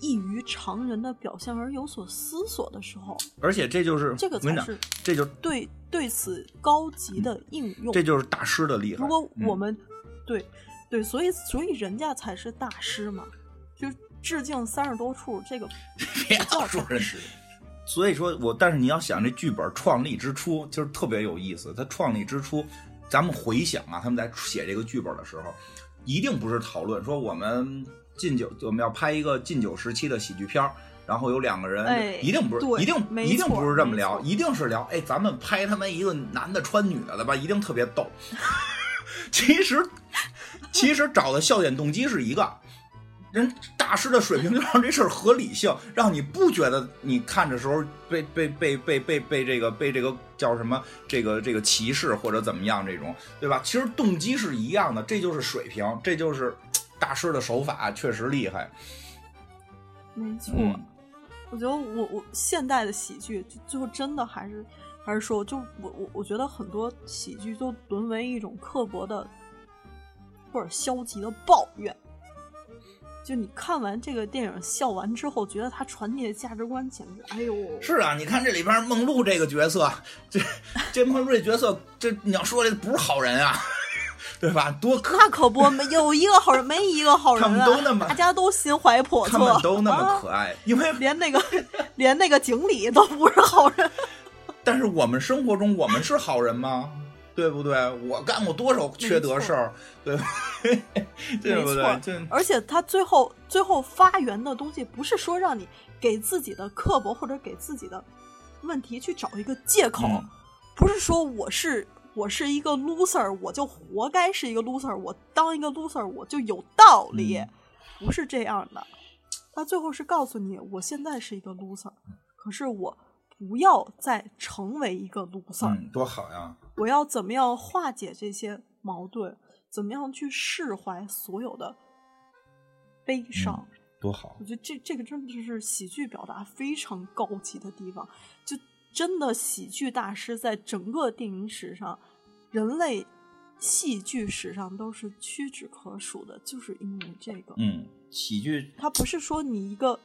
异于常人的表现而有所思索的时候，而且这就是这个才是这就是对对此高级的应用。这就是大师的厉害。如果我嗯们、对对，所以所以人家才是大师嘛，就致敬三十多处这个别不叫老说人大师。所以说我，但是你要想这剧本创立之初，就是特别有意思。它创立之初，咱们回想啊，他们在写这个剧本的时候，一定不是讨论说我们禁酒，我们要拍一个禁酒时期的喜剧片儿然后有两个人，哎一定不是，一定一定不是这么聊，一定是聊，哎，咱们拍他们一个男的穿女的的吧，一定特别逗。<laughs> 其实，其实找的笑点动机是一个，人大师的水平就让这事儿合理性，让你不觉得你看的时候被被被被被被这个被这个叫什么这个这个歧视或者怎么样这种，对吧？其实动机是一样的，这就是水平，这就是 <tsk> 大师的手法，确实厉害。没错，嗯我觉得我我现代的喜剧就最后真的还是还是说，就我我我觉得很多喜剧都沦为一种刻薄的或者消极的抱怨。就你看完这个电影笑完之后，觉得他传递的价值观简直，哎呦，是啊，你看这里边梦露这个角色，这这梦露这角色，这你要说这不是好人啊，对吧？多可那可不，没有一个好人，没一个好人、啊，他们都那么大家都心怀叵测，他们都那么啊可爱，因为连那个连那个经理都不是好人。<laughs> 但是我们生活中我们是好人吗？对不对？我干过多少缺德事儿，对 <laughs> 吧？<laughs> 对不对？而且他最后最后发源的东西，不是说让你给自己的刻薄或者给自己的问题去找一个借口，嗯不是说我是我是一个 loser，我就活该是一个 loser，我当一个 loser 我就有道理，嗯不是这样的。他最后是告诉你，我现在是一个 loser，可是我不要再成为一个 loser，、嗯，多好呀！我要怎么样化解这些矛盾？怎么样去释怀所有的悲伤？多好我！觉得这这个真的是喜剧表达非常高级的地方。就真的喜剧大师在整个电影史上，人类戏剧史上都是屈指可数的，就是因为这个。嗯，喜剧它不是说你一个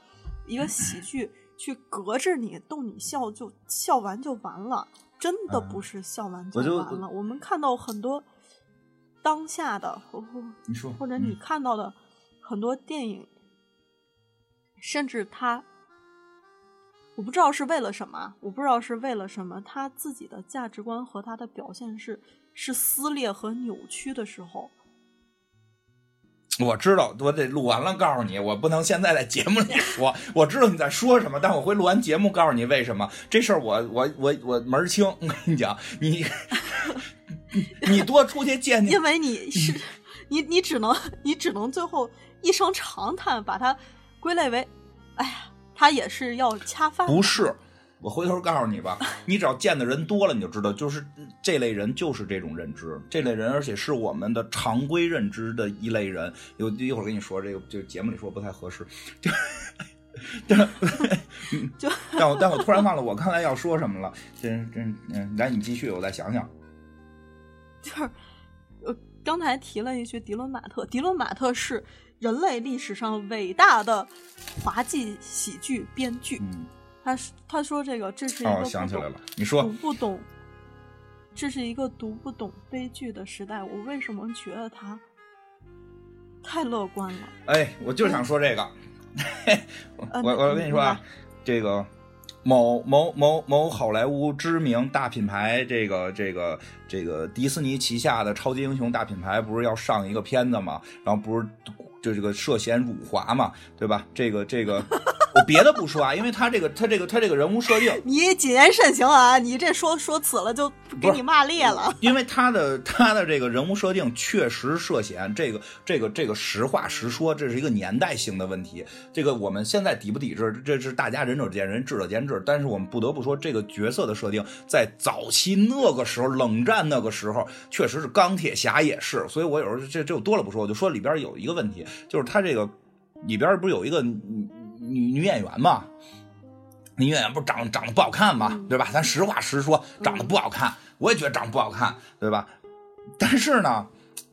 一个喜剧去隔着你逗你笑就笑完就完了，真的嗯不是笑完就完了。我们看到很多当下的，或或你说或者你嗯看到的很多电影，甚至他，我不知道是为了什么，我不知道是为了什么，他自己的价值观和他的表现是是撕裂和扭曲的时候，我知道，我得录完了告诉你，我不能现在在节目里说。<laughs> 我知道你在说什么，但我会录完节目告诉你为什么这事儿我。我我我门儿清，我跟你讲，你 <laughs> 你你多出去见见因为你是你你只能你只能最后一声长叹，把它归类为，哎呀，他也是要恰饭。不是，我回头告诉你吧，<laughs> 你只要见的人多了，你就知道，就是这类人就是这种认知，这类人，而且是我们的常规认知的一类人。有一会儿跟你说这个，这个节目里说不太合适，<laughs> <laughs> 就。但就但我但我突然忘了我刚才要说什么了，真真嗯，来你继续，我再想想。就是，呃，刚才提了一句迪伦马特，迪伦马特是人类历史上伟大的滑稽喜剧编剧。嗯，他是他说这个这是一哦个，不懂想起来了，你说读不懂，这是一个读不懂悲剧的时代。我为什么觉得他太乐观了？哎，我就想说这个，我我跟你说啊，这个某某某某好莱坞知名大品牌，这个这个这个迪士尼旗下的超级英雄大品牌，不是要上一个片子吗？然后不是就这个涉嫌辱华嘛，对吧？这个这个，我别的不说啊，因为他这个他这个他这个人物设定，<laughs> 你谨言慎行啊！你这说说此了就给你骂裂了。因为他的他的这个人物设定确实涉嫌这个这个这个实话实说，这是一个年代性的问题。这个我们现在抵不抵制，这是大家仁者见仁，智者见智。但是我们不得不说，这个角色的设定在早期那个时候，冷战那个时候，确实是钢铁侠也是。所以我有时候这这就多了不说，我就说里边有一个问题，就是他这个里边不是有一个女女女演员嘛？女演员不是长长得不好看嘛，对吧？咱实话实说，长得不好看，我也觉得长得不好看，对吧？但是呢，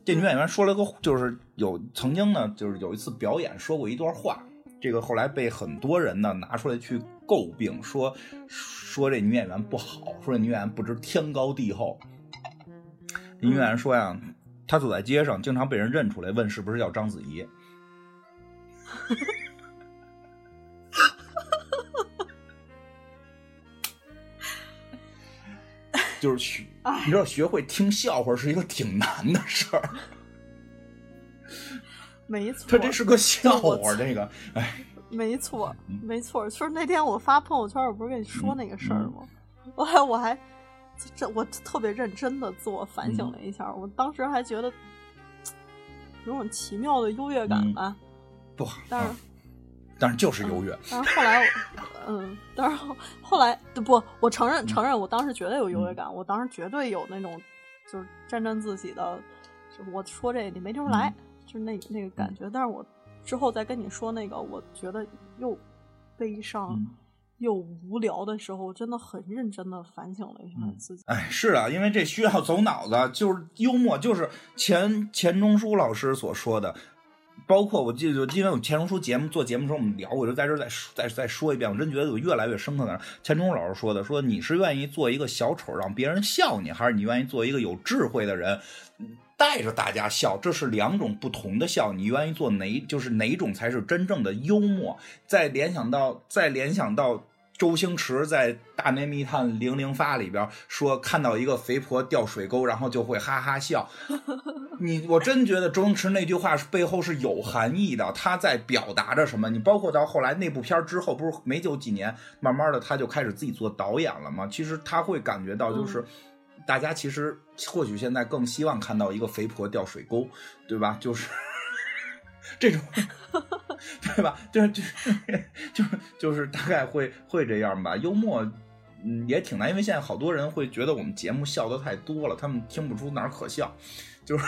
这女演员说了个，就是有曾经呢，就是有一次表演说过一段话，这个后来被很多人呢拿出来去诟病，说说这女演员不好，说这女演员不知天高地厚。女演员说呀，她走在街上，经常被人认出来，问是不是叫章子怡。<laughs> 就是学，<laughs> 你知道，学会听笑话是一个挺难的事儿。没错，他这是个笑话，这个，<laughs> 哎，没错，没错。就是那天我发朋友圈，我不是跟你说那个事儿吗？我还我还这我特别认真的自我反省了一下，我当时还觉得有种奇妙的优越感吧。不好，但是。但是就是优越，但是后来，嗯，但是后后来不，我承认承认，我当时绝对有优越感，我当时绝对有那种就是沾沾自喜的，就我说这你没听出来，就是那那个感觉。但是我之后再跟你说那个，我觉得又悲伤又无聊的时候，真的很认真的反省了一下自己。哎，是啊，因为这需要走脑子，就是幽默，就是钱钱钟书老师所说的。包括我记得，因为我钱钟书节目做节目的时候我们聊，我就在这再再再说一遍，我真觉得我越来越深刻的。钱钟书老师说的，说你是愿意做一个小丑让别人笑你，还是你愿意做一个有智慧的人，带着大家笑？这是两种不同的笑，你愿意做哪？就是哪种才是真正的幽默？再联想到，再联想到。周星驰在《大内密探零零发》里边说，看到一个肥婆掉水沟，然后就会哈哈笑。<laughs> 你我真觉得周星驰那句话是背后是有含义的，他在表达着什么？你包括到后来那部片之后，不是没久几年，慢慢的他就开始自己做导演了吗？其实他会感觉到，就是大家其实或许现在更希望看到一个肥婆掉水沟，对吧？就是。这种，<laughs> 对吧？就是就就就是大概会会这样吧。幽默，嗯，也挺难，因为现在好多人会觉得我们节目笑的太多了，他们听不出哪儿可笑。就是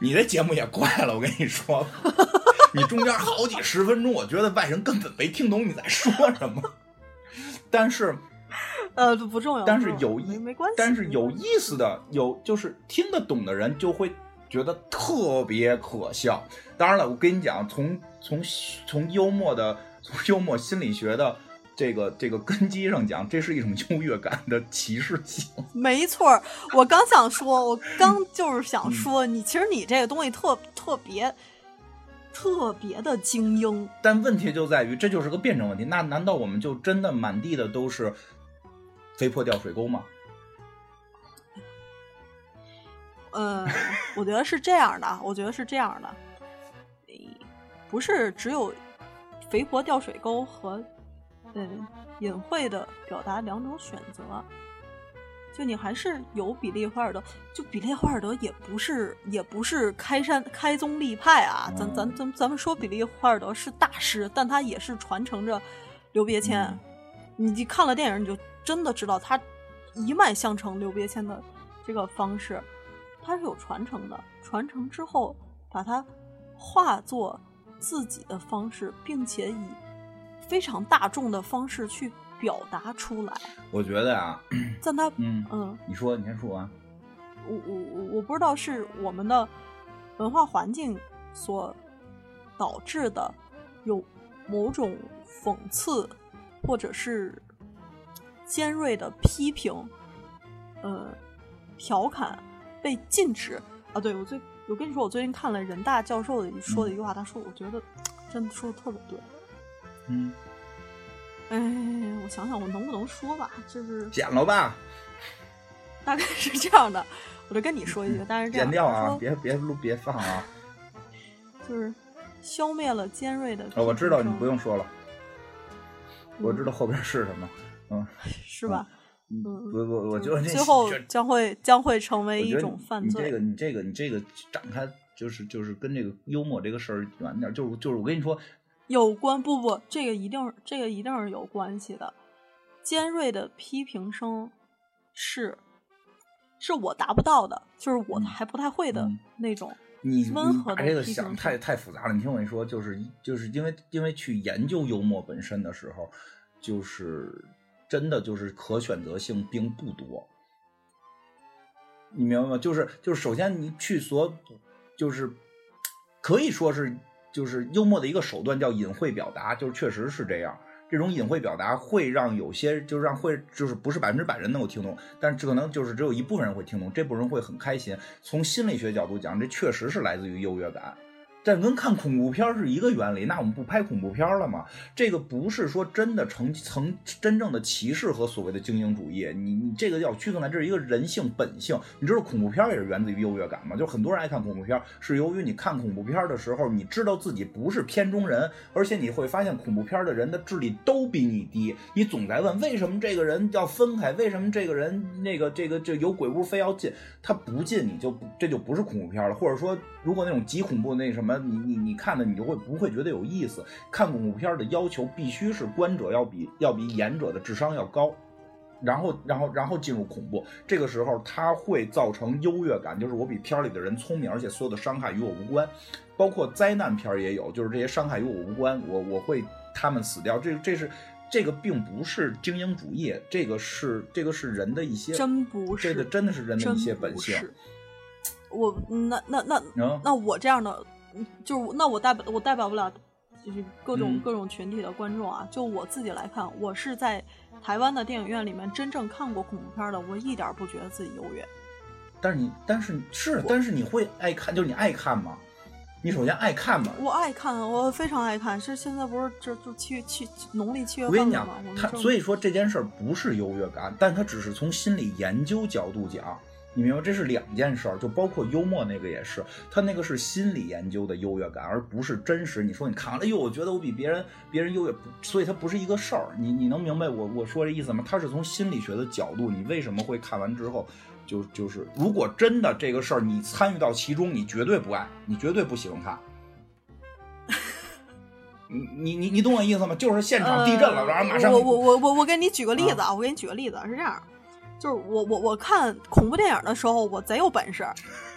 你这节目也怪了，我跟你说，<laughs> 你中间好几十分钟，我觉得外人根本没听懂你在说什么。但是，<laughs> 呃，不重要。但是有意没关系。但是有意思的，有就是听得懂的人就会。觉得特别可笑。当然了，我跟你讲，从从从幽默的从幽默心理学的这个这个根基上讲，这是一种优越感的歧视性。没错，我刚想说，我刚就是想说，你其实你这个东西特特别特别的精英。但问题就在于，这就是个辩证问题。那难道我们就真的满地的都是肥婆掉水沟吗？嗯，我觉得是这样的，我觉得是这样的，不是只有肥婆掉水沟和嗯隐晦的表达两种选择，就你还是有比利华尔德，就比利华尔德也不是也不是开山开宗立派啊，咱咱。咱咱们说比利华尔德是大师，但他也是传承着刘别谦，你看了电影你就真的知道他一脉相承刘别谦的这个方式。它是有传承的，传承之后把它化作自己的方式，并且以非常大众的方式去表达出来。我觉得啊，在他嗯嗯，你说，你先说完。我我我我不知道是我们的文化环境所导致的，有某种讽刺或者是尖锐的批评，呃，调侃。被禁止啊！对我最，我跟你说，我最近看了人大教授的说的一句话，他说，我觉得真的说的特别对。嗯，哎，我想想，我能不能说吧？就是剪了吧。大概是这样的，我就跟你说一句，但是剪掉啊，别别录，别放啊。就是消灭了尖锐的。哦我知道，你不用说了。我知道后边是什么，嗯，<laughs> 是吧？嗯嗯我我我觉得这最后这将会将会成为一种犯罪。你这个你这个你这个展开就是就是跟这个幽默这个事儿远点儿，就是就是我跟你说，有关不不，这个一定这个一定是有关系的。尖锐的批评声是是我达不到的，就是我嗯还不太会的嗯那种。你温你和的把这个想太声太复杂了。你听我跟你说，就是就是因为因为去研究幽默本身的时候，就是真的就是可选择性并不多。你明白吗？就是就是，首先你去所就是可以说是就是幽默的一个手段叫隐晦表达，就是确实是这样。这种隐晦表达会让有些就是让会就是不是百分之百人能够听懂，但可能就是只有一部分人会听懂，这部分人会很开心。从心理学角度讲，这确实是来自于优越感。这跟看恐怖片是一个原理，那我们不拍恐怖片了吗？这个不是说真的成成真正的歧视和所谓的精英主义，你你这个要区分开，这是一个人性本性。你知道恐怖片也是源自于优越感吗？就很多人爱看恐怖片，是由于你看恐怖片的时候，你知道自己不是片中人，而且你会发现恐怖片的人的智力都比你低，你总在问为什么这个人要分开，为什么这个人那个这个这有鬼屋非要进，他不进你就这就不是恐怖片了，或者说如果那种极恐怖那什么，你你你看的你就会不会觉得有意思？看恐怖片儿的要求必须是观者要比要比演者的智商要高。然后，然后，然后进入恐怖，这个时候它会造成优越感，就是我比片儿里的人聪明，而且所有的伤害与我无关，包括灾难片儿也有，就是这些伤害与我无关，我我会他们死掉，这这是这个并不是精英主义，这个是这个是人的一些，真不是，这个真的是人的一些本性。我那那那嗯那我这样的，嗯就是那我代表我代表不了，就是各种、嗯各种群体的观众啊。就我自己来看，我是在台湾的电影院里面真正看过恐怖片的，我一点儿不觉得自己优越。但是你，但是是，但是你会爱看，就是你爱看吗？你首先爱看吗。我爱看，我非常爱看。是现在不是这就七月七农历七月我跟你讲他所以说这件事儿不是优越感，但他只是从心理研究角度讲，你明白？这是两件事儿，就包括幽默那个也是，他那个是心理研究的优越感，而不是真实。你说你看完了，哎呦，我觉得我比别人别人优越，所以它不是一个事儿。你你能明白我我说这意思吗？他是从心理学的角度，你为什么会看完之后？就就是，如果真的这个事儿你参与到其中，你绝对不爱，你绝对不喜欢看。你你你你懂我意思吗？就是现场地震了，然后马上呃我我我我我给你举个例子啊，我给你举个例子，是这样，就是我我我看恐怖电影的时候，我贼有本事，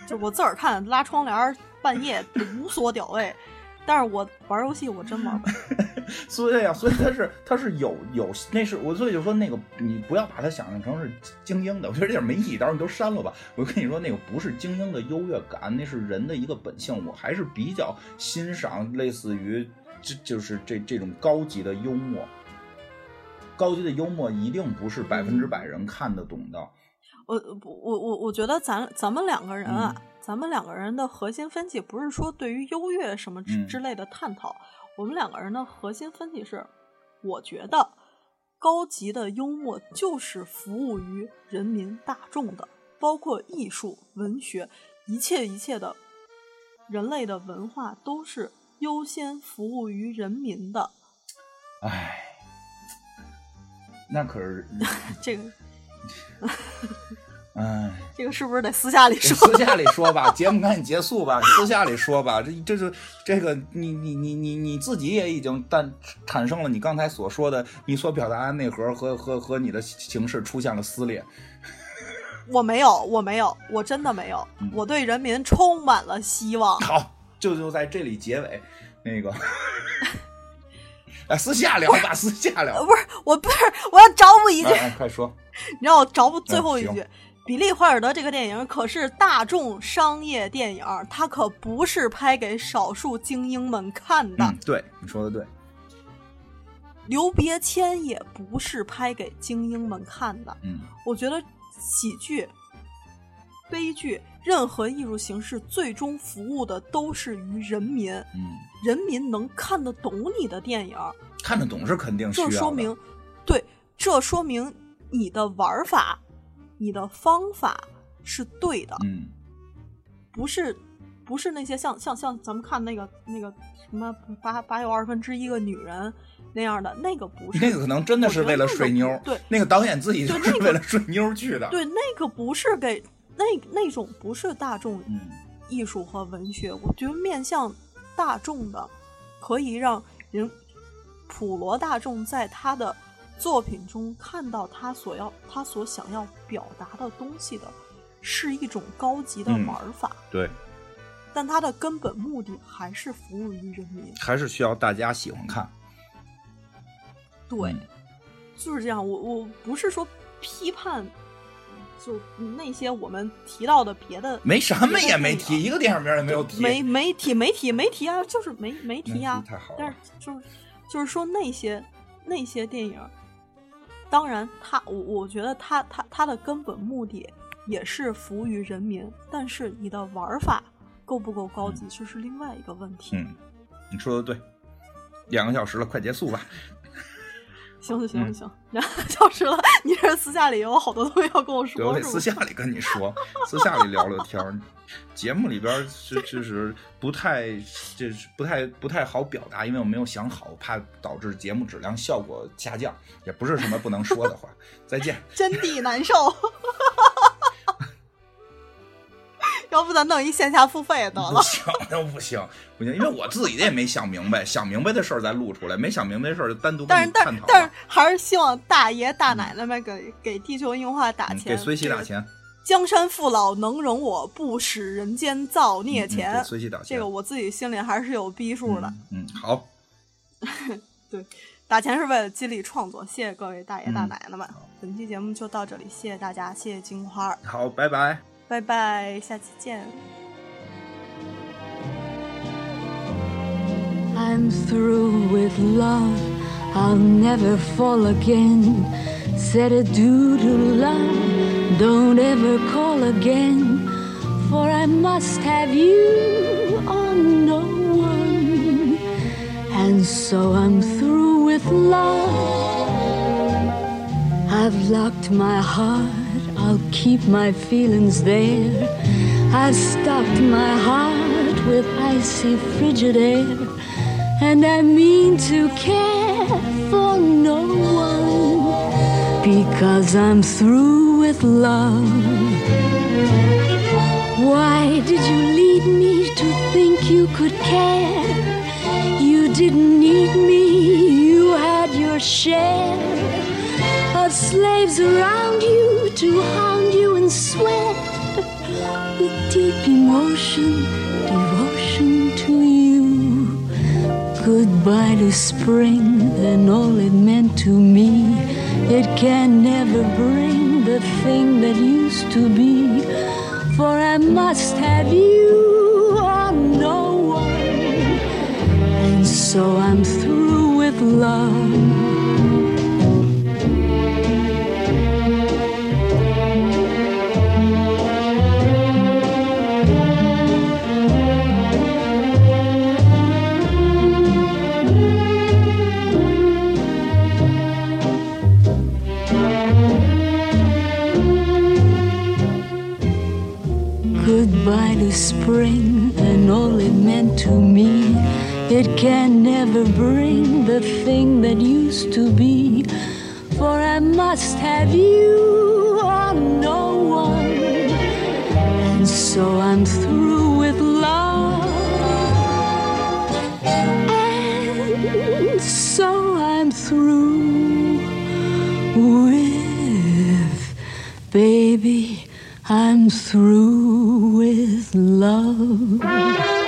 就我自个儿看拉窗帘，半夜无所屌位，但是我玩游戏我真玩不。<laughs> 所以啊，所以他是他是有有那是我所以就说那个你不要把它想象成是精英的，我觉得这点没意义，到时候你都删了吧。我跟你说，那个不是精英的优越感，那是人的一个本性。我还是比较欣赏类似于这就是这这种高级的幽默。高级的幽默一定不是百分之百人看得懂的。我我我我觉得咱咱们两个人啊，嗯咱们两个人的核心分歧不是说对于优越什么之嗯之类的探讨，我们两个人的核心分歧是，我觉得高级的幽默就是服务于人民大众的，包括艺术、文学，一切一切的人类的文化都是优先服务于人民的。唉，那可是，<laughs> 这个唉。<laughs> <laughs> 这个是不是得私下里说？私下里说吧，节目赶紧结束吧，私下里说吧。这这是这个你你你你你自己也已经但产生了你刚才所说的，你所表达的内核和和和你的形式出现了撕裂。我没有，我没有，我真的没有。嗯我对人民充满了希望。好，就就在这里结尾，那个，哎，私下聊吧，私下聊呃，。不是，我不是，我要找补一句，哎哎，快说。<laughs> 你让我找补最后一嗯句。比利·怀尔德这个电影可是大众商业电影，它可不是拍给少数精英们看的。嗯，对，你说的对。刘别谦也不是拍给精英们看的。嗯我觉得喜剧、悲剧，任何艺术形式最终服务的都是于人民。嗯，人民能看得懂你的电影，看得懂是肯定需要的。这说明，对，这说明你的玩法、你的方法是对的，嗯不是不是那些像像像咱们看那个那个什么八八又二分之一个女人，那样的，那个不是那个可能真的是为了水妞对那个导演自己就是为了水妞去的。对，那个不是给那那种不是大众嗯艺术和文学，我觉得面向大众的，可以让人普罗大众在他的作品中看到他所要他所想要表达的东西的，是一种高级的嗯玩法，对，但它的根本目的还是服务于人民。还是需要大家喜欢看。对，嗯就是这样。我我不是说批判，就那些我们提到的别的，没什么也没提，一个电影名也没有提。没没提没提没提啊，就是没没提啊太好了。但是就是就是说那些那些电影，当然他我我觉得他他他的根本目的也是服务于人民，但是你的玩法够不够高级，这是另外一个问题。嗯，你说的对，两个小时了，快结束吧。行行行嗯行，两个小时了，你这私下里有好多东西要跟我对，我说，得私下里跟你说，私下里聊聊天儿。节目里边儿是就是不太，就是不太不太好表达，因为我没有想好，怕导致节目质量效果下降，也不是什么不能说的话。再见。<laughs> 真的难受。要不咱弄一线下付费得不了？行，那不行，不行，因为我自己的也没想明白，想明白的事儿再录出来，没想明白的事儿就单独跟但是但是但是。还是希望大爷大奶奶们给给地球硬化打嗯钱，给随喜打这个钱，江山父老能容我，不使人间造孽钱。给随喜打钱。这个我自己心里还是有逼数的。嗯，好。<laughs> 对，打钱是为了激励创作，谢谢各位大爷大嗯奶奶们。本期节目就到这里，谢谢大家，谢谢金花，好，拜拜。拜拜，下期见。 I'm through with love. I'll never fall again. Said adieu to love. Don't ever call again. For I must have you on no one. And so I'm through with love. I've locked my heart. I'll keep my feelings there. I've stocked my heart with icy frigid air. And I mean to care for no one because I'm through with love. Why did you lead me to think you could care? You didn't need me, you had your share of slaves around you to hound you and sweat with deep emotion, devotion to you. Goodbye to spring and all it meant to me. It can never bring the thing that used to be. For I must have you or no one. And so I'm through with love. Spring and all it meant to me. It can never bring the thing that used to be. For I must have you or no one. And so I'm through with love. And so I'm through with baby. I'm through love.